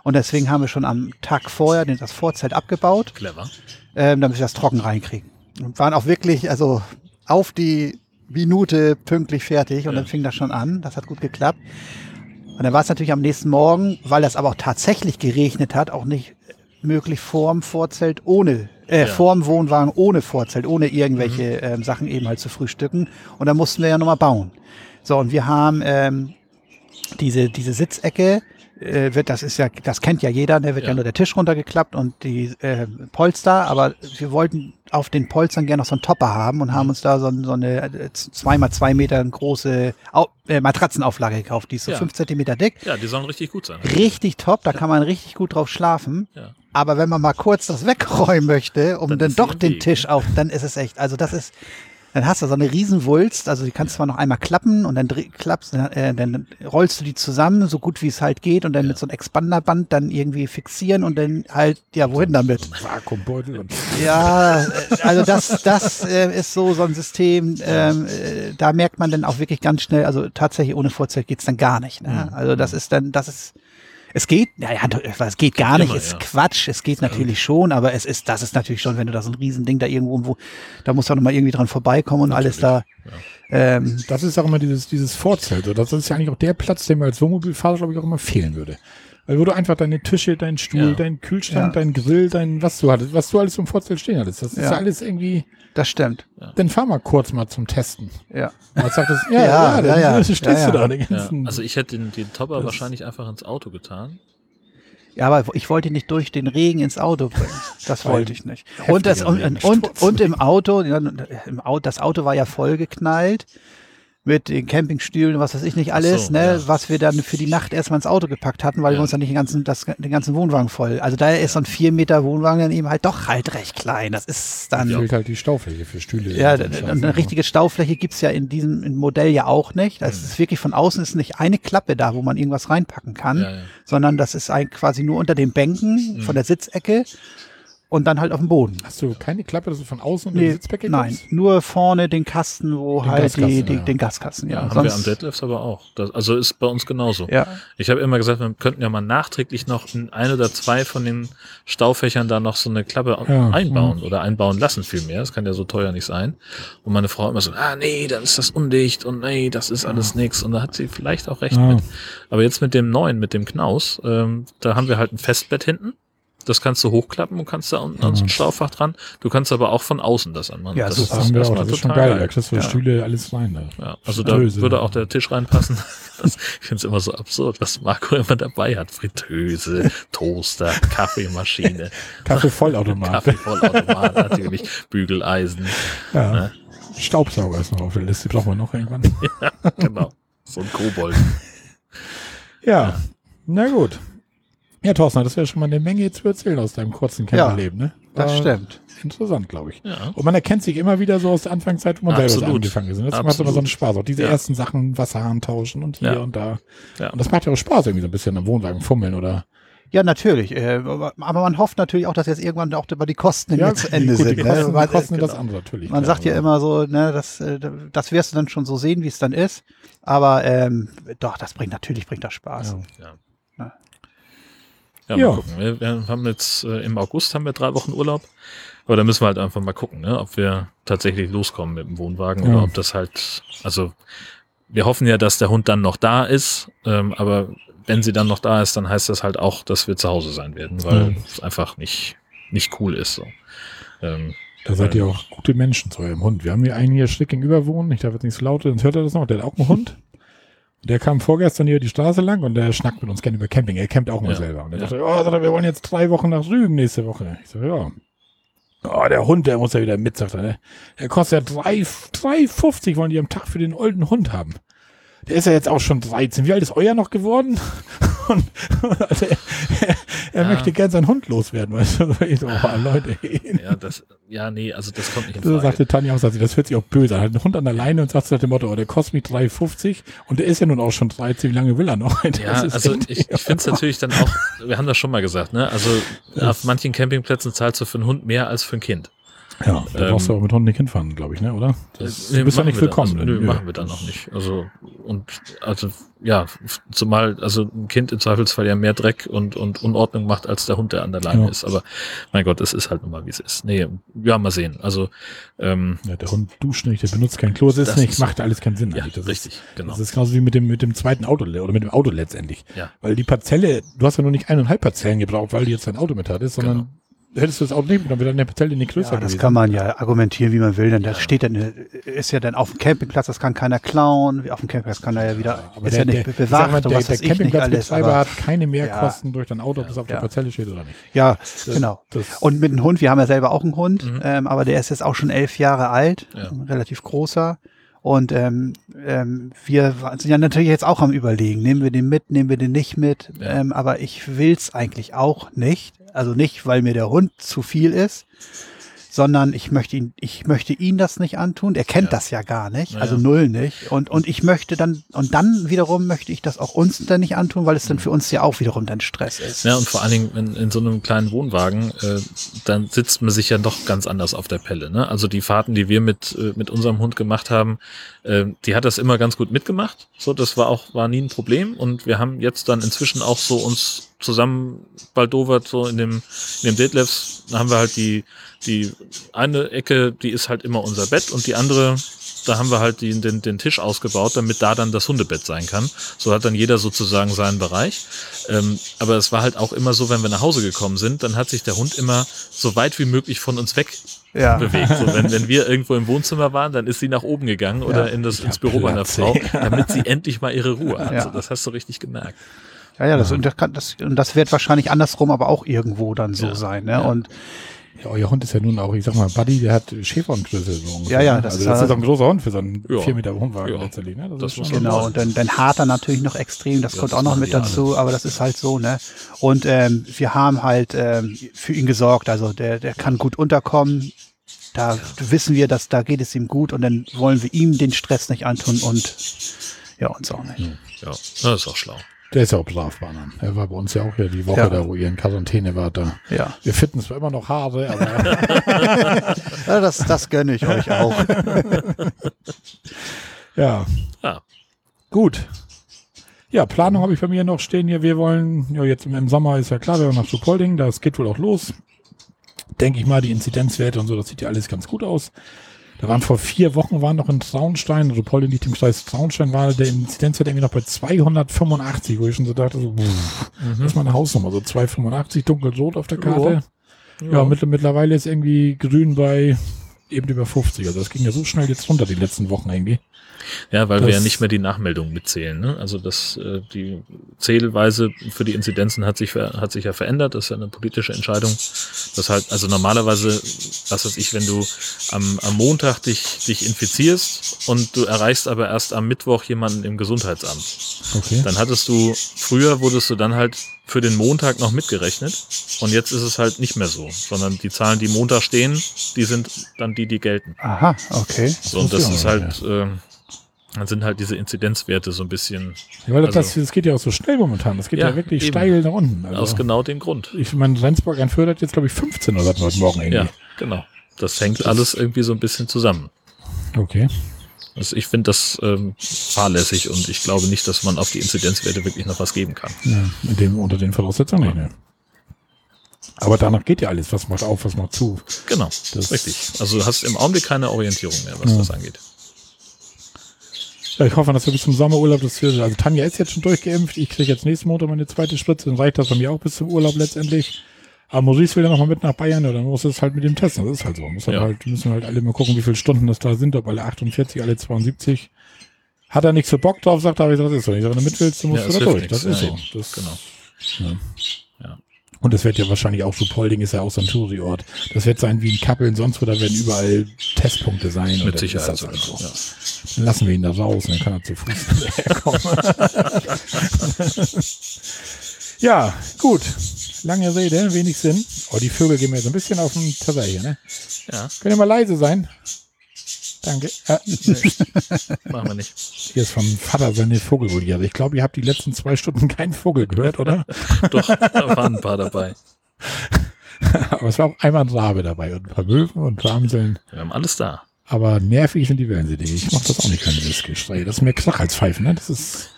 Und deswegen haben wir schon am Tag vorher das Vorzelt abgebaut, Clever. ähm, damit wir das trocken reinkriegen. Und waren auch wirklich, also auf die Minute pünktlich fertig und Ja. dann fing das schon an. Das hat gut geklappt. Und dann war es natürlich am nächsten Morgen, weil das aber auch tatsächlich geregnet hat, auch nicht möglich vorm Vorzelt ohne, äh, Ja. vorm Wohnwagen ohne Vorzelt, ohne irgendwelche ähm, Sachen eben halt zu frühstücken. Und dann mussten wir ja nochmal bauen. So, und wir haben ähm, diese, diese Sitzecke, äh, wird, das ist ja, das kennt ja jeder, da wird ja, Ja. nur der Tisch runtergeklappt und die äh, Polster, aber wir wollten auf den Polstern gerne noch so einen Topper haben und haben uns da so, so eine äh, zweimal zwei Meter große Au äh, Matratzenauflage gekauft, die ist so Ja. fünf Zentimeter dick. Ja, die sollen richtig gut sein. Richtig top, da kann man richtig gut drauf schlafen. Ja. Aber wenn man mal kurz das wegräumen möchte, um Dann dann, doch den Weg, Tisch auf, dann ist es echt, also das ist, dann hast du so eine Riesenwulst, also die kannst du zwar noch einmal klappen und dann klappst, äh, dann rollst du die zusammen, so gut wie es halt geht und dann mit so einem Expanderband dann irgendwie fixieren und dann halt, ja, wohin damit? Vakuumbeutel und Ja, äh, also das, das äh, ist so so ein System, ähm, äh, da merkt man dann auch wirklich ganz schnell, also tatsächlich ohne Vorzelt geht's dann gar nicht. Ne? Also das ist dann, das ist, es geht, naja, es geht gar nicht, Immer, ist ja. Quatsch, es geht natürlich schon, aber es ist, das ist natürlich schon, wenn du da so ein Riesending da irgendwo, wo, da musst du auch noch mal irgendwie dran vorbeikommen und alles da. Ähm, das ist auch immer dieses, dieses Vorzelt. So, Das ist ja eigentlich auch der Platz, der mir als Wohnmobilfahrer, glaube ich, auch immer fehlen würde. Weil wo du einfach deine Tische, deinen Stuhl, Ja. deinen Kühlschrank, Ja. dein Grill, dein, was du hattest, was du alles im Vorzelt stehen hattest. Das ist Ja. alles irgendwie, das stimmt. dann fahr mal kurz mal zum Testen. Ja. Man sagt das, ja, Ja, ja, dann ja, ja. stehst Ja, du ja. da den Ja, ganzen. also ich hätte den, den Topper Das- wahrscheinlich einfach ins Auto getan. Ja, aber ich wollte ihn nicht durch den Regen ins Auto bringen. Das wollte ich nicht. Und, das, und, und, Regensturz. und im Auto, ja, im Auto, das Auto war ja vollgeknallt mit den Campingstühlen, was weiß ich nicht alles, so, ne, ja. was wir dann für die Nacht erstmal ins Auto gepackt hatten, weil Ja. wir uns dann nicht den ganzen, das, den ganzen Wohnwagen voll. Also daher ist so ein vier Meter Wohnwagen dann eben halt doch halt recht klein. Das ist dann. Fehlt halt die Staufläche für Stühle. Ja, und eine richtige Staufläche gibt's ja in diesem Modell ja auch nicht. Das Mhm. ist wirklich von außen ist nicht eine Klappe da, wo man irgendwas reinpacken kann, ja. sondern das ist ein, quasi nur unter den Bänken Mhm. von der Sitzecke und dann halt auf dem Boden. Hast du keine Klappe, dass du von außen Nee, Sitzbecke nein, kommst? nur vorne den Kasten, wo Den halt die, die, ja. den Gaskasten, ja. Ja, haben wir am Sonst, Deadlifts aber auch. Das, also ist bei uns genauso. ja, Ich habe immer gesagt, wir könnten ja mal nachträglich noch in ein oder zwei von den Staufächern da noch so eine Klappe Ja, einbauen oder einbauen lassen vielmehr. Das kann ja so teuer nicht sein. Und meine Frau immer so, ah nee, dann ist das undicht und nee, das ist alles nix. Und da hat sie vielleicht auch recht Ja. mit. Aber jetzt mit dem neuen, mit dem Knaus, ähm, da haben wir halt ein Festbett hinten. Das kannst du hochklappen und kannst da unten an so ein Staufach dran. Du kannst aber auch von außen das anmachen. Ja, das. Das wir auch. erstmal Das ist schon total geil. Da kriegst du Ja. Stühle, alles rein. Da. ja, also da Fritteuse. würde auch der Tisch reinpassen. Das, ich finde es immer so absurd, was Marco immer dabei hat. Fritteuse, Toaster, Kaffeemaschine, Kaffee-Vollautomat. Kaffeevollautomat natürlich, Bügeleisen. ja. Ne? Staubsauger ist noch auf der Liste. Brauchen wir noch irgendwann. Genau. So ein Kobold. Ja, na gut. Ja, Thorsten, das wäre schon mal eine Menge zu erzählen aus deinem kurzen Ja, Camperleben, ne? das War stimmt. Interessant, glaube ich. Ja. Und man erkennt sich immer wieder so aus der Anfangszeit, wo man selber so Absolut. angefangen ist. Und das macht Absolut. immer so einen Spaß. Auch diese Ja. ersten Sachen, Wasserhahn tauschen und hier Ja. und da. Ja. Und das macht ja auch Spaß, irgendwie so ein bisschen am Wohnwagen fummeln oder. Ja, natürlich. Äh, aber man hofft natürlich auch, dass jetzt irgendwann auch über die Kosten Ja, zu Ende gut, sind. die ne? Kosten, Weil, die kosten äh, das genau. andere natürlich. Man klar, sagt ja immer so, ne, das, äh, das wirst du dann schon so sehen, wie es dann ist. Aber ähm, doch, das bringt natürlich bringt das Spaß. Ja. Ja. Ja. Ja, mal gucken. Wir, wir haben jetzt äh, im August haben wir drei Wochen Urlaub. Aber da müssen wir halt einfach mal gucken, ne, ob wir tatsächlich loskommen mit dem Wohnwagen Ja. oder ob das halt, also wir hoffen ja, dass der Hund dann noch da ist, ähm, aber wenn sie dann noch da ist, dann heißt das halt auch, dass wir zu Hause sein werden, weil Ja. es einfach nicht, nicht cool ist. So. Ähm, Da seid ihr auch gute Menschen zu eurem Hund. Wir haben hier einen hier schräg gegenüber wohnen. Ich darf jetzt nicht so laut, sonst hört er das noch. Der hat auch einen Hund. Der kam vorgestern hier die Straße lang und der schnackt mit uns gerne über Camping. Er campt auch mal Ja. selber. Und der Ja. sagte, oh, sagt er, wir wollen jetzt drei Wochen nach Rügen nächste Woche. Ich sage, ja. Oh, der Hund, der muss ja wieder mit, sagt er. Ne? Der kostet ja drei- 3,50 wollen die am Tag für den olden Hund haben. Der ist ja jetzt auch schon 13. Wie alt ist euer noch geworden? Und also er, er, er Ja. möchte gern seinen Hund loswerden, weißt du? Ich so, oh, Leute, ja, das, ja, nee, also das kommt nicht in so Frage. sagte Tanja auch, sagt sie, das hört sich auch böse an. Hat einen Hund an der Leine und sagt nach dem Motto, oh, der kostet mich 3,50 und der ist ja nun auch schon 13, wie lange will er noch? Das Ja, also ich, ich finde es natürlich dann auch, wir haben das schon mal gesagt, ne? Also auf manchen Campingplätzen zahlst du für einen Hund mehr als für ein Kind. Ja, da ähm, brauchst du auch mit Hunden nicht hinfahren, glaube ich, ne, oder? Das, Nee, du bist ja nicht willkommen. Also, nö, Nö. machen wir dann noch nicht. Also und also ja, zumal also ein Kind im Zweifelsfall ja mehr Dreck und und Unordnung macht als der Hund, der an der Leine Ja. ist. Aber mein Gott, es ist halt nun mal wie es ist. Nee, ja, mal sehen. Also ähm, Ja, der Hund duscht nicht, der benutzt kein Klo, ist nicht, macht alles keinen Sinn. ja, das richtig, Ist, genau. Das ist genauso wie mit dem, mit dem zweiten Auto oder mit dem Auto letztendlich. Ja. Weil die Parzelle, du hast ja nur nicht eineinhalb Parzellen gebraucht, weil du jetzt dein Auto mit hattest, sondern Genau. Hättest du das Auto nicht mitgenommen, wäre deine Parzelle nicht größer Ja, das gewesen. kann man ja argumentieren, wie man will. Denn das Ja. steht dann, ist ja dann auf dem Campingplatz, das kann keiner klauen. Auf dem Campingplatz kann er ja wieder, aber ist der, ja nicht der, mal, bewacht und der, was der. Campingplatzbetreiber hat keine Mehrkosten durch dein Auto, ob das auf der Ja. Parzelle steht oder nicht. ja, genau. Das, Und mit einem Hund, wir haben ja selber auch einen Hund, Mhm. ähm, aber der ist jetzt auch schon elf Jahre alt, Ja. relativ großer. Und ähm, ähm, wir sind ja natürlich jetzt auch am überlegen, nehmen wir den mit, nehmen wir den nicht mit. Ja. Ähm, aber ich will's eigentlich auch nicht. Also nicht, weil mir der Hund zu viel ist, sondern ich möchte ihn, ich möchte ihn das nicht antun. Er kennt Ja. das ja gar nicht, also ja. null nicht. Und und ich möchte dann und dann wiederum möchte ich das auch uns dann nicht antun, weil es dann für uns ja auch wiederum dann Stress ist. Ja, und vor allen Dingen in, in so einem kleinen Wohnwagen, äh, dann sitzt man sich ja doch ganz anders auf der Pelle. Ne? Also die Fahrten, die wir mit, äh, mit unserem Hund gemacht haben, äh, die hat das immer ganz gut mitgemacht. So, das war auch, war nie ein Problem. Und wir haben jetzt dann inzwischen auch so uns zusammen baldowert, so in dem, in dem da haben wir halt die, die eine Ecke, die ist halt immer unser Bett und die andere, da haben wir halt den, den, den Tisch ausgebaut, damit da dann das Hundebett sein kann. So hat dann jeder sozusagen seinen Bereich. Ähm, aber es war halt auch immer so, wenn wir nach Hause gekommen sind, dann hat sich der Hund immer so weit wie möglich von uns weg Ja. bewegt. So, wenn, wenn wir irgendwo im Wohnzimmer waren, dann ist sie nach oben gegangen oder Ja. in das, ins Büro meiner Platz, Frau, ey. damit sie endlich mal ihre Ruhe hat. Ja. So, das hast du richtig gemerkt. Ja, ja, das, Und, das kann, das, und das wird wahrscheinlich andersrum aber auch irgendwo dann so sein. Ne? Und Ja, euer Hund ist ja nun auch, ich sag mal, Buddy, der hat Schäferhundgröße so ungefähr. Ja, ja, ne? das also ist das halt- ist auch ein großer Hund für so einen Ja. 4 Meter Wohnwagen Ja. letztendlich. Ne? Das ist man Genau, und dann, dann hart er natürlich noch extrem, das Ja, kommt das auch noch mit dazu, aber das ist halt so, ne? Und ähm, wir haben halt ähm, für ihn gesorgt, also der, der kann gut unterkommen. Da wissen wir, dass da geht es ihm gut und dann wollen wir ihm den Stress nicht antun und ja, uns auch nicht. Ja, das ist auch schlau. Der ist ja auch strafbar. Ne? Er war bei uns ja auch ja die Woche Ja. da, wo ihr in Quarantäne wart. Da. Ja, Wir fitten zwar immer noch Haare, aber ja das, das gönne ich euch auch. ja, Ja, gut. Ja, Planung habe ich bei mir noch stehen hier. Wir wollen, ja, jetzt im, im Sommer ist ja klar, wir wollen nach Schupolding, das geht wohl auch los. Denke ich mal, die Inzidenzwerte und so, das sieht ja alles ganz gut aus. Da waren vor vier Wochen, waren noch in Traunstein, also Polding liegt im Kreis Traunstein, war der Inzidenzwert irgendwie noch bei 285, wo ich schon so dachte, so, pff, das ist mal eine Hausnummer, so 285 dunkelrot auf der Karte. Ja, mittl mittlerweile ist irgendwie grün bei eben über 50. Also das ging ja so schnell jetzt runter die letzten Wochen irgendwie. Ja, weil wir Das- ja nicht mehr die Nachmeldung mitzählen. Ne? Also das, äh, die Zählweise für die Inzidenzen hat sich, hat sich ja verändert. Das ist ja eine politische Entscheidung. Das halt, also normalerweise, was weiß ich, wenn du am, am Montag dich, dich infizierst und du erreichst aber erst am Mittwoch jemanden im Gesundheitsamt, Okay. dann hattest du, früher wurdest du dann halt für den Montag noch mitgerechnet und jetzt ist es halt nicht mehr so, sondern die Zahlen, die Montag stehen, die sind dann die, die gelten. Aha, okay. So, und das ist halt, ähm, dann sind halt diese Inzidenzwerte so ein bisschen Ja, weil das, Also- das geht ja auch so schnell momentan. Das geht ja, Ja, wirklich eben. steil nach unten. aus Also, genau dem Grund. ich meine, Rendsburg ein fördert jetzt, glaube ich, 15 oder seit heute Morgen irgendwie. Ja, genau. Das hängt alles irgendwie so ein bisschen zusammen. Okay. Also ich finde das ähm, fahrlässig und ich glaube nicht, dass man auf die Inzidenzwerte wirklich noch was geben kann. Ja, in dem, unter den Voraussetzungen nicht, ne? Aber danach geht ja alles. Was macht auf, was macht zu. Genau, Das- das ist richtig. Also du hast im Augenblick keine Orientierung mehr, was Ja. das angeht. Ja, ich hoffe, dass wir bis zum Sommerurlaub das für, also Tanja ist jetzt schon durchgeimpft. Ich kriege jetzt nächsten Montag meine zweite Spritze. Dann reicht das bei mir auch bis zum Urlaub letztendlich. Aber Maurice will ja noch mal mit nach Bayern, oder dann muss es halt mit dem testen. Das ist halt so. Muss halt Ja. halt, müssen halt alle mal gucken, wie viele Stunden das da sind, ob alle 48, alle 72. Hat er nicht so Bock drauf, sagt er, aber ich sag, das ist so. Ich sage, wenn du mit willst, du musst Ja, du da durch. Das ist so. Das, Genau. Ja. Und das wird ja wahrscheinlich auch so, Polding ist ja auch so ein Touri-Ort. Das wird sein wie in Kappeln, sonst wo, da werden überall Testpunkte sein. und Mit dann Sicherheit. Ist das so. Ja. Dann lassen wir ihn da raus und dann kann er zu Fuß herkommen. ja, gut. Lange Rede, wenig Sinn. Oh, die Vögel gehen mir so ein bisschen auf den Teller hier, ne? ja, Könnt ihr mal leise sein? Danke. Ah, machen wir nicht. hier ist vom Vater seine Vogelvoliere. Ich glaube, ihr habt die letzten zwei Stunden keinen Vogel gehört, oder? Doch, da waren ein paar dabei. Aber es war auch einmal ein Rabe dabei und ein paar Möwen und ein paar Amseln. Wir haben alles da. Aber nervig sind die Wellensittich. Ich mache das auch nicht, keine Geschrei. Das ist mehr Krach als Pfeifen, ne? Das ist.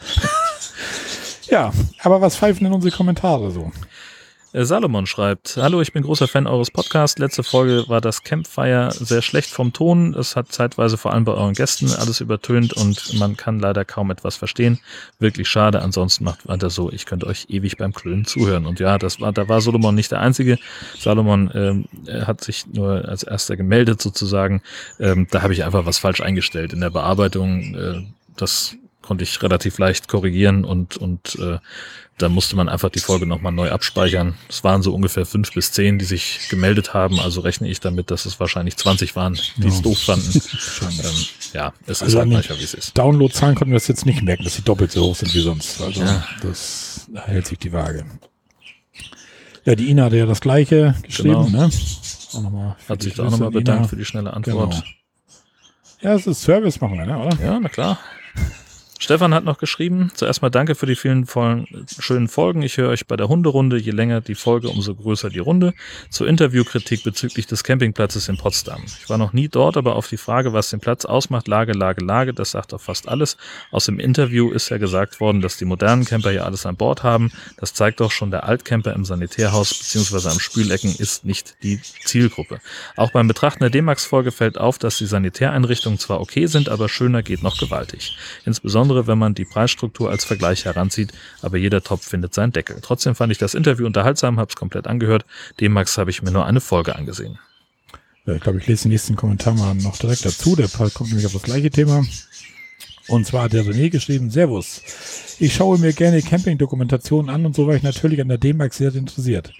ja, aber was pfeifen denn unsere Kommentare so? Äh, Salomon schreibt, Hallo, ich bin großer Fan eures Podcasts. Letzte Folge war das Campfire sehr schlecht vom Ton. Es hat zeitweise vor allem bei euren Gästen alles übertönt und man kann leider kaum etwas verstehen. Wirklich schade. Ansonsten macht weiter so. Ich könnte euch ewig beim Klönen zuhören. Und ja, das war, da war Solomon nicht der Einzige. Salomon ähm, hat sich nur als erster gemeldet sozusagen. Ähm, da habe ich einfach was falsch eingestellt in der Bearbeitung. Äh, das konnte ich relativ leicht korrigieren und, und äh, da musste man einfach die Folge nochmal neu abspeichern. Es waren so ungefähr fünf bis zehn, die sich gemeldet haben. Also rechne ich damit, dass es wahrscheinlich 20 waren, die es Ja. doof fanden. ähm, ja, es Also ist halt manchmal, wie es ist. Downloadzahlen konnten wir das jetzt nicht merken, dass sie doppelt so hoch sind wie sonst. Also Ja. das da hält sich die Waage. Ja, die Ina hatte ja das gleiche geschrieben, Genau. ne? Auch nochmal Hat sich da auch nochmal an Ina. bedankt für die schnelle Antwort. Genau. Ja, es ist Service machen wir, ne, oder? Ja, na klar. Stefan hat noch geschrieben, zuerst mal danke für die vielen vollen, schönen Folgen. Ich höre euch bei der Hunderunde. Je länger die Folge, umso größer die Runde. Zur Interviewkritik bezüglich des Campingplatzes in Potsdam. Ich war noch nie dort, aber auf die Frage, was den Platz ausmacht, Lage, Lage, Lage, das sagt doch fast alles. Aus dem Interview ist ja gesagt worden, dass die modernen Camper ja alles an Bord haben. Das zeigt doch schon, der Altcamper im Sanitärhaus bzw. am Spülecken ist nicht die Zielgruppe. Auch beim Betrachten der D-Max-Folge fällt auf, dass die Sanitäreinrichtungen zwar okay sind, aber schöner geht noch gewaltig. Insbesondere, wenn man die Preisstruktur als Vergleich heranzieht, aber jeder Topf findet seinen Deckel. Trotzdem fand ich das Interview unterhaltsam, habe es komplett angehört. D-Max habe ich mir nur eine Folge angesehen. Ja, ich glaube, ich lese den nächsten Kommentar mal noch direkt dazu. Der kommt nämlich auf das gleiche Thema. Und zwar hat der René geschrieben, Servus. Ich schaue mir gerne Camping-Dokumentationen an und so war ich natürlich an der D-Max sehr interessiert.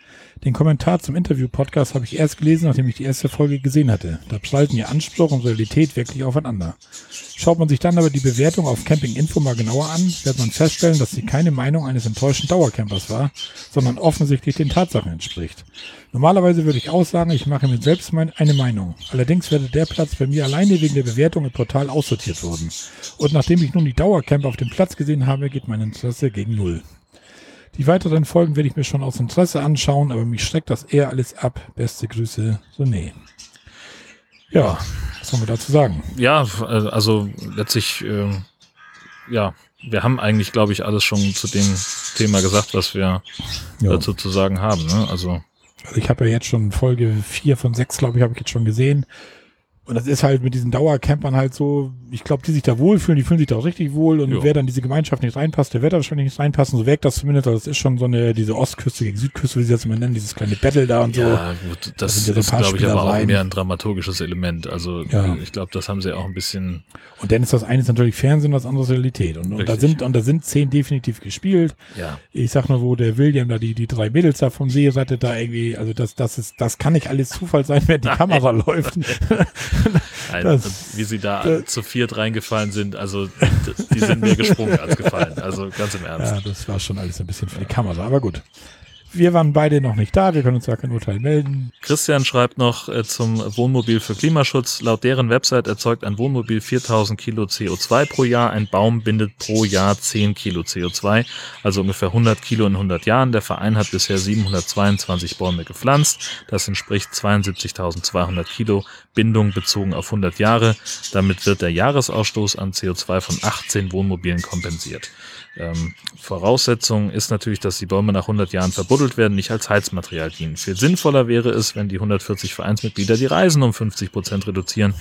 Den Kommentar zum Interview-Podcast habe ich erst gelesen, nachdem ich die erste Folge gesehen hatte. Da prallten ihr Anspruch und Realität wirklich aufeinander. Schaut man sich dann aber die Bewertung auf Camping Info mal genauer an, wird man feststellen, dass sie keine Meinung eines enttäuschten Dauercampers war, sondern offensichtlich den Tatsachen entspricht. Normalerweise würde ich auch sagen, ich mache mir selbst mein, eine Meinung. Allerdings werde der Platz bei mir alleine wegen der Bewertung im Portal aussortiert worden. Und nachdem ich nun die Dauercamper auf dem Platz gesehen habe, geht mein Interesse gegen Null. Die weiteren Folgen werde ich mir schon aus Interesse anschauen, aber mich schreckt das eher alles ab. Beste Grüße, René. Ja, was sollen wir dazu sagen? Ja, äh, also letztlich, äh, ja, wir haben eigentlich, glaube ich, alles schon zu dem Thema gesagt, was wir Ja. dazu zu sagen haben. Ne? Also Also ich habe ja jetzt schon Folge 4 von 6, glaube ich, habe ich jetzt schon gesehen. Und das ist halt mit diesen Dauercampern halt so, ich glaube, die sich da wohlfühlen, die fühlen sich da auch richtig wohl. Und Jo. wer dann diese Gemeinschaft nicht reinpasst, der wird da wahrscheinlich nicht reinpassen. So wirkt das zumindest. Also das ist schon so eine, diese Ostküste gegen Südküste, wie sie das immer nennen, dieses kleine Battle da und so. ja, gut, das sind ja so ist, glaube ich, aber auch mehr ein dramaturgisches Element. Also Ja. ich glaube, das haben sie auch ein bisschen. Und dann ist das eine ist natürlich Fernsehen, das andere ist Realität. Und, und da sind, und da sind zehn definitiv gespielt. Ja, Ich sag nur, wo der William da die, die drei Mädels da vom See rettet, da irgendwie, also das, das ist, das kann nicht alles Zufall sein, wenn die Kamera läuft. Das- wie sie da das- zu viert reingefallen sind. Also die sind mehr gesprungen als gefallen. Also ganz im Ernst. Ja, das war schon alles ein bisschen für die Kamera, aber gut. Wir waren beide noch nicht da, wir können uns ja kein Urteil melden. Christian schreibt noch äh, zum Wohnmobil für Klimaschutz. Laut deren Website erzeugt ein Wohnmobil 4000 Kilo CO2 pro Jahr. Ein Baum bindet pro Jahr 10 Kilo CO2, also ungefähr 100 Kilo in 100 Jahren. Der Verein hat bisher 722 Bäume gepflanzt. Das entspricht 72.200 Kilo Bindung bezogen auf 100 Jahre. Damit wird der Jahresausstoß an CO2 von 18 Wohnmobilen kompensiert. Ähm, Voraussetzung ist natürlich, dass die Bäume nach 100 Jahren verbuddelt werden, nicht als Heizmaterial dienen. Viel sinnvoller wäre es, wenn die 140 Vereinsmitglieder die Reisen um 50 Prozent reduzieren.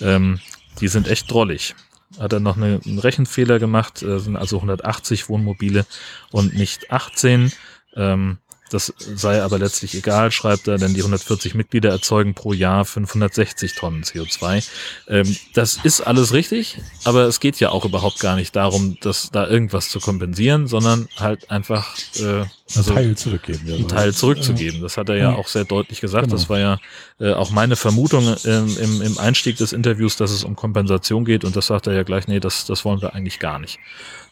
Ähm, die sind echt drollig. Hat er noch eine, einen Rechenfehler gemacht, äh, sind also 180 Wohnmobile und nicht 18. Ähm, das sei aber letztlich egal, schreibt er, denn die 140 Mitglieder erzeugen pro Jahr 560 Tonnen CO2. Ähm, das ist alles richtig, aber es geht ja auch überhaupt gar nicht darum, dass da irgendwas zu kompensieren, sondern halt einfach äh, also Teil zurückgeben. Ja, einen Teil zurückzugeben. Das hat er ja auch sehr deutlich gesagt. Genau. Das war ja äh, auch meine Vermutung ähm, im, im Einstieg des Interviews, dass es um Kompensation geht und das sagt er ja gleich, nee, das, das wollen wir eigentlich gar nicht.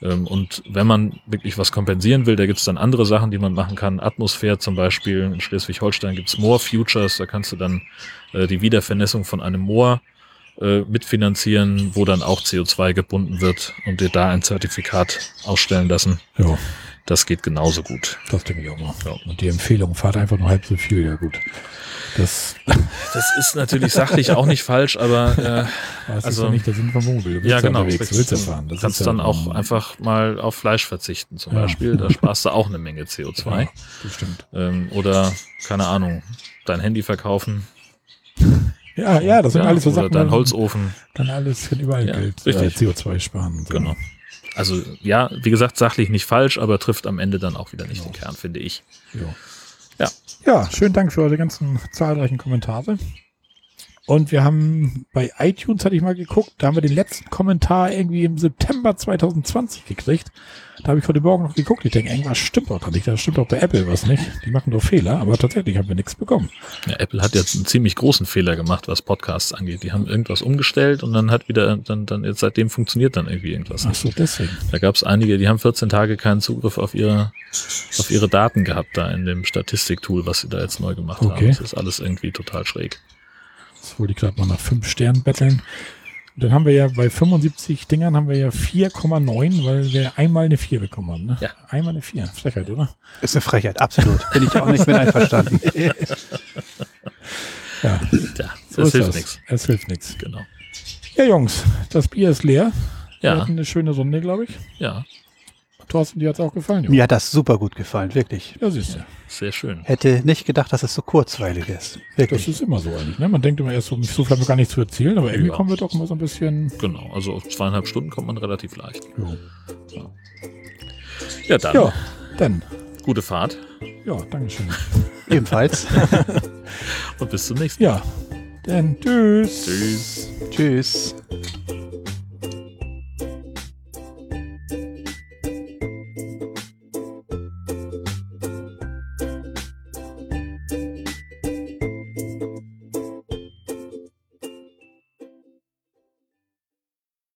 Ähm, und wenn man wirklich was kompensieren will, da gibt es dann andere Sachen, die man machen kann. Atmosphäre zum Beispiel. In Schleswig-Holstein gibt's Moor Futures, da kannst du dann äh, die Wiedervernässung von einem Moor äh, mitfinanzieren, wo dann auch CO2 gebunden wird und dir da ein Zertifikat ausstellen lassen. Ja, Das geht genauso gut. das denke ich auch mal. Ja. Und die Empfehlung, fahrt einfach nur halb so viel, ja gut. Das, Das ist natürlich sachlich auch nicht falsch, aber äh, das Also- ist ja nicht der Sinn vom Wohnmobil. Du ja genau. unterwegs, du willst ja fahren. Du Das kannst ist ja dann auch ähm, einfach mal auf Fleisch verzichten zum Ja. Beispiel. Da sparst du auch eine Menge CO2. Ja, das stimmt. Ähm, oder, keine Ahnung, dein Handy verkaufen. Ja, ja, das sind ja, alles so oder Sachen. dein dann- Holzofen. Kann alles, kann überall Geld, richtig. Äh, CO2 sparen. und So. Genau. Also ja, wie gesagt, sachlich nicht falsch, aber trifft am Ende dann auch wieder nicht den Kern, finde ich. Ja. Ja. Ja, schönen Dank für eure ganzen zahlreichen Kommentare. Und wir haben bei iTunes, hatte ich mal geguckt, da haben wir den letzten Kommentar irgendwie im September 2020 gekriegt. Da habe ich heute Morgen noch geguckt. Ich denke, irgendwas stimmt doch da nicht. Da stimmt doch bei Apple was nicht. Die machen doch Fehler, aber tatsächlich haben wir nichts bekommen. Ja, Apple hat jetzt einen ziemlich großen Fehler gemacht, was Podcasts angeht. Die haben irgendwas umgestellt und dann hat wieder, dann, dann jetzt seitdem funktioniert dann irgendwie irgendwas Ach nicht. so, deswegen. Da gab es einige, die haben 14 Tage keinen Zugriff auf ihre, auf ihre Daten gehabt, da in dem Statistiktool, was sie da jetzt neu gemacht haben. Okay. Das ist alles irgendwie total schräg. Das wollte ich gerade mal nach fünf Sternen betteln. Und dann haben wir ja bei 75 Dingern haben wir ja 4,9, weil wir einmal eine 4 bekommen haben. Ne? Ja. Einmal eine 4. Frechheit, oder? Ist eine Frechheit, absolut. Bin ich auch nicht mit einverstanden. Ja, Ja, so das ist hilft das. nichts. Es hilft nichts. Genau. Ja, Jungs, das Bier ist leer. Wir Ja, hatten eine schöne Runde, glaube ich. ja, Thorsten, dir hat es auch gefallen. Mir hat das super gut gefallen, wirklich. Ja, siehst du. sehr schön. Hätte nicht gedacht, dass es so kurzweilig ist. Das Wirklich. ist immer so eigentlich. Ne? Man denkt immer erst so, so viel haben wir gar nicht zu erzählen, aber irgendwie Ja. kommen wir doch immer so ein bisschen. Genau, also auf zweieinhalb Stunden kommt man relativ leicht. Ja, Ja, dann ja dann. gute Fahrt Ja, Dankeschön. Ebenfalls. und bis zum nächsten Mal. Ja, dann tschüss. Tschüss. Tschüss.